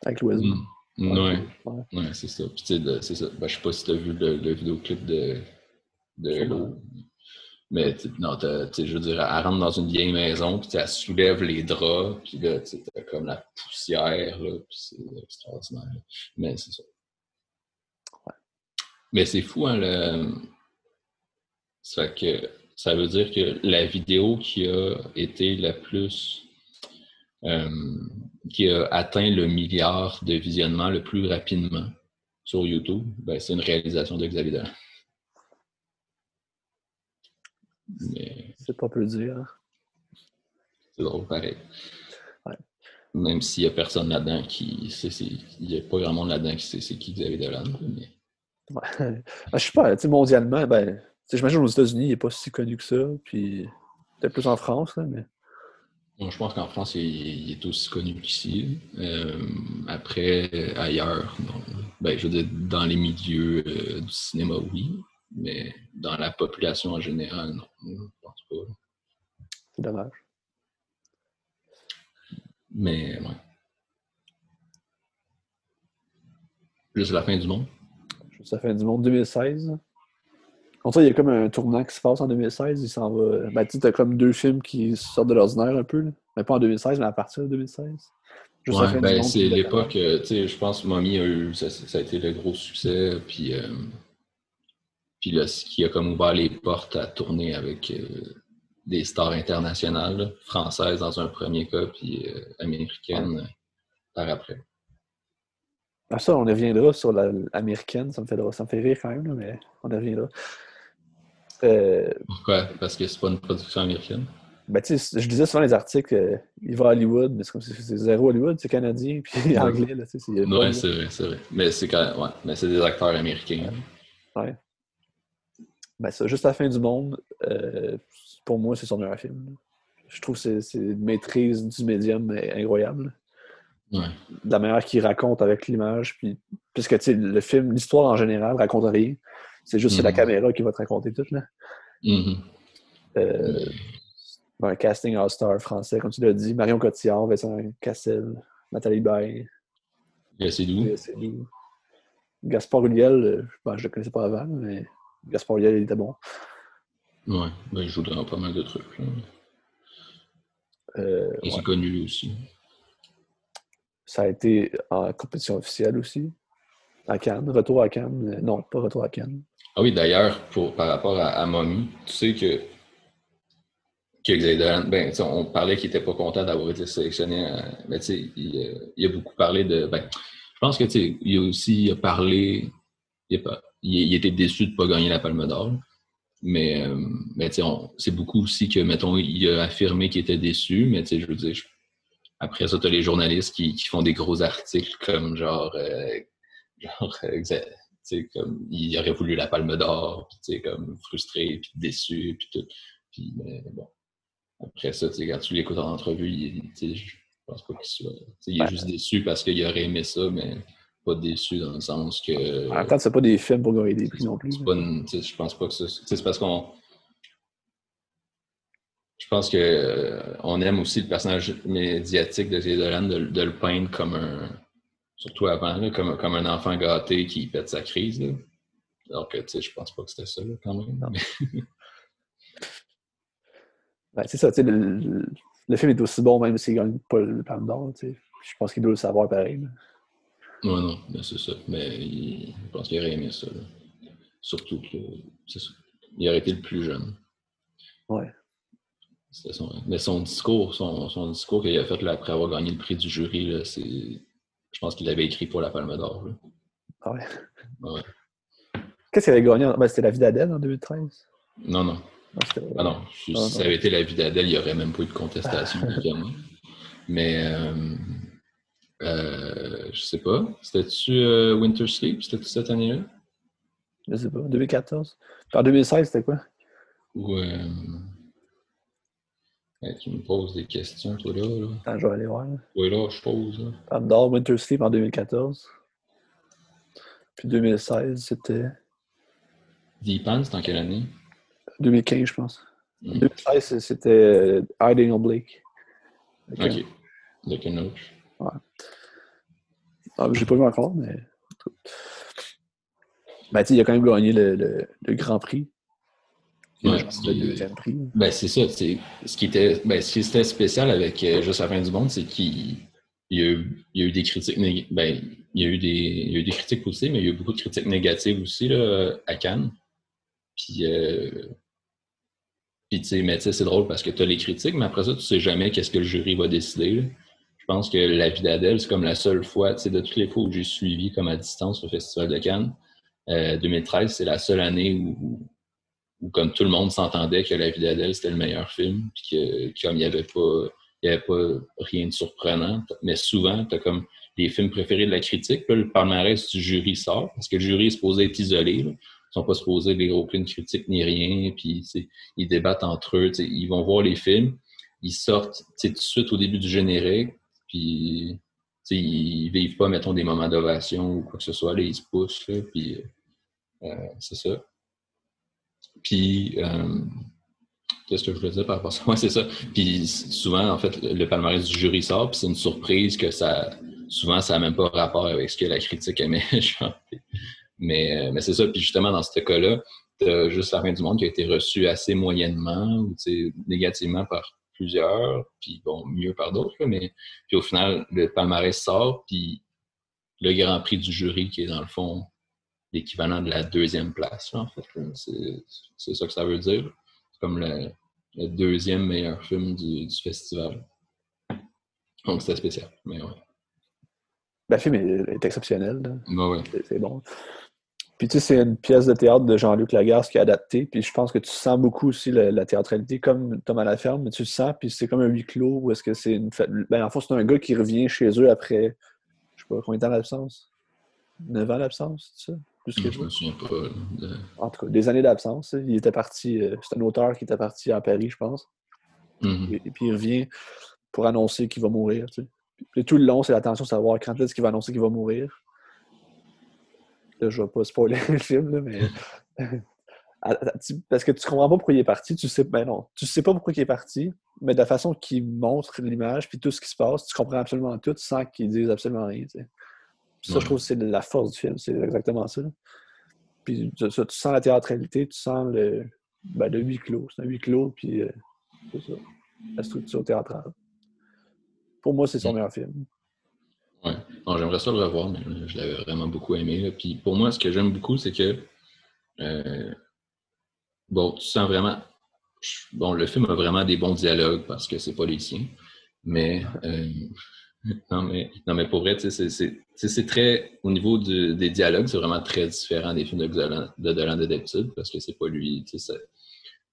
[SPEAKER 2] avec l'oiseau.
[SPEAKER 1] Mm. Oui, ouais. c'est ça. Puis, c'est ça. Ben, je sais pas si tu as vu le, le vidéoclip de, de l'eau. Mais non, je veux dire, elle rentre dans une vieille maison, puis elle soulève les draps, puis là, tu as comme la poussière, là, puis c'est extraordinaire. Mais c'est ça. Ouais. Mais c'est fou, hein, le, ça, que, ça veut dire que la vidéo qui a été la plus. Euh, qui a atteint le milliard de visionnements le plus rapidement sur YouTube, ben, c'est une réalisation de Xavier Dolan. Mais
[SPEAKER 2] C'est pas peu dire. hein?
[SPEAKER 1] c'est drôle pareil.
[SPEAKER 2] Ouais.
[SPEAKER 1] Même s'il n'y a personne là-dedans qui sait, il n'y a pas grand monde là-dedans qui sait c'est qui Xavier Dolan. Mais...
[SPEAKER 2] Ouais. Ah, je sais pas, tu mondialement, ben, j'imagine aux États-Unis, il n'est pas si connu que ça, puis peut-être plus en France, là, mais
[SPEAKER 1] Bon, je pense qu'en France, il, il est aussi connu qu'ici. Euh, après, ailleurs, non. Ben, je veux dire, dans les milieux euh, du cinéma, oui. Mais dans la population en général, non. Je pense pas.
[SPEAKER 2] c'est dommage.
[SPEAKER 1] Mais, ouais. Juste la fin du monde?
[SPEAKER 2] Juste la fin du monde 2016. En tout cas, il y a comme un tournant qui se passe en 2016. Il s'en va. Ben, tu as comme deux films qui sortent de l'ordinaire un peu. là. Mais pas en 2016, mais à partir de 2016. Juste
[SPEAKER 1] Ouais, ben, c'est l'époque, euh, tu sais, je pense que Mommy a eu, ça, ça a été le gros succès, puis, euh, puis là, ce qui a comme ouvert les portes à tourner avec euh, des stars internationales, là, françaises dans un premier cas, puis euh, américaines par après.
[SPEAKER 2] Ah, ça, on reviendra sur la- l'américaine. Ça me fait, ça me fait rire quand même, là, mais on reviendra. Euh,
[SPEAKER 1] Pourquoi? Parce que c'est pas une production américaine?
[SPEAKER 2] ben, je disais souvent les articles, euh, il va à Hollywood, mais c'est comme si c'est zéro Hollywood, c'est canadien, puis anglais. Là, c'est-
[SPEAKER 1] Ouais, c'est vrai, c'est vrai. Mais c'est quand même, ouais, mais c'est des acteurs américains.
[SPEAKER 2] Ouais. Ben, ça, juste la fin du monde, euh, pour moi, c'est son meilleur film. là. Je trouve que c'est- une maîtrise du médium incroyable.
[SPEAKER 1] Ouais.
[SPEAKER 2] De la manière qu'il raconte avec l'image, puis puisque tu sais, le film, l'histoire en général raconte rien. C'est juste c'est la
[SPEAKER 1] Mhm.
[SPEAKER 2] caméra qui va te raconter tout. Là.
[SPEAKER 1] Mhm.
[SPEAKER 2] Euh, un casting all-star français, comme tu l'as dit. Marion Cotillard, Vincent Cassel, Nathalie
[SPEAKER 1] d'où?
[SPEAKER 2] Léa Seydoux. Gaspard Ulliel, euh, ben, je le connaissais pas avant, mais Gaspard Ulliel, il était bon.
[SPEAKER 1] Ouais, ben, il joue dans pas mal de trucs. là.
[SPEAKER 2] Euh,
[SPEAKER 1] Et
[SPEAKER 2] ouais.
[SPEAKER 1] c'est connu lui aussi.
[SPEAKER 2] Ça a été en compétition officielle aussi. À Cannes. Retour à Cannes. Euh, Non, pas retour à Cannes.
[SPEAKER 1] Ah oui, d'ailleurs, par rapport à, à Mommy, tu sais que, que Xavier ben, on parlait qu'il n'était pas content d'avoir été sélectionné, euh, mais tu sais, il, euh, il a beaucoup parlé de. Ben, je pense que, tu sais, il a aussi parlé. Il, a il, était déçu de ne pas gagner la Palme d'Or. Mais, euh, mais c'est beaucoup aussi que, mettons, il a affirmé qu'il était déçu, mais je veux dire, après ça, tu as les journalistes qui, qui font des gros articles comme genre. genre comme, il aurait voulu la palme d'or, puis comme frustré, puis déçu, puis tout. Puis, mais bon. Après ça, quand tu l'écoutes en entrevue, il, je pense pas qu'il soit. il est
[SPEAKER 2] Ouais.
[SPEAKER 1] juste déçu parce qu'il aurait aimé ça, mais pas déçu dans le sens que.
[SPEAKER 2] En même temps, c'est pas des films pour gagner des prix non plus.
[SPEAKER 1] Pas une- je pense pas que ça. C'est parce qu'on. Je pense que euh, on aime aussi le personnage médiatique de Dolan de, de le peindre comme un. Surtout avant, là, comme, comme un enfant gâté qui pète sa crise. Là. Alors que, tu sais, je pense pas que c'était ça, là, quand même.
[SPEAKER 2] Ben, c'est ça, tu sais, le, le- le film est aussi bon même s'il gagne pas le Palme d'Or. tu sais. Je pense qu'il doit le savoir pareil. là.
[SPEAKER 1] Non, non, c'est ça. Mais il- je pense qu'il aurait aimé ça. là. Surtout que. c'est ça. Il aurait été le plus jeune.
[SPEAKER 2] Ouais.
[SPEAKER 1] Son- Mais son discours, son, son discours qu'il a fait là, après avoir gagné le prix du jury, là, c'est. Je pense qu'il l'avait écrit pour la Palme d'Or.
[SPEAKER 2] Ah ouais.
[SPEAKER 1] Ouais.
[SPEAKER 2] Qu'est-ce qu'il avait gagné? en- Ben, c'était La vie d'Adèle en 2013.
[SPEAKER 1] Non, non.
[SPEAKER 2] Non, c'était-
[SPEAKER 1] Ah non. Si
[SPEAKER 2] Ah,
[SPEAKER 1] ça avait été la vie d'Adèle, il n'y aurait même pas eu de contestation, évidemment. Mais. Euh, euh, je sais pas. C'était-tu euh, Winter Sleep? C'était-tu cette année-là?
[SPEAKER 2] Je sais pas, 2014. Puis en 2016, c'était quoi?
[SPEAKER 1] Ou. Ouais, tu me poses des questions, toi, là. là.
[SPEAKER 2] Attends, je vais aller voir.
[SPEAKER 1] Oui, là, je pose. Là.
[SPEAKER 2] Winter Sleep en 2014. Puis 2016, c'était
[SPEAKER 1] Deep Pan, c'est en quelle année?
[SPEAKER 2] 2015, je pense.
[SPEAKER 1] Hmm.
[SPEAKER 2] 2016, c'est- c'était euh, Hiding on Blake. Ok.
[SPEAKER 1] Ken Loach.
[SPEAKER 2] Ah, j'ai pas vu encore, mais. Ben, tu sais, il a quand même gagné le, le- le Grand Prix.
[SPEAKER 1] Ouais. Ben, c'est ça. Ce qui était, ben, ce qui était spécial avec euh, Juste la fin du monde, c'est qu'il il y, a eu, il y a eu des critiques. Ben, il y a eu des, il y a eu des critiques positives, mais il y a eu beaucoup de critiques négatives aussi là, à Cannes. Puis, euh, puis tu sais, mais tu sais, c'est drôle parce que tu as les critiques, mais après ça, tu sais jamais qu'est-ce que le jury va décider. là. Je pense que La vie d'Adèle, c'est comme la seule fois, tu sais, de toutes les fois où j'ai suivi comme à distance le Festival de Cannes, euh, 2013, c'est la seule année où, où comme tout le monde s'entendait que La vie d'Adèle, c'était le meilleur film, puis que comme il n'y avait pas il avait pas rien de surprenant. Mais souvent, tu comme les films préférés de la critique, le palmarès du jury sort, parce que le jury est supposé être isolé. Ils sont pas supposés lire aucune critique ni rien, puis ils débattent entre eux. Ils vont voir les films, ils sortent tout de suite au début du générique, puis ils vivent pas, mettons, des moments d'ovation ou quoi que ce soit, là, ils se poussent, puis euh, c'est ça. Puis, euh, qu'est-ce que je voulais dire par rapport à ça? Oui, c'est ça. Puis souvent, en fait, le palmarès du jury sort, puis c'est une surprise que ça. Souvent, ça n'a même pas rapport avec ce que la critique aimait Mais, euh, mais c'est ça. Puis justement, dans ce cas-là, tu as juste la fin du monde qui a été reçu assez moyennement ou négativement par plusieurs, puis bon, mieux par d'autres, mais puis au final, le palmarès sort, puis le Grand Prix du jury qui est dans le fond l'équivalent de la deuxième place, en fait. C'est ça que ça veut dire. C'est comme le, deuxième meilleur film du, festival. Donc c'était spécial, mais ouais.
[SPEAKER 2] Ben, le film est, exceptionnel.
[SPEAKER 1] Ben
[SPEAKER 2] c'est bon. Puis tu sais, c'est une pièce de théâtre de Jean-Luc Lagarce qui est adaptée. Puis je pense que tu sens beaucoup aussi la, théâtralité comme Thomas à la ferme, mais tu le sens, puis c'est comme un huis clos ou est-ce que c'est une fête. Ben, en fait, c'est un gars qui revient chez eux après, je sais pas, combien de temps d'absence? Neuf ans d'absence, c'est ça?
[SPEAKER 1] Plus que je me souviens pas.
[SPEAKER 2] En tout cas, des années d'absence. Il était parti, euh, c'est un auteur qui était parti à Paris, je pense.
[SPEAKER 1] Mm-hmm.
[SPEAKER 2] et, puis il revient pour annoncer qu'il va mourir. Tu sais. tout le long, c'est l'attention de savoir quand est-ce qu'il va annoncer qu'il va mourir. Là, je vais pas spoiler le film, mais. Parce que tu comprends pas pourquoi il est parti, tu sais, ben non, tu sais pas pourquoi il est parti, mais de la façon qu'il montre l'image, puis tout ce qui se passe, tu comprends absolument tout sans qu'il dise absolument rien. Ça, je trouve que c'est la force du film, c'est exactement ça. Puis tu, sens la théâtralité, tu sens le, ben, le huis clos. C'est un huis clos, puis euh, c'est ça, la structure théâtrale. Pour moi, c'est son meilleur film.
[SPEAKER 1] Ouais. j'aimerais ça le revoir, mais je l'avais vraiment beaucoup aimé. Puis pour moi, ce que j'aime beaucoup, c'est que euh, bon, tu sens vraiment. Bon, le film a vraiment des bons dialogues parce que c'est pas les siens. Mais euh, non, mais non, mais pour vrai, c'est très. Au niveau des dialogues, c'est vraiment très différent des films de Dolan de, Dolan de d'habitude parce que c'est pas lui.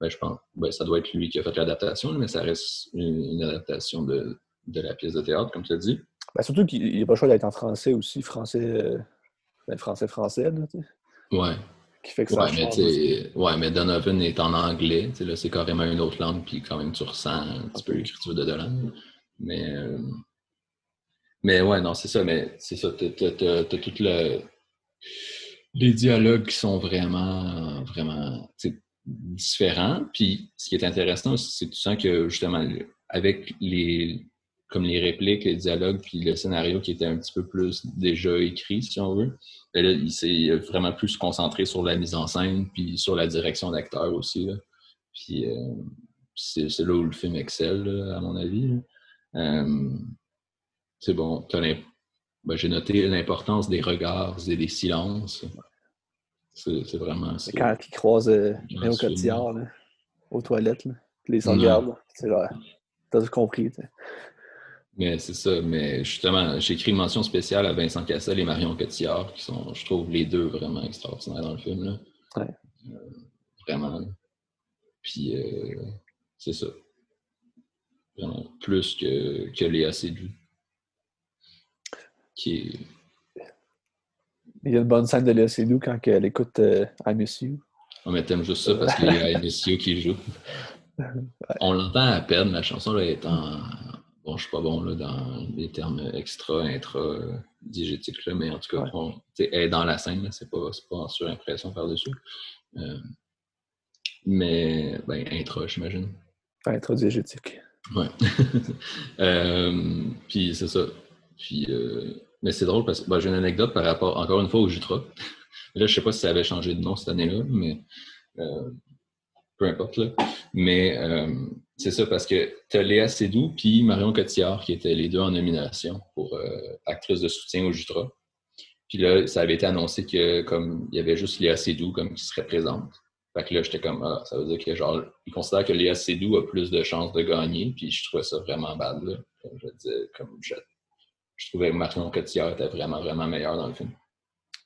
[SPEAKER 1] Ben, je pense. Ben, ça doit être lui qui a fait l'adaptation, mais ça reste une, adaptation de, de, la pièce de théâtre, comme tu as dit.
[SPEAKER 2] Ben, surtout qu'il n'y a pas le choix d'être en français aussi, français, euh, ben, français, français. Là,
[SPEAKER 1] ouais.
[SPEAKER 2] Qui fait que
[SPEAKER 1] ça ouais, mais ouais, mais Donovan est en anglais. Là, c'est carrément une autre langue, puis quand même, tu ressens un petit peu l'écriture de Dolan. Mais, euh, mais ouais, non, c'est ça. Mais c'est ça. Tu as, tout le. Les dialogues qui sont vraiment, vraiment différents. Puis ce qui est intéressant c'est que tu sens que justement, avec les, comme les répliques, les dialogues, puis le scénario qui était un petit peu plus déjà écrit, si on veut. Ben là, il s'est vraiment plus concentré sur la mise en scène, puis sur la direction d'acteur aussi. Puis euh, c'est là où le film excelle, à mon avis. Euh, c'est bon. Ben, J'ai noté l'importance des regards et des silences. C'est vraiment.
[SPEAKER 2] Quand il croise euh, au Cotillard, aux toilettes, là, les regardent, c'est T'as compris.
[SPEAKER 1] Mais c'est ça. Mais justement, j'ai écrit une mention spéciale à Vincent Cassel et Marion Cotillard, qui sont, je trouve, les deux vraiment extraordinaires dans le film. Là.
[SPEAKER 2] Ouais.
[SPEAKER 1] Euh, vraiment. Puis, euh, c'est ça. Vraiment, plus que, que Léa Seydoux. Qui.
[SPEAKER 2] Il y a une bonne scène de Léa Seydoux quand elle écoute euh, I Miss You.
[SPEAKER 1] On mais t'aimes juste ça parce qu'il y a I Miss You qui joue. On l'entend à peine, la chanson là, est en bon, je suis pas bon là, dans les termes extra, intra, digétiques, mais en tout cas, elle est dans la scène, c'est pas, pas en surimpression par-dessus. Euh, mais, ben, intra, j'imagine.
[SPEAKER 2] Intra-diégétique.
[SPEAKER 1] Ouais. euh, puis c'est ça. Puis, euh, mais c'est drôle parce que ben, j'ai une anecdote par rapport, encore une fois, au Jutra. Là, je sais pas si ça avait changé de nom cette année-là, mais euh, peu importe. Là. Mais euh, c'est ça, parce que tu as Léa Seydoux puis Marion Cotillard qui étaient les deux en nomination pour actrice de soutien au Jutra. Puis là, ça avait été annoncé que comme il y avait juste Léa Seydoux comme qui serait présente. Fait que là, j'étais comme ah, ça veut dire que genre, ils considèrent que Léa Seydoux a plus de chances de gagner, puis je trouvais ça vraiment bad. Là. Comme je disais, comme je, je trouvais que Marion Cotillard était vraiment, vraiment meilleure dans le film.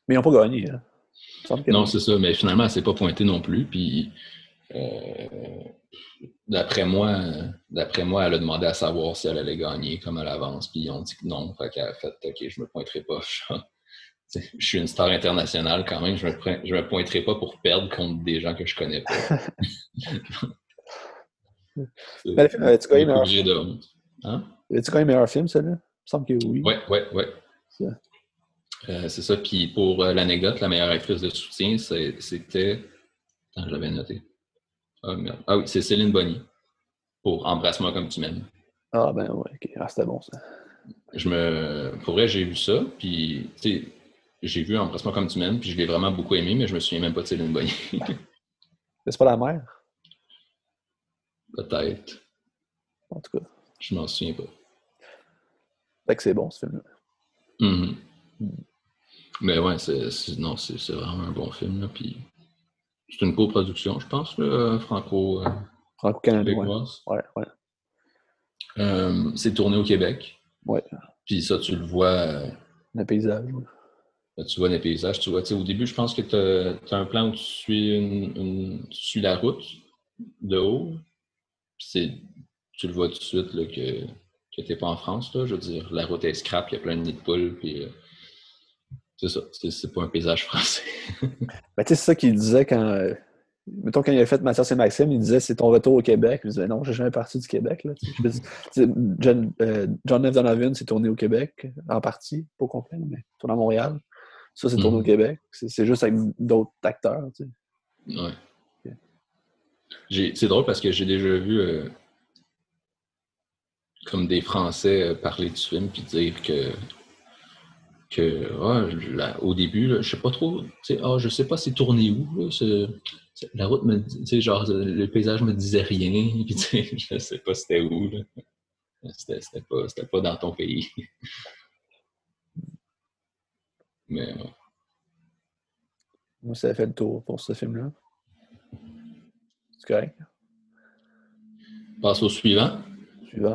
[SPEAKER 2] Mais ils n'ont pas gagné, hein?
[SPEAKER 1] Non, c'est ça, mais finalement, elle s'est pas pointée non plus. Puis Euh, d'après moi, d'après moi, elle a demandé à savoir si elle allait gagner comme à l'avance, puis ils ont dit que non. Fait qu'elle a fait OK, je me pointerai pas. je suis une star internationale quand même, je me, je me pointerai pas pour perdre contre des gens que je connais pas.
[SPEAKER 2] Mais tu gagné meilleur
[SPEAKER 1] film? Hein?
[SPEAKER 2] tu gagné meilleur film, celui-là? Il me semble que oui.
[SPEAKER 1] Oui, oui, oui. Euh, c'est ça. Puis pour euh, l'anecdote, la meilleure actrice de soutien, c'était. Attends, je l'avais noté. Ah, ah, oui, c'est Céline Bonny pour Embrasse-moi comme tu m'aimes.
[SPEAKER 2] Ah ben ouais, ok. Ah, c'était bon ça.
[SPEAKER 1] Je me... Pour vrai, j'ai vu ça, puis tu sais, j'ai vu Embrasse-moi comme tu m'aimes, puis je l'ai vraiment beaucoup aimé, mais je me souviens même pas de Céline Bonny.
[SPEAKER 2] c'est pas la mère?
[SPEAKER 1] Peut-être.
[SPEAKER 2] En tout cas.
[SPEAKER 1] Je m'en souviens pas.
[SPEAKER 2] Fait que c'est bon ce film-là.
[SPEAKER 1] Mm-hmm. Mais ouais, c'est, non, c'est, vraiment un bon film. Là, puis c'est une co-production, je pense, là, franco. Euh,
[SPEAKER 2] Franco-canadienne. Ouais, ouais.
[SPEAKER 1] Euh, c'est tourné au Québec.
[SPEAKER 2] Ouais.
[SPEAKER 1] Puis ça, tu le vois. Euh,
[SPEAKER 2] le paysage.
[SPEAKER 1] Tu vois les paysages. Tu vois, au début, je pense que tu as, un plan où tu suis, une, tu suis la route de haut. Puis tu le vois tout de suite là, que, que tu n'es pas en France. Là, je veux dire, la route est scrap, il y a plein de nids de poules. Puis, c'est ça, c'est pas un paysage français.
[SPEAKER 2] ben, tu sais, c'est ça qu'il disait quand. Euh, mettons, quand il a fait Mathias et Maxime, il disait c'est ton retour au Québec. Il disait non, j'ai jamais parti du Québec. Là, John, euh, John F. Donovan s'est tourné au Québec, en partie, pas complet, mais tourné à Montréal. Ça, c'est tourné au mm-hmm. Québec. C'est juste avec d'autres acteurs. Tu
[SPEAKER 1] sais. Ouais. C'est drôle parce que j'ai déjà vu euh, comme des Français parler du film puis dire que que au début, là, je sais pas trop, ah, je sais pas c'est tourné où, la route me dit, genre, le paysage me disait rien, puis je sais pas c'était où, C'était pas, pas dans ton pays. Mais
[SPEAKER 2] Moi, ça a fait le tour pour ce film-là. C'est correct?
[SPEAKER 1] Passe au suivant.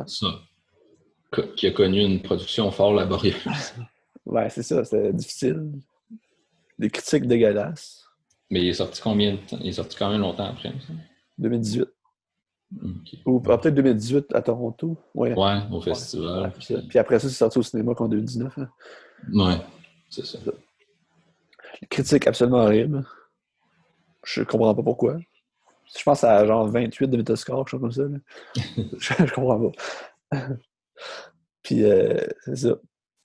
[SPEAKER 1] Ça. Qui a connu une production fort laborieuse.
[SPEAKER 2] Ouais, c'est ça, c'est difficile. Des critiques dégueulasses.
[SPEAKER 1] Mais il est sorti combien de temps? Il est sorti quand même longtemps après, ça?
[SPEAKER 2] 2018. Ou ah, peut-être 2018 à Toronto.
[SPEAKER 1] Ouais, ouais au festival.
[SPEAKER 2] puis, après ça, c'est sorti au cinéma qu'en 2019. Hein.
[SPEAKER 1] Ouais, c'est ça.
[SPEAKER 2] Les critiques absolument horribles. Je comprends pas pourquoi. Je pense à genre 28 de Metascore, quelque chose comme ça. je, je, comprends pas. puis, euh, c'est ça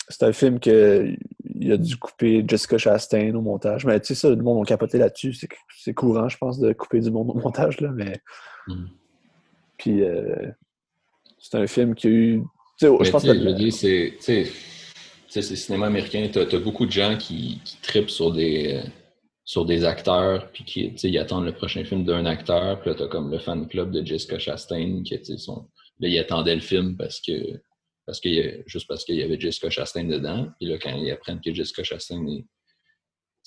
[SPEAKER 2] c'est un film qu'il a dû couper Jessica Chastain au montage. Mais tu sais, ça, le monde a capoté là-dessus. C'est courant, je pense, de couper du monde au montage, là, mais. Mm. Puis, euh, c'est un film qui a eu.
[SPEAKER 1] Tu sais, je pense que. Je veux dire, c'est. c'est cinéma américain. Tu as, beaucoup de gens qui, qui tripent sur des, sur des acteurs, puis qui ils attendent le prochain film d'un acteur. Puis là, tu as comme le fan club de Jessica Chastain, qui sont, là, ils attendaient le film parce que parce que, juste parce qu'il y avait Jessica Chastain dedans. Puis là, quand ils apprennent que Jessica Chastain est,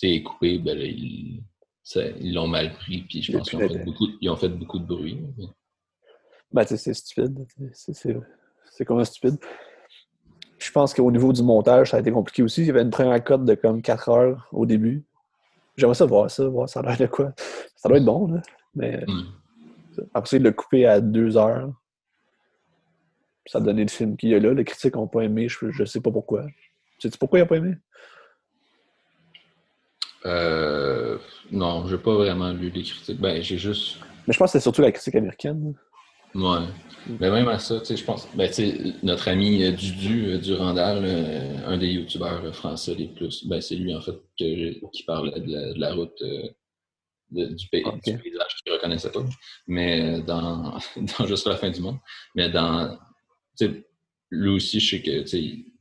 [SPEAKER 1] est coupée, ben ils l'ont mal pris. Puis je pense qu'ils ont, fait beaucoup, ils ont fait beaucoup de bruit.
[SPEAKER 2] Ben, c'est stupide. C'est comment stupide. Je pense qu'au niveau du montage, ça a été compliqué aussi. Il y avait une première cote de comme 4 heures au début. J'aimerais ça voir ça, voir ça a l'air de quoi. Ça doit être bon, là. Mais mm. après, il l'a coupé à 2 heures ça a donné le film qu'il y a là. Les critiques n'ont pas aimé, je ne sais pas pourquoi. Sais-tu pourquoi ils n'ont pas aimé?
[SPEAKER 1] Euh, non, j'ai pas vraiment lu les critiques. Ben, j'ai juste.
[SPEAKER 2] Mais je pense que c'est surtout la critique américaine.
[SPEAKER 1] Ouais. Mais même à ça, tu sais, je pense. Ben, tu sais, notre ami euh, Dudu euh, Durandal, un des youtubeurs français les plus. Ben, c'est lui, en fait, qui parlait de la, route du, pays, du paysage qu'il ne reconnaissait pas. Mais dans, dans Juste la fin du monde. Mais dans lui aussi, je sais que,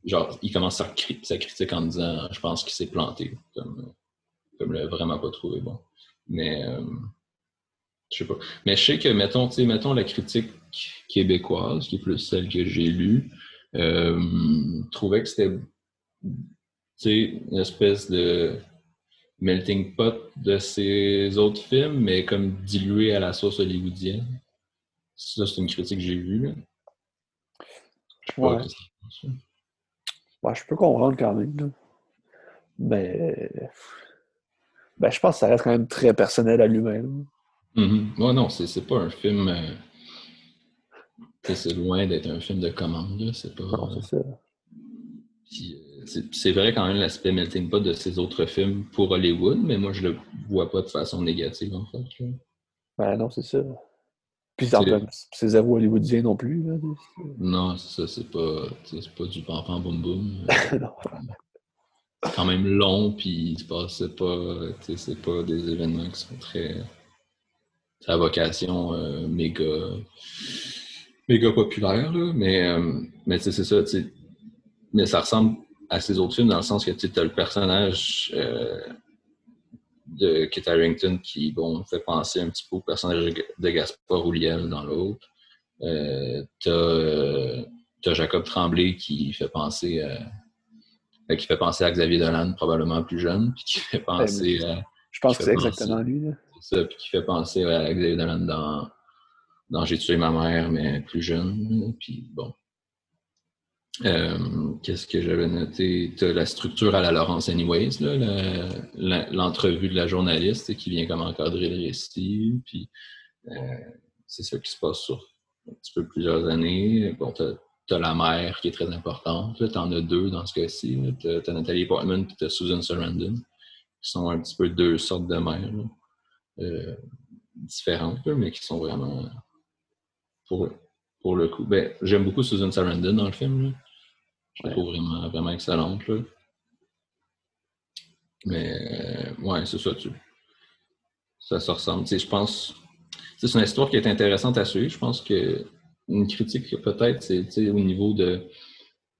[SPEAKER 1] genre, il commence sa, sa, critique en disant Je pense qu'il s'est planté, comme, comme l'a vraiment pas trouvé bon. Mais, euh, je sais pas. Mais je sais que, mettons, mettons la critique québécoise, qui est plus celle que j'ai lue, euh, trouvait que c'était une espèce de melting pot de ses autres films, mais comme dilué à la sauce hollywoodienne. Ça, c'est une critique que j'ai vue. Là.
[SPEAKER 2] Ouais. je peux comprendre quand même. Mais ben, je pense que ça reste quand même très personnel à lui-même.
[SPEAKER 1] Mhm. Ouais, non, c'est c'est pas un film. euh, c'est loin d'être un film de commande, là. C'est pas.
[SPEAKER 2] Non, c'est ça.
[SPEAKER 1] Puis, euh, c'est vrai quand même l'aspect melting pot de ces autres films pour Hollywood, mais moi je le vois pas de façon négative en fait. là.
[SPEAKER 2] Ben non, c'est ça. Puis c'est zéro hollywoodien non plus. Là.
[SPEAKER 1] Non, c'est ça, c'est pas, c'est pas du pam boum boum.
[SPEAKER 2] Non.
[SPEAKER 1] C'est quand même long, puis il se passe c'est pas, c'est pas des événements qui sont très. À vocation euh, méga, méga populaire, là, mais, euh, mais tu c'est ça, tu mais ça ressemble à ces autres films dans le sens que tu as le personnage euh, de Kit Harington qui, bon, fait penser un petit peu au personnage de Gaspard Rouliel dans l'autre. T'as, euh, t'as Jacob Tremblay qui fait penser à, euh, qui fait penser à Xavier Dolan, probablement plus jeune, puis qui fait penser à,
[SPEAKER 2] Je pense que c'est exactement lui. Là.
[SPEAKER 1] Ça, puis qui fait penser à Xavier Dolan dans, dans J'ai tué ma mère, mais plus jeune. Puis bon. Euh, Qu'est-ce que j'avais noté? T'as la structure à la Laurence Anyways, l'entrevue de la journaliste qui vient comme encadrer le récit. Puis euh, c'est ça qui se passe sur un petit peu plusieurs années. Bon, t'as as la mère qui est très importante. Là, t'en as deux dans ce cas-ci. T'as t'as Nathalie Portman puis t'as Susan Sarandon, qui sont un petit peu deux sortes de mères. Euh, différentes, mais qui sont vraiment pour, pour le coup. Ben, j'aime beaucoup Susan Sarandon dans le film. là. Je la
[SPEAKER 2] Ouais.
[SPEAKER 1] trouve vraiment, vraiment excellente. Là. Mais euh, ouais, c'est ça. Tu, ça se ressemble. Tu sais, je pense. C'est une histoire qui est intéressante à suivre. Je pense que une critique peut-être, c'est tu sais, au niveau de.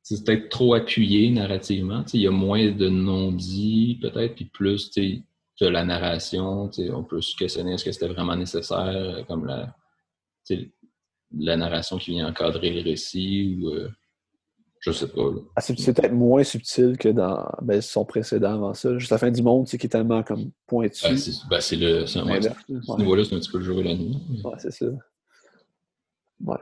[SPEAKER 1] C'est peut-être trop appuyé narrativement. Tu sais, Il y a moins de non-dits, peut-être, puis plus tu sais, la narration. On peut se questionner est-ce que c'était vraiment nécessaire, euh, comme la, narration qui vient encadrer le récit, ou euh, je sais pas.
[SPEAKER 2] Ah, c'est peut-être moins subtil que dans ben, son précédent avant ça. Juste la fin du monde, c'est qui est tellement comme pointu.
[SPEAKER 1] Ben, c'est ben, c'est le. ce
[SPEAKER 2] Ouais.
[SPEAKER 1] niveau-là, c'est un petit peu le jour et la nuit.
[SPEAKER 2] Ouais, c'est ça. Ouais.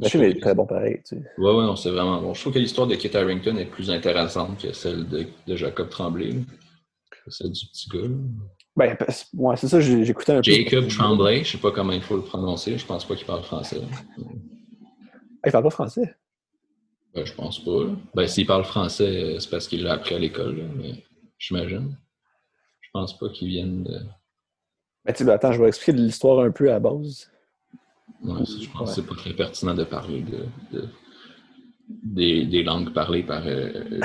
[SPEAKER 2] Le film est très bon pareil, tu sais.
[SPEAKER 1] Ouais, ouais, non, c'est vraiment bon. Je trouve que l'histoire de Kit Harington est plus intéressante que celle de, de Jacob Tremblay. Celle du petit gars.
[SPEAKER 2] Ben, ouais, c'est ça, j'écoutais un peu.
[SPEAKER 1] Jacob Tremblay, je sais pas comment il faut le prononcer, je pense pas qu'il parle français.
[SPEAKER 2] Ah, il parle pas français?
[SPEAKER 1] Ben, je pense pas. là. Ben, s'il parle français, c'est parce qu'il l'a appris à l'école, là, mais j'imagine. Je pense pas qu'il vienne de.
[SPEAKER 2] Ben, tu ben, attends, je vais expliquer l'histoire un peu à la base.
[SPEAKER 1] Ouais, je pense
[SPEAKER 2] Ouais.
[SPEAKER 1] que c'est pas très pertinent de parler de, de- des, des langues parlées par euh,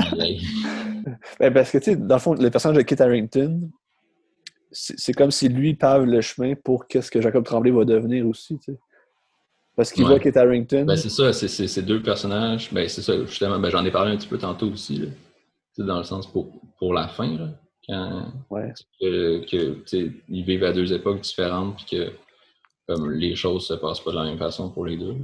[SPEAKER 1] Tremblay.
[SPEAKER 2] Ben, parce que, tu sais, dans le fond, le personnage de Kit Harington, c'est comme si lui pave le chemin pour qu'est-ce que Jacob Tremblay va devenir aussi, tu sais. Parce qu'il
[SPEAKER 1] Ouais.
[SPEAKER 2] voit Kit Harington.
[SPEAKER 1] Ben, c'est ça, c'est ces deux personnages. Ben, c'est ça, justement. Ben, j'en ai parlé un petit peu tantôt aussi. Là. Dans le sens pour, pour la fin, là, quand
[SPEAKER 2] ouais.
[SPEAKER 1] que, que, tu sais, ils vivent à deux époques différentes, puis que comme les choses se passent pas de la même façon pour les deux.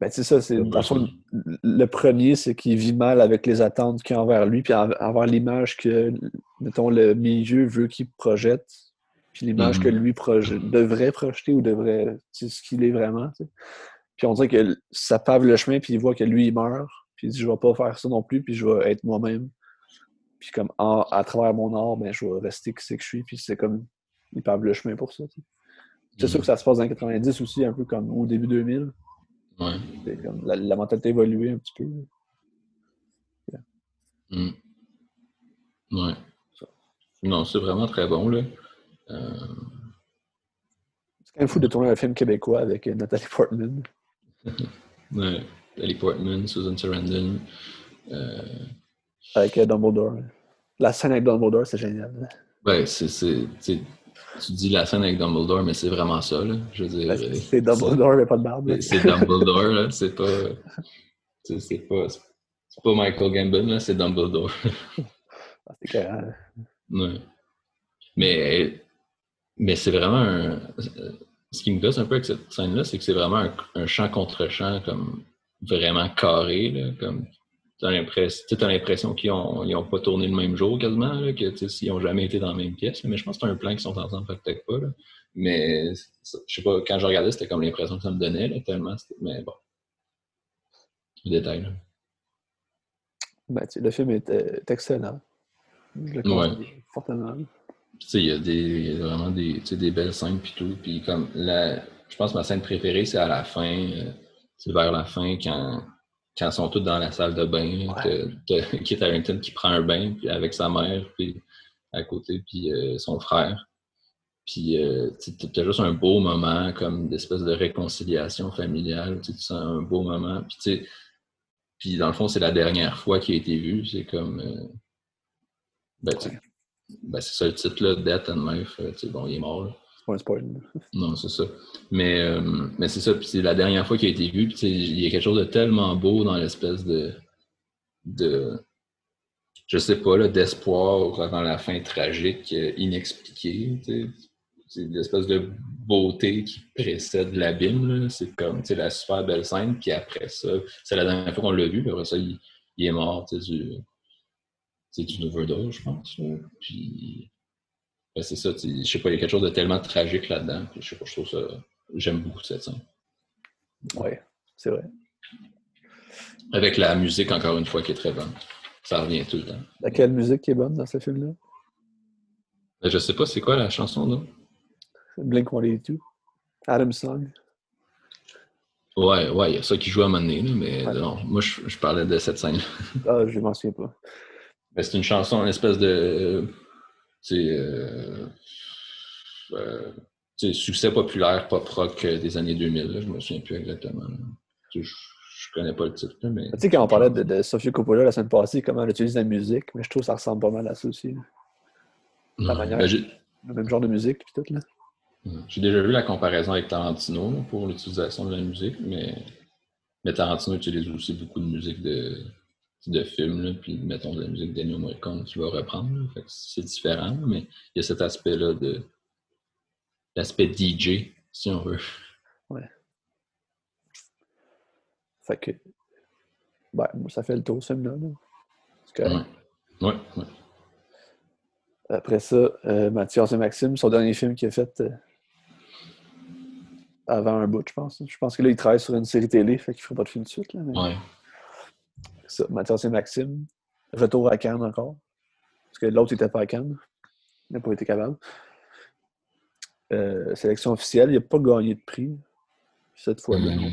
[SPEAKER 2] Ben, c'est ça, c'est le premier, c'est qu'il vit mal avec les attentes qu'il y a envers lui, puis en- envers l'image que, mettons, le milieu veut qu'il projette, puis l'image
[SPEAKER 1] Mhm.
[SPEAKER 2] que lui proje- devrait projeter ou devrait, sais, ce qu'il est vraiment. Puis on dirait que ça pave le chemin, puis il voit que lui, il meurt, puis il dit, je vais pas faire ça non plus, puis je vais être moi-même. Puis comme, en- à travers mon art, ben, je vais rester qui c'est que je suis, puis c'est comme, il pave le chemin pour ça. C'est sûr
[SPEAKER 1] Mhm.
[SPEAKER 2] que ça se passe dans les 90 aussi, un peu comme au début 2000.
[SPEAKER 1] Ouais.
[SPEAKER 2] Comme la, la mentalité a évolué un petit peu.
[SPEAKER 1] Mm. Ouais. Non, c'est vraiment très bon, là. Euh,
[SPEAKER 2] C'est quand même fou de tourner un film québécois avec euh, Nathalie Portman.
[SPEAKER 1] ouais. Ellie Portman, Susan Sarandon. Euh,
[SPEAKER 2] Avec Dumbledore. La scène avec Dumbledore, c'est génial.
[SPEAKER 1] ouais, c'est. C'est- tu dis la scène avec Dumbledore, mais c'est vraiment ça, là. Je veux dire.
[SPEAKER 2] Parce que
[SPEAKER 1] euh,
[SPEAKER 2] C'est Dumbledore, mais pas de barbe.
[SPEAKER 1] C'est c'est Dumbledore, là. C'est pas. C'est c'est pas. C'est pas Michael Gambon, là, c'est Dumbledore.
[SPEAKER 2] Ah, C'est carré.
[SPEAKER 1] Ouais. Mais, mais c'est vraiment un. Ce qui me gosse un peu avec cette scène-là, c'est que c'est vraiment un, un champ contre champ, comme vraiment carré, là, comme. Tu t'as l'impression qu'ils ont, ils ont pas tourné le même jour quasiment, là, que s'ils ont jamais été dans la même pièce. là. Mais je pense que c'est un plan qu'ils sont ensemble, peut-être pas. Là. Mais je sais pas, quand je regardais, c'était comme l'impression que ça me donnait, là, tellement. Mais bon. Le détail, là.
[SPEAKER 2] Ben, le film est, euh, est excellent. Je le conseille fortement.
[SPEAKER 1] tu sais, il y a des, il y a vraiment des, des belles scènes puis tout. Puis comme la, je pense que ma scène préférée, c'est à la fin, euh, c'est vers la fin quand, quand ils sont tous dans la salle de bain,
[SPEAKER 2] Ouais.
[SPEAKER 1] que Kit Harington qui prend un bain puis avec sa mère puis à côté puis euh, son frère. Puis euh, tu as juste un beau moment comme d'espèce de réconciliation familiale. Tu sens un beau moment. Puis tu sais, puis dans le fond, c'est la dernière fois qu'il a été vu. C'est comme. euh, ben, tu sais, ben, c'est ça le titre, là, Death and Life. euh, bon, il est mort. là.
[SPEAKER 2] C'est pas un.
[SPEAKER 1] Non, c'est ça. Mais, euh, mais c'est ça, puis c'est la dernière fois qu'il a été vu, puis tu il y a quelque chose de tellement beau dans l'espèce de, de, je sais pas, là, d'espoir avant la fin tragique, euh, inexpliquée, tu. C'est l'espèce de beauté qui précède l'abîme. C'est comme, tu la super belle scène, puis après ça, c'est la dernière fois qu'on l'a vu, puis après ça, il, est mort, tu tu overdose, je pense, là. Puis, ben, c'est ça, je sais pas, il y a quelque chose de tellement tragique là-dedans. Je sais pas, je trouve ça. J'aime beaucoup cette scène.
[SPEAKER 2] Ouais, c'est vrai.
[SPEAKER 1] Avec la musique, encore une fois, qui est très bonne. Ça revient tout le temps.
[SPEAKER 2] Laquelle musique qui est bonne dans ce film-là?
[SPEAKER 1] Ben, Je sais pas, c'est quoi la chanson, là?
[SPEAKER 2] Blink 182. Adam Song.
[SPEAKER 1] Ouais, ouais, il y a ça qui joue à un moment donné, là, mais
[SPEAKER 2] Ouais.
[SPEAKER 1] non, moi, je, je parlais de cette scène.
[SPEAKER 2] Ah, je m'en souviens pas.
[SPEAKER 1] Ben, c'est une chanson, une espèce de. Euh, euh, succès populaire pop rock euh, des années 2000. Là, je me souviens plus exactement. Je, je connais pas le titre, mais.
[SPEAKER 2] Tu sais, quand on parlait de, de Sofia Coppola la semaine passée, comment elle utilise la musique, mais je trouve que ça ressemble pas mal à ça aussi. là. la manière-
[SPEAKER 1] Ben,
[SPEAKER 2] Le même genre de musique, puis tout, là.
[SPEAKER 1] J'ai déjà vu la comparaison avec Tarantino là, pour l'utilisation de la musique, mais, mais Tarantino utilise aussi beaucoup de musique de, de films, là, puis mettons de la musique d'Ennio Morricone qu'il va reprendre. c'est différent, mais il y a cet aspect-là de l'aspect DJ, si on veut.
[SPEAKER 2] Fait que. Ben, moi, ça fait le tour, ce film-là. là.
[SPEAKER 1] Ouais. Ouais, ouais.
[SPEAKER 2] Après ça, euh, Mathias et Maxime, son dernier film qu'il a fait euh, avant un bout, je pense. Je pense que là, il travaille sur une série télé, fait qu'il ne fera pas de film de suite. Là, mais...
[SPEAKER 1] Ouais.
[SPEAKER 2] Ça, Mathias et Maxime. Retour à Cannes encore. Parce que l'autre n'était pas à Cannes. Il n'a pas été capable. Euh, sélection officielle, il n'a pas gagné de prix cette fois-là.
[SPEAKER 1] Hum,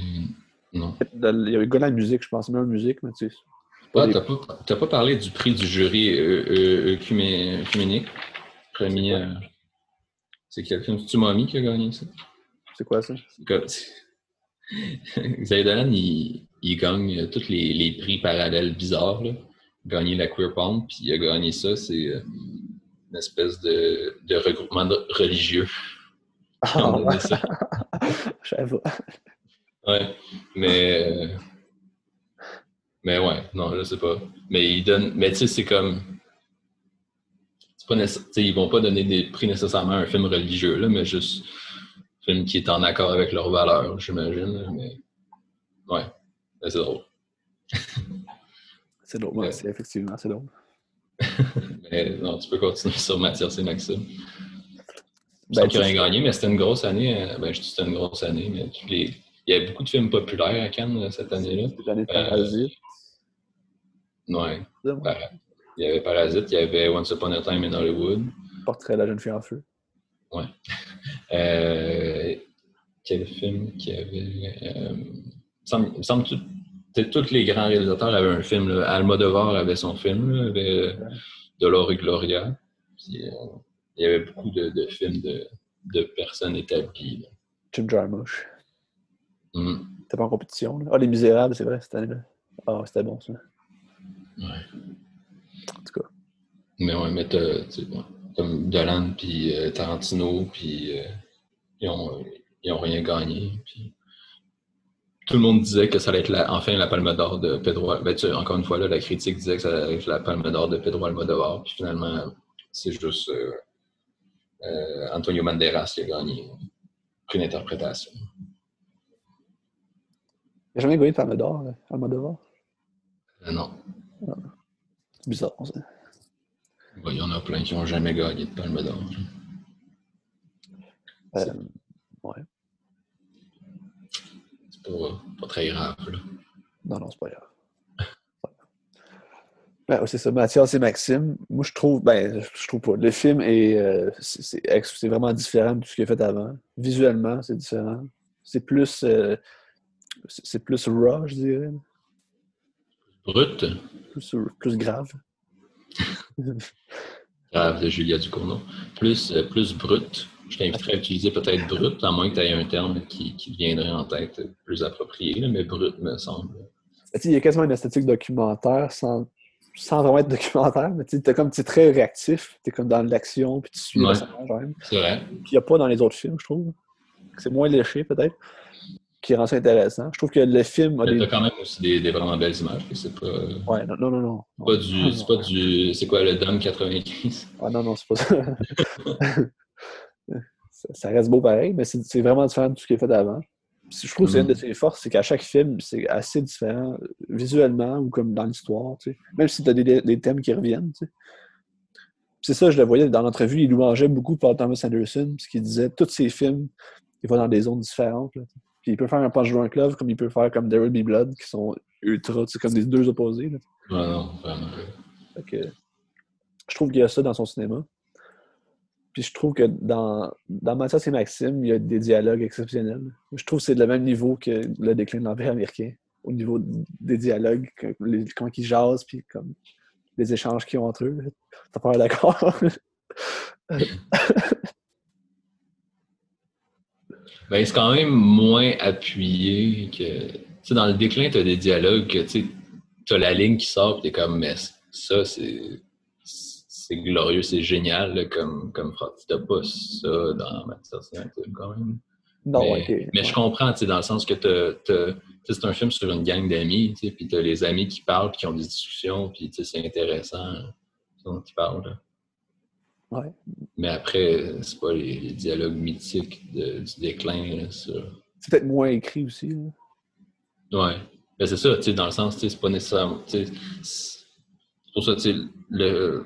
[SPEAKER 1] non.
[SPEAKER 2] Il y a eu gagné la musique, je pense, même en musique, mais tu sais. c'est pas
[SPEAKER 1] Ah,
[SPEAKER 2] des-
[SPEAKER 1] t'as pas, t'as pas parlé du prix du jury euh, euh, œcumé- œcuménique. Premier. euh, c'est quel film? C'est-tu Mommy qui a gagné ça?
[SPEAKER 2] C'est quoi ça?
[SPEAKER 1] Xavier Dolan, il, il gagne tous les, les prix parallèles bizarres. Là. Gagné la Queer Palm, puis il a gagné ça, c'est euh, une espèce de, de regroupement de- religieux.
[SPEAKER 2] savais pas.
[SPEAKER 1] Ouais, mais. euh, mais ouais, non, je sais pas. Mais ils donnent. Mais tu sais, c'est comme. C'est pas ils vont pas donner des prix nécessairement à un film religieux, là, mais juste un film qui est en accord avec leurs valeurs, j'imagine. Mais. Ouais, c'est drôle.
[SPEAKER 2] C'est drôle, ouais,
[SPEAKER 1] Ouais.
[SPEAKER 2] c'est effectivement, c'est drôle.
[SPEAKER 1] Mais non, tu peux continuer sur Mathias et Maxime.
[SPEAKER 2] Ben, tu-
[SPEAKER 1] rien gagné, mais c'était une grosse année. euh, Ben, je dis que c'était une grosse année, mais les- il y avait beaucoup de films populaires à Cannes euh, cette année-là.
[SPEAKER 2] C'est l'année de
[SPEAKER 1] Euh,
[SPEAKER 2] Parasite.
[SPEAKER 1] Ouais.
[SPEAKER 2] ça, ouais.
[SPEAKER 1] Il y avait Parasite, il y avait Once Upon a Time in Hollywood.
[SPEAKER 2] Portrait de la jeune fille en feu.
[SPEAKER 1] Euh, quel film qu'il y avait euh, semble, il me semble que tous les grands réalisateurs avaient un film. Là. Almodovar avait son film, là, avait euh, Dolor et Gloria. Puis, euh, il y avait beaucoup de, de films de, de personnes établies. là.
[SPEAKER 2] Jim Jarmusch.
[SPEAKER 1] Hum,
[SPEAKER 2] T'es pas en compétition. Ah, Les Misérables, c'est vrai, cette année-là. Ah, c'était bon, ça.
[SPEAKER 1] ouais.
[SPEAKER 2] En tout cas.
[SPEAKER 1] Mais ouais, mais t'as, tu sais, bon, comme Dolan puis euh, Tarantino, puis euh, ils, ont, ils ont rien gagné. Puis tout le monde disait que ça allait être la- enfin la Palme d'Or de Pedro. Ben, tu encore une fois, là, la critique disait que ça allait être la Palme d'Or de Pedro Almodovar. Puis finalement, c'est juste euh, euh, Antonio Banderas qui a gagné une interprétation.
[SPEAKER 2] Il n'a jamais gagné de Palme d'Or, là, Almodovar.
[SPEAKER 1] Euh, non,
[SPEAKER 2] C'est bizarre, ça.
[SPEAKER 1] il y en a plein qui n'ont jamais gagné de Palme d'Or.
[SPEAKER 2] Euh, ouais.
[SPEAKER 1] C'est pas, pas très grave. Là.
[SPEAKER 2] Non, non, c'est pas grave. Ben, c'est ça, Mathias et Maxime. Moi, je trouve, ben, je trouve pas. Le film est, euh, c'est, vraiment différent de tout ce qu'il a fait avant. Visuellement, c'est différent. C'est plus, euh, c'est c'est plus raw, je dirais.
[SPEAKER 1] Brut,
[SPEAKER 2] Plus, plus grave.
[SPEAKER 1] grave de Julia Ducournau. Plus, euh, plus brut. Je t'inviterais à utiliser peut-être brut, à moins que tu aies un terme qui, qui viendrait en tête plus approprié, là, mais brut me semble.
[SPEAKER 2] Il y a quasiment une esthétique documentaire sans, sans vraiment être documentaire, mais tu es comme tu es très réactif, tu es comme dans l'action, puis tu suis le
[SPEAKER 1] Ouais.
[SPEAKER 2] personnage quand même.
[SPEAKER 1] C'est vrai.
[SPEAKER 2] Puis il n'y a pas dans les autres films, je trouve. C'est moins léché, peut-être, qui rend ça intéressant. Je trouve que le film a des.
[SPEAKER 1] t'as quand même aussi des, des vraiment belles images. C'est pas,
[SPEAKER 2] Ouais, non, non, non. non.
[SPEAKER 1] pas du. C'est pas du. C'est quoi le Dom 95?
[SPEAKER 2] Ah non, non, c'est pas ça. ça. ça reste beau pareil, mais c'est vraiment différent de tout ce qui est fait avant. Je trouve que c'est une de ses forces, c'est qu'à chaque film, c'est assez différent euh, visuellement ou comme dans l'histoire. tu sais. Même si tu as des, des thèmes qui reviennent. tu sais. C'est ça, je le voyais dans l'entrevue, il louangeait beaucoup Paul Thomas Anderson, parce qu'il disait tous ses films, il va dans des zones différentes. là. Puis il peut faire un Punch Drunk Love comme il peut faire comme Will Be Blood, qui sont ultra, c'est comme des deux opposés. là.
[SPEAKER 1] Ouais, non, vraiment.
[SPEAKER 2] Fait que je trouve qu'il y a ça dans son cinéma. Puis je trouve que dans, dans Mathias et Maxime, il y a des dialogues exceptionnels. Je trouve que c'est de le même niveau que le déclin de l'Empire américain. Au niveau des dialogues, les- comment ils jasent, puis comme les échanges qu'ils ont entre eux. T'as pas d'accord?
[SPEAKER 1] Ben, c'est quand même moins appuyé que. Tu sais, dans le déclin, tu as des dialogues que tu as la ligne qui sort, puis tu es comme, mais ça, c'est. C'est glorieux, c'est génial là, comme, comme phrase. T'as pas ça dans Maxime, quand même.
[SPEAKER 2] non,
[SPEAKER 1] mais,
[SPEAKER 2] ok.
[SPEAKER 1] mais je comprends, tu sais, dans le sens que tu c'est un film sur une gang d'amis, tu puis tu as les amis qui parlent, puis qui ont des discussions, puis tu sais, c'est intéressant dont ils parlent. là.
[SPEAKER 2] Ouais.
[SPEAKER 1] Mais après, c'est pas les, les dialogues mythiques de- du déclin. Là, sur-
[SPEAKER 2] C'est peut-être moins écrit aussi. là.
[SPEAKER 1] Ouais. Ben, c'est ça, tu sais, dans le sens, tu sais, c'est pas nécessairement. pour ça, le,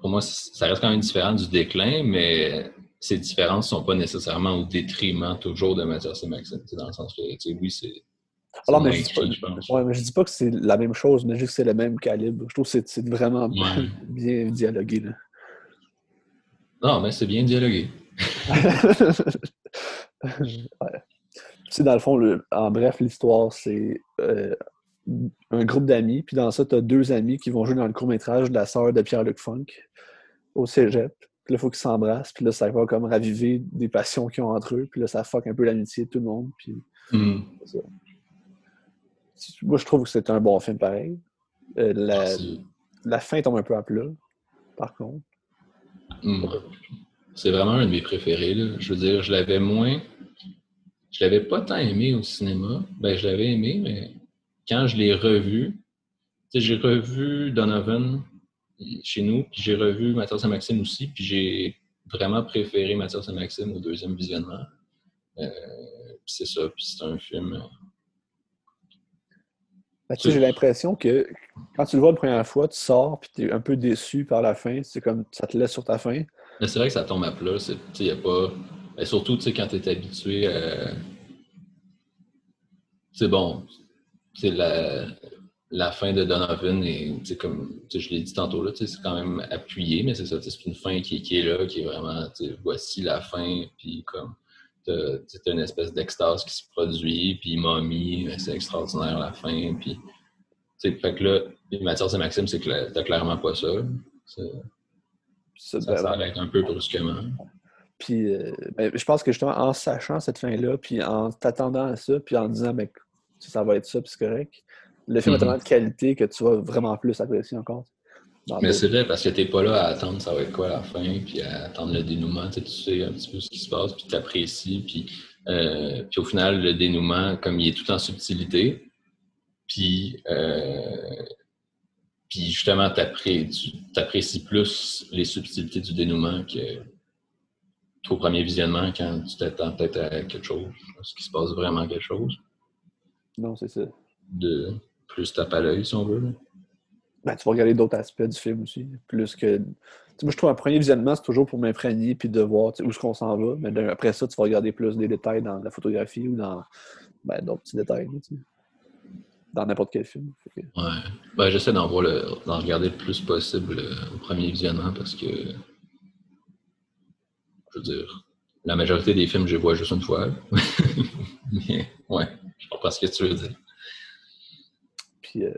[SPEAKER 1] pour moi, ça reste quand même différent du déclin, mais ces différences sont pas nécessairement au détriment toujours de Mathias et Maxime. tu sais, Dans le sens que, tu sais, oui, c'est.
[SPEAKER 2] Alors, mais je dis, pas,
[SPEAKER 1] écrit, je pense.
[SPEAKER 2] ouais, mais je dis pas que c'est la même chose, mais juste que c'est le même calibre. Je trouve que c'est- c'est vraiment
[SPEAKER 1] Ouais.
[SPEAKER 2] bien dialogué. Là.
[SPEAKER 1] Non, mais c'est bien dialogué.
[SPEAKER 2] ouais. Tu sais, dans le fond, le- en bref, l'histoire, c'est euh, un groupe d'amis, puis dans ça, tu as deux amis qui vont jouer dans le court-métrage de la sœur de Pierre-Luc Funk au cégep. Puis là, il faut qu'ils s'embrassent, puis là, ça va comme raviver des passions qu'ils ont entre eux, puis là, ça fuck un peu l'amitié de tout le monde. Puis
[SPEAKER 1] Hum.
[SPEAKER 2] moi, je trouve que c'est un bon film pareil. Euh, la fin tombe un peu à plat, par contre.
[SPEAKER 1] Hum. C'est vraiment un de mes préférés. Là. Je veux dire, je l'avais moins. Je l'avais pas tant aimé au cinéma. Ben, je l'avais aimé, mais quand je l'ai revu, j'ai revu Donovan chez nous, puis j'ai revu Mathias et Maxime aussi, puis j'ai vraiment préféré Mathias et Maxime au deuxième visionnement. Euh, c'est ça, puis c'est un film.
[SPEAKER 2] Tu j'ai l'impression que quand tu le vois la première fois, tu sors, puis tu es un peu déçu par la fin. C'est comme ça te laisse sur ta fin.
[SPEAKER 1] Mais c'est vrai que ça tombe à plat. y a pas... ben, surtout quand tu es habitué à. C'est bon. C'est la, la fin de Donovan et comme je l'ai dit tantôt là, tu sais, c'est quand même appuyé, mais c'est ça, c'est une fin qui, qui est là, qui est vraiment voici la fin, puis comme t'as une espèce d'extase qui se produit, puis momie, c'est extraordinaire la fin, puis tu sais, fait que là, Mathias et Maxime, c'est que t'as clairement pas ça. C'est-
[SPEAKER 2] Ça,
[SPEAKER 1] Ça
[SPEAKER 2] ben,
[SPEAKER 1] s'arrête un peu brusquement.
[SPEAKER 2] Puis, euh, ben, je pense que justement, en sachant cette fin-là, puis en t'attendant à ça, puis en disant, ben, ça va être ça, puis c'est correct, le film a
[SPEAKER 1] Mhm.
[SPEAKER 2] tellement de qualité que tu vas vraiment plus apprécier encore.
[SPEAKER 1] Mais c'est vrai, parce que t'es pas là à attendre ça va être quoi à la fin, puis à attendre le dénouement. Tu sais, tu sais un petit peu ce qui se passe, puis t'apprécies. Puis, euh, puis au final, le dénouement, comme il est tout en subtilité, puis, euh, puis justement, tu apprécies plus les subtilités du dénouement que qu'au premier visionnement quand tu t'attends peut-être à quelque chose, ce qui se passe vraiment quelque chose,
[SPEAKER 2] Non, c'est ça.
[SPEAKER 1] de plus tape à l'œil, si on veut.
[SPEAKER 2] Ben, tu vas regarder d'autres aspects du film aussi. Plus que. Moi, je trouve un premier visionnement, c'est toujours pour m'imprégner puis de voir où est-ce qu'on s'en va. Mais après ça, tu vas regarder plus des détails dans la photographie ou dans ben, d'autres petits détails. dans n'importe quel film. Que-
[SPEAKER 1] Ouais. Ben, j'essaie d'en voir le, d'en regarder le plus possible euh, au premier visionnement parce que, je veux dire, la majorité des films, je les vois juste une fois. Mais, ouais, je comprends ce que tu veux dire.
[SPEAKER 2] Puis euh,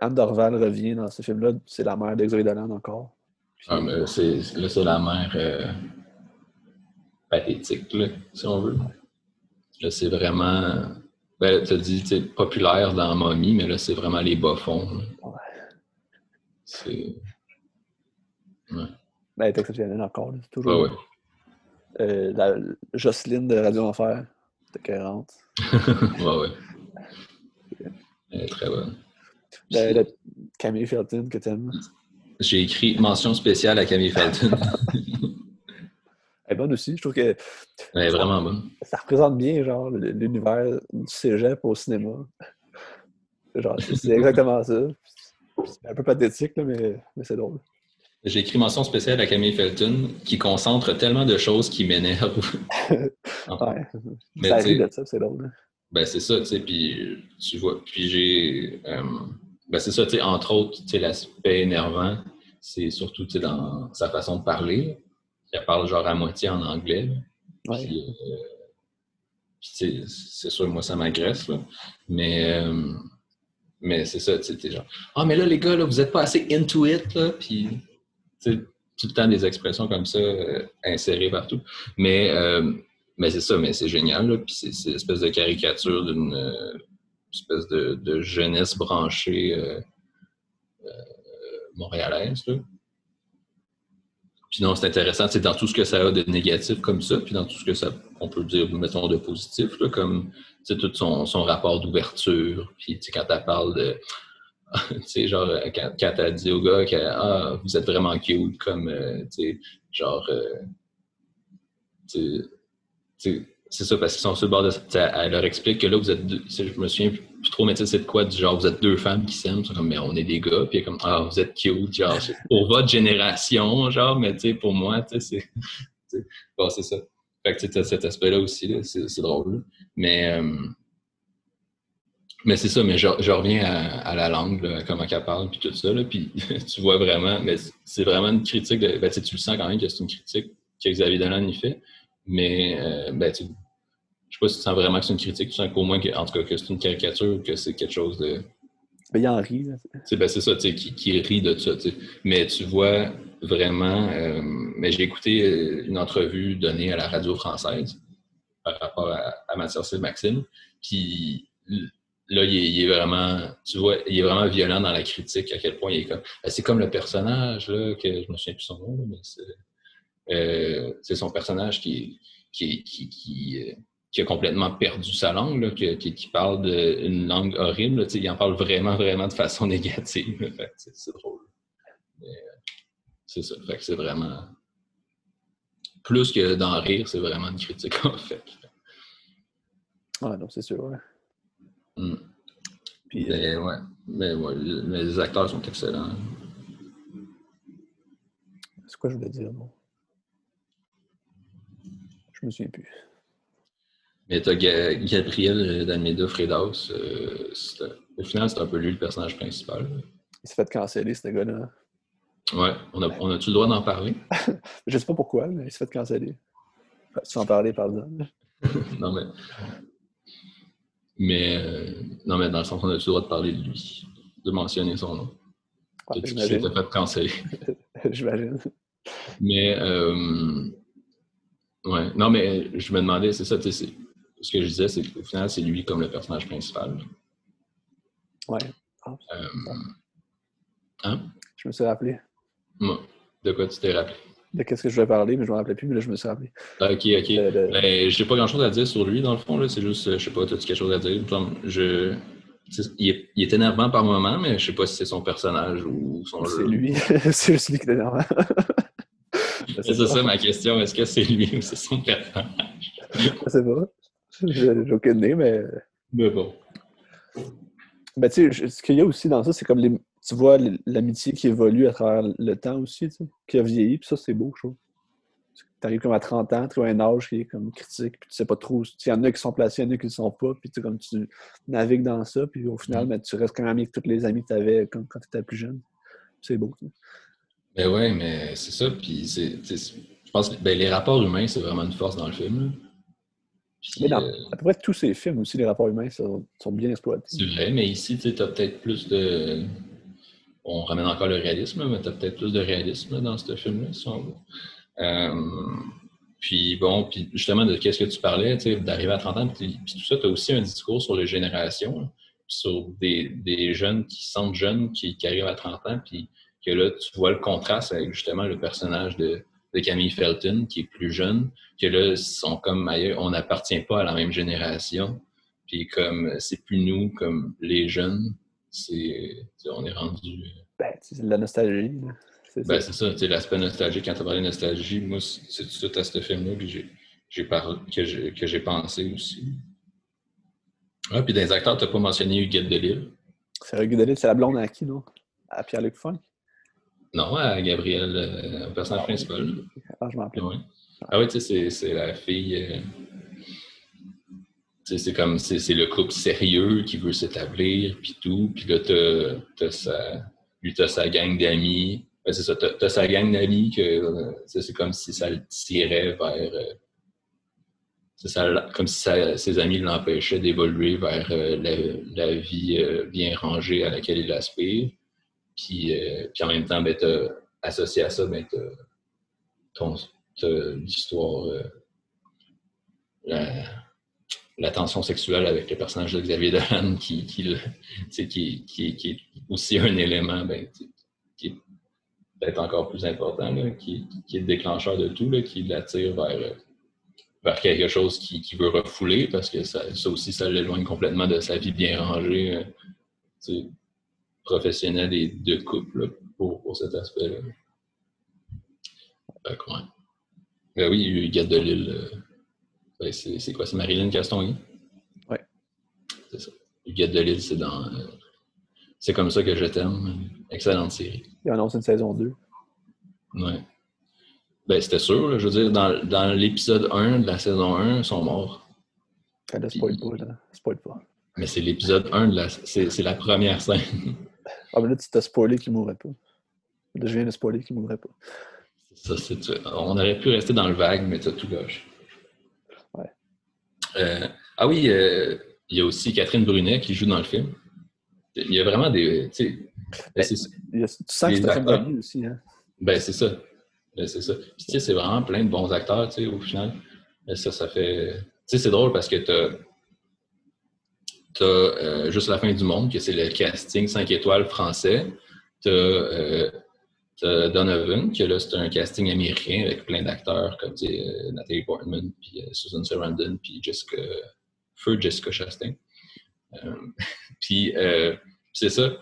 [SPEAKER 2] Anne Dorval revient dans ce film-là. C'est la mère d'Exoé Dolan encore. Puis,
[SPEAKER 1] Ah, mais c'est, là, c'est la mère euh, pathétique, là, si on veut. Là, c'est vraiment. Ben, tu as dit, populaire dans Mommy, mais là, c'est vraiment les bas-fonds.
[SPEAKER 2] Ouais.
[SPEAKER 1] C'est. Ouais,
[SPEAKER 2] ben, elle est exceptionnelle encore. là. Toujours
[SPEAKER 1] ouais.
[SPEAKER 2] euh, la Jocelyne de Radio Enfer. C'était 40.
[SPEAKER 1] ouais, ouais. Elle est très bonne.
[SPEAKER 2] Camille Felton que t'aimes.
[SPEAKER 1] J'ai écrit mention spéciale à Camille Felton.
[SPEAKER 2] Elle est bonne aussi. Je trouve que
[SPEAKER 1] Elle est vraiment bonne.
[SPEAKER 2] ça représente bien genre l'univers du cégep au cinéma. Genre, c'est exactement ça. C'est un peu pathétique, là, mais, mais c'est drôle.
[SPEAKER 1] J'ai écrit mention spéciale à Camille Felton qui concentre tellement de choses qui m'énervent.
[SPEAKER 2] Ouais.
[SPEAKER 1] Mais
[SPEAKER 2] ça
[SPEAKER 1] tu
[SPEAKER 2] arrive de ça, c'est drôle. hein.
[SPEAKER 1] Ben, c'est ça, tu sais, puis tu vois, puis j'ai, euh, ben, c'est ça, tu sais, entre autres, tu sais, l'aspect énervant, c'est surtout, tu sais, dans sa façon de parler. Elle parle genre à moitié en anglais.
[SPEAKER 2] Ouais.
[SPEAKER 1] Euh, c'est sûr, moi, ça m'agresse, là. Mais, euh, mais c'est ça, tu sais, genre, ah, mais là, les gars, là, vous êtes pas assez into it, là, puis, tu sais, tout le temps des expressions comme ça euh, insérées partout. Mais, mais c'est ça, mais c'est génial, là. Puis c'est c'est l'espèce de caricature d'une espèce de, jeunesse branchée euh, euh, montréalaise, là. Puis non, c'est intéressant, c'est dans tout ce que ça a de négatif comme ça, puis dans tout ce que ça, on peut dire, mettons, de positif, là, comme, tout son, son rapport d'ouverture, puis, quand elle parle de, tu sais, genre, euh, quand, quand elle dit au gars que, ah, vous êtes vraiment cute, comme, tu sais, genre, tu sais, c'est ça, parce qu'ils sont sur le bord de ça. Elle leur explique que là, vous êtes deux. Je me souviens plus trop, mais c'est quoi? Du genre, vous êtes deux femmes qui s'aiment. Comme, mais on est des gars. Puis comme, ah, vous êtes cute. Genre, pour votre génération, genre, mais tu sais, pour moi, tu sais, c'est. Bon, c'est ça. Fait cet aspect-là aussi, là, c'est drôle. Mais. euh, mais c'est ça, mais je, reviens à, la langue, comment qu'elle parle, puis tout ça, là, puis tu vois vraiment, mais c'est vraiment une critique, de, ben, tu le sens quand même que c'est une critique que Xavier Dolan y fait, mais euh, ben, tu, je sais pas si tu sens vraiment que c'est une critique, tu sens qu'au moins, que, en tout cas, que c'est une caricature, que c'est quelque chose de,
[SPEAKER 2] Mais il en rit.
[SPEAKER 1] ben, c'est ça, tu sais, qui, qui rit de ça. Mais tu vois vraiment. euh, mais j'ai écouté euh, une entrevue donnée à la radio française par rapport à, à Mathias et Maxime. Puis là, il est, il est vraiment. Tu vois, il est vraiment violent dans la critique, à quel point il est comme. ben, c'est comme le personnage, là, que je me souviens plus son nom, mais c'est. Euh, c'est son personnage qui, qui, qui, qui, euh, qui a complètement perdu sa langue, là, qui, qui, parle d'une langue horrible. là, il en parle vraiment, vraiment de façon négative. c'est drôle. Euh, c'est ça. Fait que c'est vraiment. Plus que d'en rire, c'est vraiment une critique, en fait.
[SPEAKER 2] Ouais, non, c'est sûr. ouais.
[SPEAKER 1] Mm.
[SPEAKER 2] Puis,
[SPEAKER 1] Mais ouais. Mais ouais, les acteurs sont excellents.
[SPEAKER 2] c'est quoi je voulais dire, non? Je me souviens plus.
[SPEAKER 1] Mais t'as Ga- Gabriel d'Almeida Fredas. euh, au final, c'est un peu lui le personnage principal.
[SPEAKER 2] Il s'est fait canceller, ce gars-là.
[SPEAKER 1] Ouais. On a- on a-tu le droit d'en parler?
[SPEAKER 2] Je sais pas pourquoi, mais il s'est fait canceller. Enfin, en parler, par exemple.
[SPEAKER 1] non, mais. Mais. euh, non, mais dans le sens qu'on a-tu le droit de parler de lui? De mentionner son nom? S'est
[SPEAKER 2] J'imagine.
[SPEAKER 1] fait canceller?
[SPEAKER 2] J'imagine.
[SPEAKER 1] Mais, euh, non, mais je me demandais, c'est ça, tu sais, c'est- ce que je disais, c'est qu'au final, c'est lui comme le personnage principal.
[SPEAKER 2] Ouais. Ah,
[SPEAKER 1] Euh, hein?
[SPEAKER 2] je me suis rappelé.
[SPEAKER 1] Moi, de quoi tu t'es rappelé?
[SPEAKER 2] De qu'est-ce que je voulais parler, mais je me rappelais plus, mais là, je me suis rappelé.
[SPEAKER 1] Ah, ok, ok.
[SPEAKER 2] De- de-
[SPEAKER 1] Ben, j'ai pas grand chose à dire sur lui, dans le fond, là. C'est juste, euh, je sais pas, as-tu quelque chose à dire? Je. Il est, il est énervant par moment, mais je sais pas si c'est son personnage ou son
[SPEAKER 2] C'est
[SPEAKER 1] jeu.
[SPEAKER 2] lui. c'est juste lui qui est énervant.
[SPEAKER 1] C'est ça ma question. Est-ce que c'est lui ou c'est son personnage?
[SPEAKER 2] Je sais pas. J'ai aucune idée, mais.
[SPEAKER 1] Mais bon.
[SPEAKER 2] Ben, tu sais, ce qu'il y a aussi dans ça, c'est comme les... tu vois l'amitié qui évolue à travers le temps aussi, tu sais, qui a vieilli, puis ça, c'est beau, je trouve. t'arrives comme à 30 ans, tu as un âge qui est comme critique, puis tu sais pas trop. Il y en a qui sont placés, il y en a qui ne sont pas, puis tu comme tu navigues dans ça, puis au final,
[SPEAKER 1] Mm.
[SPEAKER 2] ben, tu restes quand même avec tous les amis que tu avais quand, quand tu étais plus jeune. C'est beau.
[SPEAKER 1] Ben ouais, mais c'est ça. Puis c'est, je pense que ben, les rapports humains, c'est vraiment une force dans le film. là. Puis,
[SPEAKER 2] Mais dans
[SPEAKER 1] euh,
[SPEAKER 2] à peu près tous ces films aussi, les rapports humains sont, sont bien exploités.
[SPEAKER 1] c'est vrai, mais ici, tu as peut-être plus de. On ramène encore le réalisme, mais tu as peut-être plus de réalisme là, dans ce film-là, si on veut. Euh, puis bon, puis justement, de qu'est-ce que tu parlais, d'arriver à 30 ans, puis, puis tout ça, tu as aussi un discours sur les générations, puis sur des, des jeunes qui sentent jeunes, qui, qui arrivent à 30 ans, puis que là, tu vois le contraste avec justement le personnage de, de Camille Felton, qui est plus jeune, que là, sont comme ailleurs, on n'appartient pas à la même génération, puis comme c'est plus nous, comme les jeunes, c'est, on est rendu.
[SPEAKER 2] Ben, tu sais, c'est de la nostalgie. là. C'est
[SPEAKER 1] Ben,
[SPEAKER 2] ça.
[SPEAKER 1] c'est ça, sais, l'aspect nostalgique, quand tu as parlé de nostalgie, moi, c'est c'est tout à ce film-là que j'ai, que j'ai, pensé aussi. Ah, puis les acteurs, tu n'as pas mentionné Huguette Delisle.
[SPEAKER 2] C'est Rugudeli, c'est la blonde à qui, non? À Pierre-Luc Funk?
[SPEAKER 1] Non, à Gabriel, euh, au personnage principal.
[SPEAKER 2] Ah, je m'en rappelle.
[SPEAKER 1] Ouais. Ah oui, tu sais, c'est- la fille. euh, c'est comme c'est c'est le couple sérieux qui veut s'établir, puis tout. Puis là, t'as sa, lui, t'as sa gang d'amis. Ben, c'est ça, t'as sa gang d'amis que euh, c'est comme si ça le tirait vers. euh, ça, comme si ça- ses amis l'empêchaient d'évoluer vers euh, la, la vie euh, bien rangée à laquelle il aspire. Puis, euh, puis en même temps, ben, t'as- associé à ça, ben, l'histoire, euh, la, tension sexuelle avec le personnage de Xavier Dolan qui, qui, qui, qui, est aussi un élément ben, qui est peut-être encore plus important, là, qui, est le déclencheur de tout, là, qui l'attire vers, euh, vers quelque chose qui, qui veut refouler parce que ça, ça aussi, ça l'éloigne complètement de sa vie bien rangée, professionnelle et de couple là, pour, pour cet aspect-là. Fait que, ouais. Ben oui, Huguette de Lille, euh, ben c'est quoi? C'est Marilyn Castonguay?
[SPEAKER 2] Ouais.
[SPEAKER 1] C'est ça. Huguette de Lille, c'est dans. euh, c'est comme ça que je t'aime. Excellente série.
[SPEAKER 2] Il annonce une saison 2.
[SPEAKER 1] Ouais. Ben, c'était sûr. là. Je veux dire, dans, dans l'épisode 1 de la saison 1, ils sont morts.
[SPEAKER 2] Elle ne spoil pas, là. Spoil pas.
[SPEAKER 1] Mais c'est l'épisode 1 de la. C'est c'est la première scène.
[SPEAKER 2] Ah, mais là, tu t'as spoilé qu'il mourrait pas. Là, je viens de spoiler qu'il mourrait pas.
[SPEAKER 1] Ça, c'est On aurait pu rester dans le vague, mais t'as tout gauche.
[SPEAKER 2] Ouais.
[SPEAKER 1] Euh, ah oui, euh, il y a aussi Catherine Brunet qui joue dans le film. Il y a vraiment des. tu sais, ben,
[SPEAKER 2] tu sens que c'est un film aussi, hein?
[SPEAKER 1] Ben, c'est ça. Ben, c'est ça. Puis, tu sais, c'est vraiment plein de bons acteurs, tu sais, au final. Et ça, ça fait. Tu sais, c'est drôle parce que t'as. T'as euh, juste la fin du monde, que c'est le casting 5 étoiles français. T'as euh, t'as Donovan, que là, c'est un casting américain avec plein d'acteurs comme tu euh, Nathalie Portman, puis euh, Susan Sarandon, puis Jessica. Feu Jessica Chastain. Euh, puis, euh, c'est ça.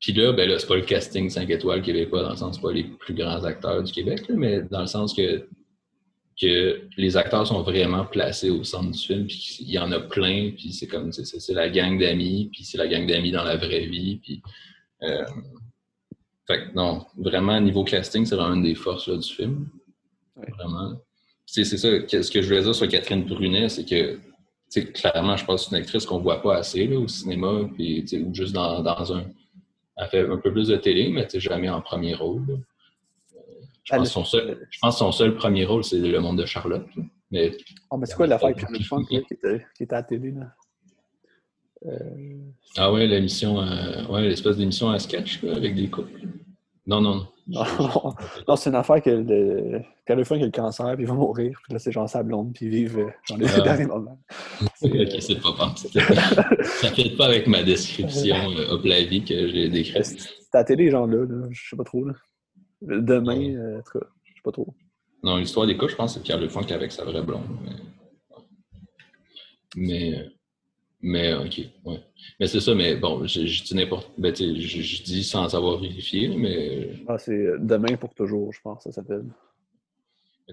[SPEAKER 1] Puis là, ben là, c'est pas le casting 5 étoiles québécois, dans le sens, c'est pas les plus grands acteurs du Québec, là, mais dans le sens que, que les acteurs sont vraiment placés au centre du film, puis il y en a plein, puis c'est comme, c'est- la gang d'amis, puis c'est la gang d'amis dans la vraie vie, puis... euh, fait que non, vraiment, niveau casting, c'est vraiment une des forces là, du film.
[SPEAKER 2] Ouais.
[SPEAKER 1] Vraiment. C'est ça, ce que je voulais dire sur Catherine Brunet, c'est que clairement, je pense que c'est une actrice qu'on voit pas assez là, au cinéma, puis, ou juste dans, dans un. Elle fait un peu plus de télé, mais jamais en premier rôle. là. Euh, Je pense, que son seul, je pense que son seul premier rôle, c'est Le Monde de Charlotte. Mais
[SPEAKER 2] Ah, mais c'est quoi l'affaire avec Pierre-Luc Funk, qui était, qui était à la télé, là? Euh,
[SPEAKER 1] ah ouais, l'émission, euh, ouais, l'espèce d'émission à sketch avec des couples. Non, non, non.
[SPEAKER 2] Non, non, c'est une affaire que le, Pierre-Luc Funk a le cancer, puis il va mourir. Puis là, c'est genre sa blonde, puis ils vivent euh, genre les
[SPEAKER 1] Ah.
[SPEAKER 2] derniers moments.
[SPEAKER 1] ok, c'est pas pensé. Ça fait pas avec ma description euh, hop la vie que j'ai décrite.
[SPEAKER 2] C'est à la télé, genre là, là, je sais pas trop. Là. Demain, euh, en tout cas, je sais pas trop.
[SPEAKER 1] Non, l'histoire des coups, je pense que c'est Pierre Le Funk avec sa vraie blonde. Mais, mais, mais, ok, ouais. Mais c'est ça, mais bon, je, je dis n'importe. Ben, je, je dis sans avoir vérifié, mais.
[SPEAKER 2] Ah, c'est euh, Demain pour toujours, je pense, ça s'appelle.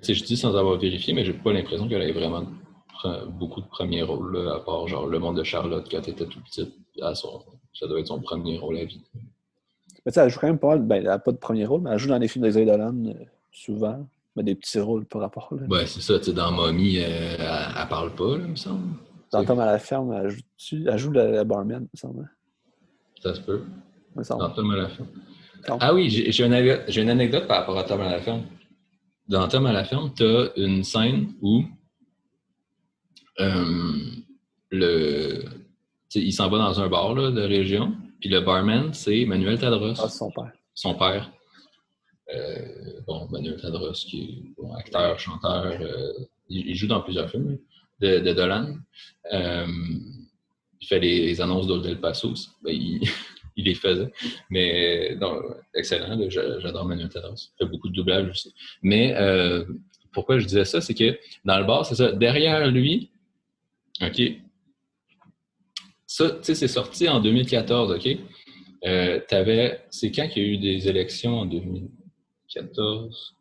[SPEAKER 1] Tu je dis sans avoir vérifié, mais j'ai pas l'impression qu'elle ait vraiment beaucoup de premiers rôles, là, à part genre Le Monde de Charlotte quand elle était tout petite. À son, ça doit être son premier rôle à vie.
[SPEAKER 2] Mais tu sais, elle joue quand même pas. Ben, elle n'a pas de premier rôle, mais elle joue dans les films de Xavier Dolan euh, souvent. Mais des petits rôles par rapport. Là.
[SPEAKER 1] Ouais, c'est ça. Tu sais, dans Mommy, euh, elle, elle parle pas, là, il me semble.
[SPEAKER 2] Dans Tom à la ferme, elle joue, elle joue la, la barman, il me semble. hein.
[SPEAKER 1] Ça se peut.
[SPEAKER 2] Il me semble.
[SPEAKER 1] Dans Tom à la ferme. Ah oui, j'ai une, anecdote- j'ai une anecdote par rapport à Tom à la ferme. Dans Tom à la ferme, tu as une scène où euh, le, il s'en va dans un bar là, de région, puis le barman, c'est Manuel Tadros,
[SPEAKER 2] Ah, c'est son père.
[SPEAKER 1] son père. Euh, bon, Manuel Tadros, qui est bon, acteur, chanteur, euh, il, il joue dans plusieurs films de, de Dolan. Euh, il fait les, les annonces d'Old El Paso. Ben, il, il les faisait. Mais non, excellent, j'adore Manuel Tadros. Il fait beaucoup de doublage aussi. Mais pourquoi je disais ça, c'est que dans le bar, c'est ça, derrière lui, OK, ça, tu sais, c'est sorti en 2014, OK? Euh, t'avais, c'est quand qu'il y a eu des élections en 2014?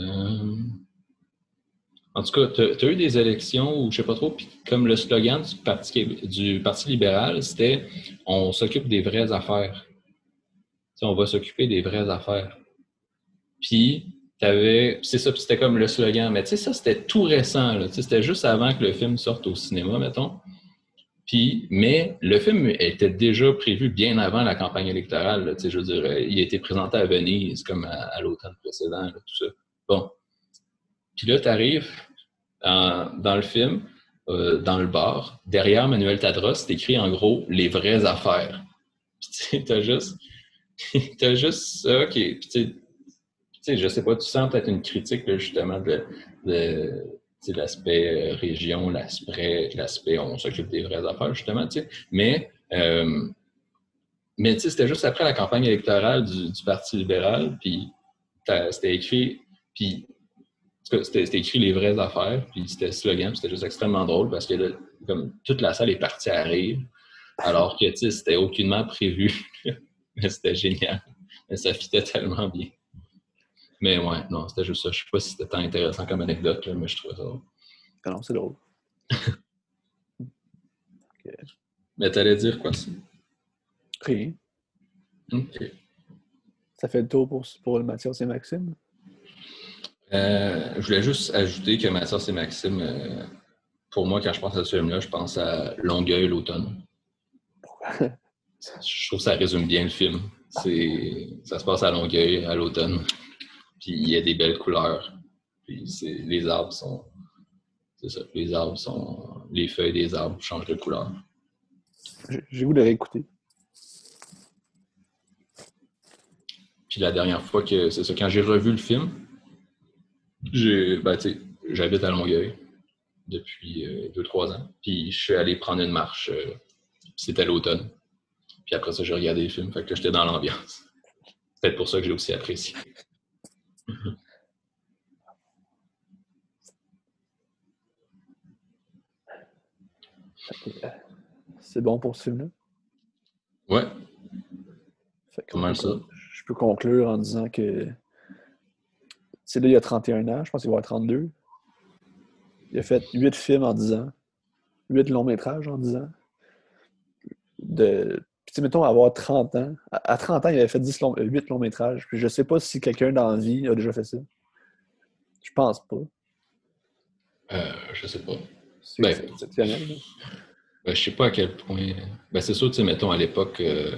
[SPEAKER 1] Euh, en tout cas, tu as eu des élections où je sais pas trop, puis comme le slogan du Parti, du Parti libéral, c'était on s'occupe des vraies affaires. On va s'occuper des vraies affaires. Puis, t'avais, c'est ça, c'était comme le slogan. Mais tu sais, ça, c'était tout récent. C'était juste avant que le film sorte au cinéma, mettons. Puis, mais le film était déjà prévu bien avant la campagne électorale. là. Je veux dire, euh, il a été présenté à Venise comme à, l'automne précédent, là, tout ça. Bon. Puis là, tu arrives dans le film, euh, dans le bar, derrière Manuel Tadros, c'est écrit en gros les vraies affaires. Puis tu t'as juste, t'as juste ça qui. Puis tu sais, je sais pas, tu sens peut-être une critique là, justement de, de l'aspect euh, région, l'aspect, l'aspect on s'occupe des vraies affaires, justement, tu sais. Mais, euh, mais tu sais, c'était juste après la campagne électorale du, Parti libéral, puis c'était écrit, puis c'était écrit les vraies affaires, puis c'était slogan, c'était juste extrêmement drôle parce que là, comme toute la salle est partie à rire, alors que tu sais, c'était aucunement prévu. Mais c'était génial. Mais ça fitait tellement bien. Mais ouais, non, c'était juste ça. Je sais pas si c'était tant intéressant comme anecdote, là, mais je trouvais ça drôle.
[SPEAKER 2] Ah non, c'est drôle.
[SPEAKER 1] Mais t'allais dire quoi, ça?
[SPEAKER 2] Rien.
[SPEAKER 1] OK.
[SPEAKER 2] Ça fait le tour pour, pour Mathias et Maxime?
[SPEAKER 1] Euh, je voulais juste ajouter que Mathias et Maxime, euh, pour moi, quand je pense à ce film-là, je pense à Longueuil l'automne. Je trouve que ça résume bien le film. C'est, ça se passe à Longueuil, à l'automne. Puis il y a des belles couleurs. Puis c'est, les arbres sont. C'est ça. Les arbres sont. Les feuilles des arbres changent de couleur.
[SPEAKER 2] J'ai goût de réécouter.
[SPEAKER 1] Puis la dernière fois que. C'est ça, quand j'ai revu le film, j'ai. Ben, tu sais, j'habite à Longueuil depuis 2-3 ans. Puis je suis allé prendre une marche. euh, puis c'était l'automne. Puis après ça, j'ai regardé le film. Fait que j'étais dans l'ambiance. C'est peut-être pour ça que j'ai aussi apprécié.
[SPEAKER 2] Euh, C'est bon pour ce film-là?
[SPEAKER 1] Ouais,
[SPEAKER 2] Fait que
[SPEAKER 1] Pas mal ça.
[SPEAKER 2] Je peux conclure en disant que. C'est là, il y a 31 ans, je pense qu'il va avoir 32. Il a fait 8 films en 10 ans. 8 longs métrages en 10 ans. De... Puis, mettons, avoir 30 ans. À à 30 ans, il avait fait 10 longs... 8 longs métrages. Puis, je sais pas si quelqu'un dans la vie a déjà fait ça. Je pense pas.
[SPEAKER 1] euh, je sais pas.
[SPEAKER 2] C'est
[SPEAKER 1] Ben,
[SPEAKER 2] exceptionnel.
[SPEAKER 1] Ben, je sais pas à quel point. Ben, c'est sûr, tu sais, mettons, à l'époque, euh,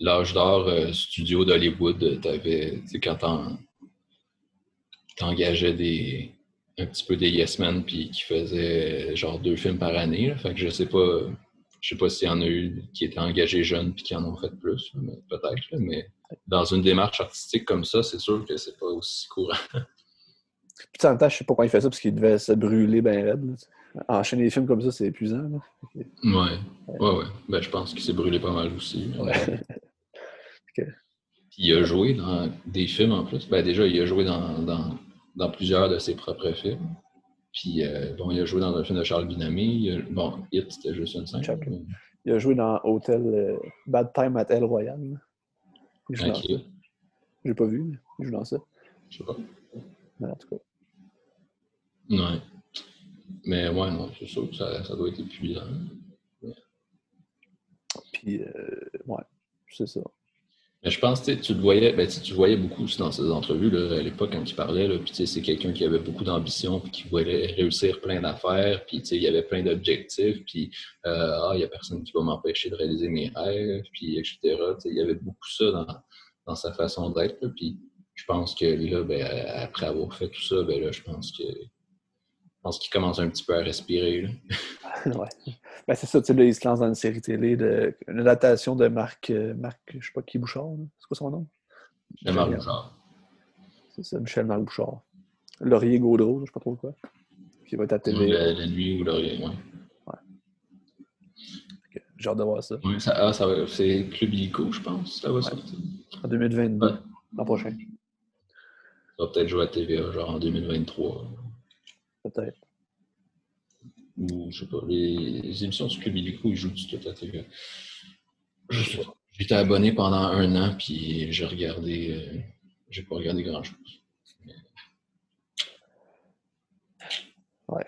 [SPEAKER 1] l'âge d'or euh, studio d'Hollywood, t'avais, tu sais, quand t'en- t'engageais des, un petit peu des yes men, puis qui faisaient euh, genre deux films par année, là. fait que je sais pas, je sais pas s'il y en a eu qui étaient engagés jeunes puis qui en ont fait plus, mais peut-être, mais dans une démarche artistique comme ça, c'est sûr que c'est pas aussi courant.
[SPEAKER 2] Puis, en même temps, je sais pas quand il fait ça parce qu'il devait se brûler bien raide. là. Enchaîner des films comme ça, c'est épuisant. là.
[SPEAKER 1] Ouais, ouais, ouais. Ben, je pense qu'il s'est brûlé pas mal aussi.
[SPEAKER 2] Ouais.
[SPEAKER 1] Puis il a joué dans des films en plus. Ben déjà, il a joué dans, dans, dans plusieurs de ses propres films. Puis euh, bon, il a joué dans un film de Charles. Il a- bon, Hit, c'était juste une scène. Mais-
[SPEAKER 2] Il a joué dans Hotel euh, Bad Time at El Royal. Il joue dans ça. J'ai pas vu, mais il joue dans ça.
[SPEAKER 1] je sais pas.
[SPEAKER 2] Mais en tout cas.
[SPEAKER 1] Ouais. Mais ouais, non, c'est sûr que ça, ça doit être épuisant.
[SPEAKER 2] Puis, euh, ouais, c'est ça.
[SPEAKER 1] Mais je pense que tu le voyais, ben, tu le voyais beaucoup aussi dans ces entrevues là, à l'époque quand il parlait. Là, puis c'est quelqu'un qui avait beaucoup d'ambition puis qui voulait réussir plein d'affaires. Puis il y avait plein d'objectifs. Puis euh, ah, il n'y a personne qui va m'empêcher de réaliser mes rêves. Puis etc. Il y avait beaucoup ça dans, dans sa façon d'être. Puis je pense que là, ben, après avoir fait tout ça, ben là, je pense que pense qu'il commence un petit peu à respirer. Là.
[SPEAKER 2] ouais. Ben, c'est ça, tu sais, là, il se lance dans une série télé, de, une adaptation de Marc, euh, Marc, je sais pas qui, Bouchard. C'est quoi son nom?
[SPEAKER 1] Michel Marc Bouchard.
[SPEAKER 2] C'est ça, Michel Marc Bouchard. Laurier Gaudreau, je sais pas trop quoi. Qui va être à TV.
[SPEAKER 1] La, la, nuit ou Laurier, ouais.
[SPEAKER 2] ouais. J'ai hâte de voir ça.
[SPEAKER 1] Oui, ça, ah, ça c'est Club Illico, je pense. Ça va ouais. sortir.
[SPEAKER 2] En 2022, ouais. l'an prochain.
[SPEAKER 1] Ça va peut-être jouer à TVA, genre en 2023.
[SPEAKER 2] Peut-être.
[SPEAKER 1] Ou, je sais pas, les, les émissions sur Club Illico, ils jouent tout à TV. J'étais abonné pendant un an, puis j'ai regardé. Euh, j'ai pas regardé grand-chose. Mais...
[SPEAKER 2] Ouais.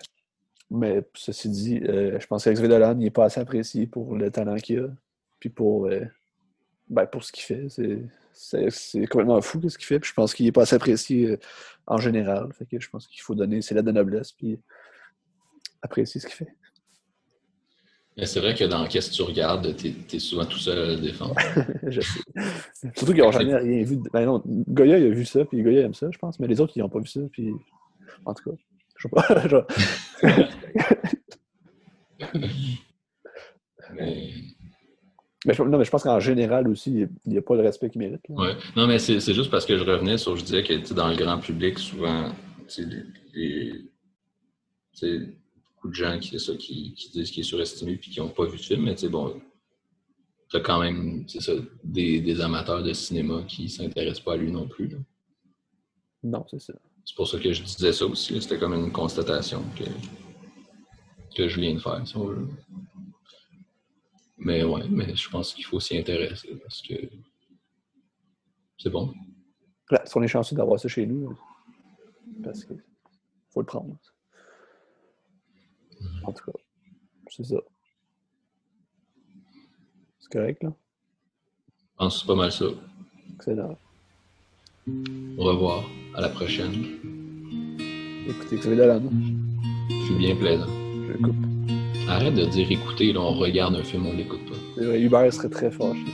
[SPEAKER 2] Mais ceci dit, euh, je pense qu'Xavier Dolan n'est pas assez apprécié pour le talent qu'il a, puis pour, euh, ben, pour ce qu'il fait. C'est complètement fou ce qu'il fait. Puis je pense qu'il n'est pas assez apprécié euh, en général. Fait que je pense qu'il faut donner ses lettres de noblesse, puis apprécier ce qu'il fait.
[SPEAKER 1] C'est vrai que dans Qu'est-ce que tu regardes, tu es, souvent tout seul à le défendre.
[SPEAKER 2] je sais. Surtout qu'ils n'ont jamais rien vu. Ben non, Goya, il a vu ça, puis Goya aime ça, je pense. Mais les autres, ils n'ont pas vu ça, puis. En tout cas, je sais pas. genre...
[SPEAKER 1] mais...
[SPEAKER 2] Mais je, non, mais je pense qu'en général aussi, il n'y a pas le respect qu'il mérite.
[SPEAKER 1] Oui. Non, mais c'est juste parce que je revenais sur, je disais que dans le grand public, souvent, les, les beaucoup de gens qui, ça, qui, qui disent qu'il est surestimé et qui n'ont pas vu de film, mais tu sais, bon, tu as quand même ça, des, des, amateurs de cinéma qui ne s'intéressent pas à lui non plus. Là.
[SPEAKER 2] Non, c'est ça.
[SPEAKER 1] C'est pour ça que je disais ça aussi. C'était comme une constatation que, que je viens de faire, si on veut. Mais ouais, mais je pense qu'il faut s'y intéresser parce que c'est bon.
[SPEAKER 2] Là, si on est chanceux d'avoir ça chez nous, parce qu'il faut le prendre. En tout cas, c'est ça. C'est correct, là?
[SPEAKER 1] Je pense que c'est pas mal ça.
[SPEAKER 2] Excellent.
[SPEAKER 1] Au revoir. À la prochaine.
[SPEAKER 2] Écoutez, Xavier Dolan.
[SPEAKER 1] Je suis bien plaisant.
[SPEAKER 2] Je coupe.
[SPEAKER 1] Arrête de dire écouter, là, on regarde un film, on l'écoute pas.
[SPEAKER 2] Hubert serait très fâché.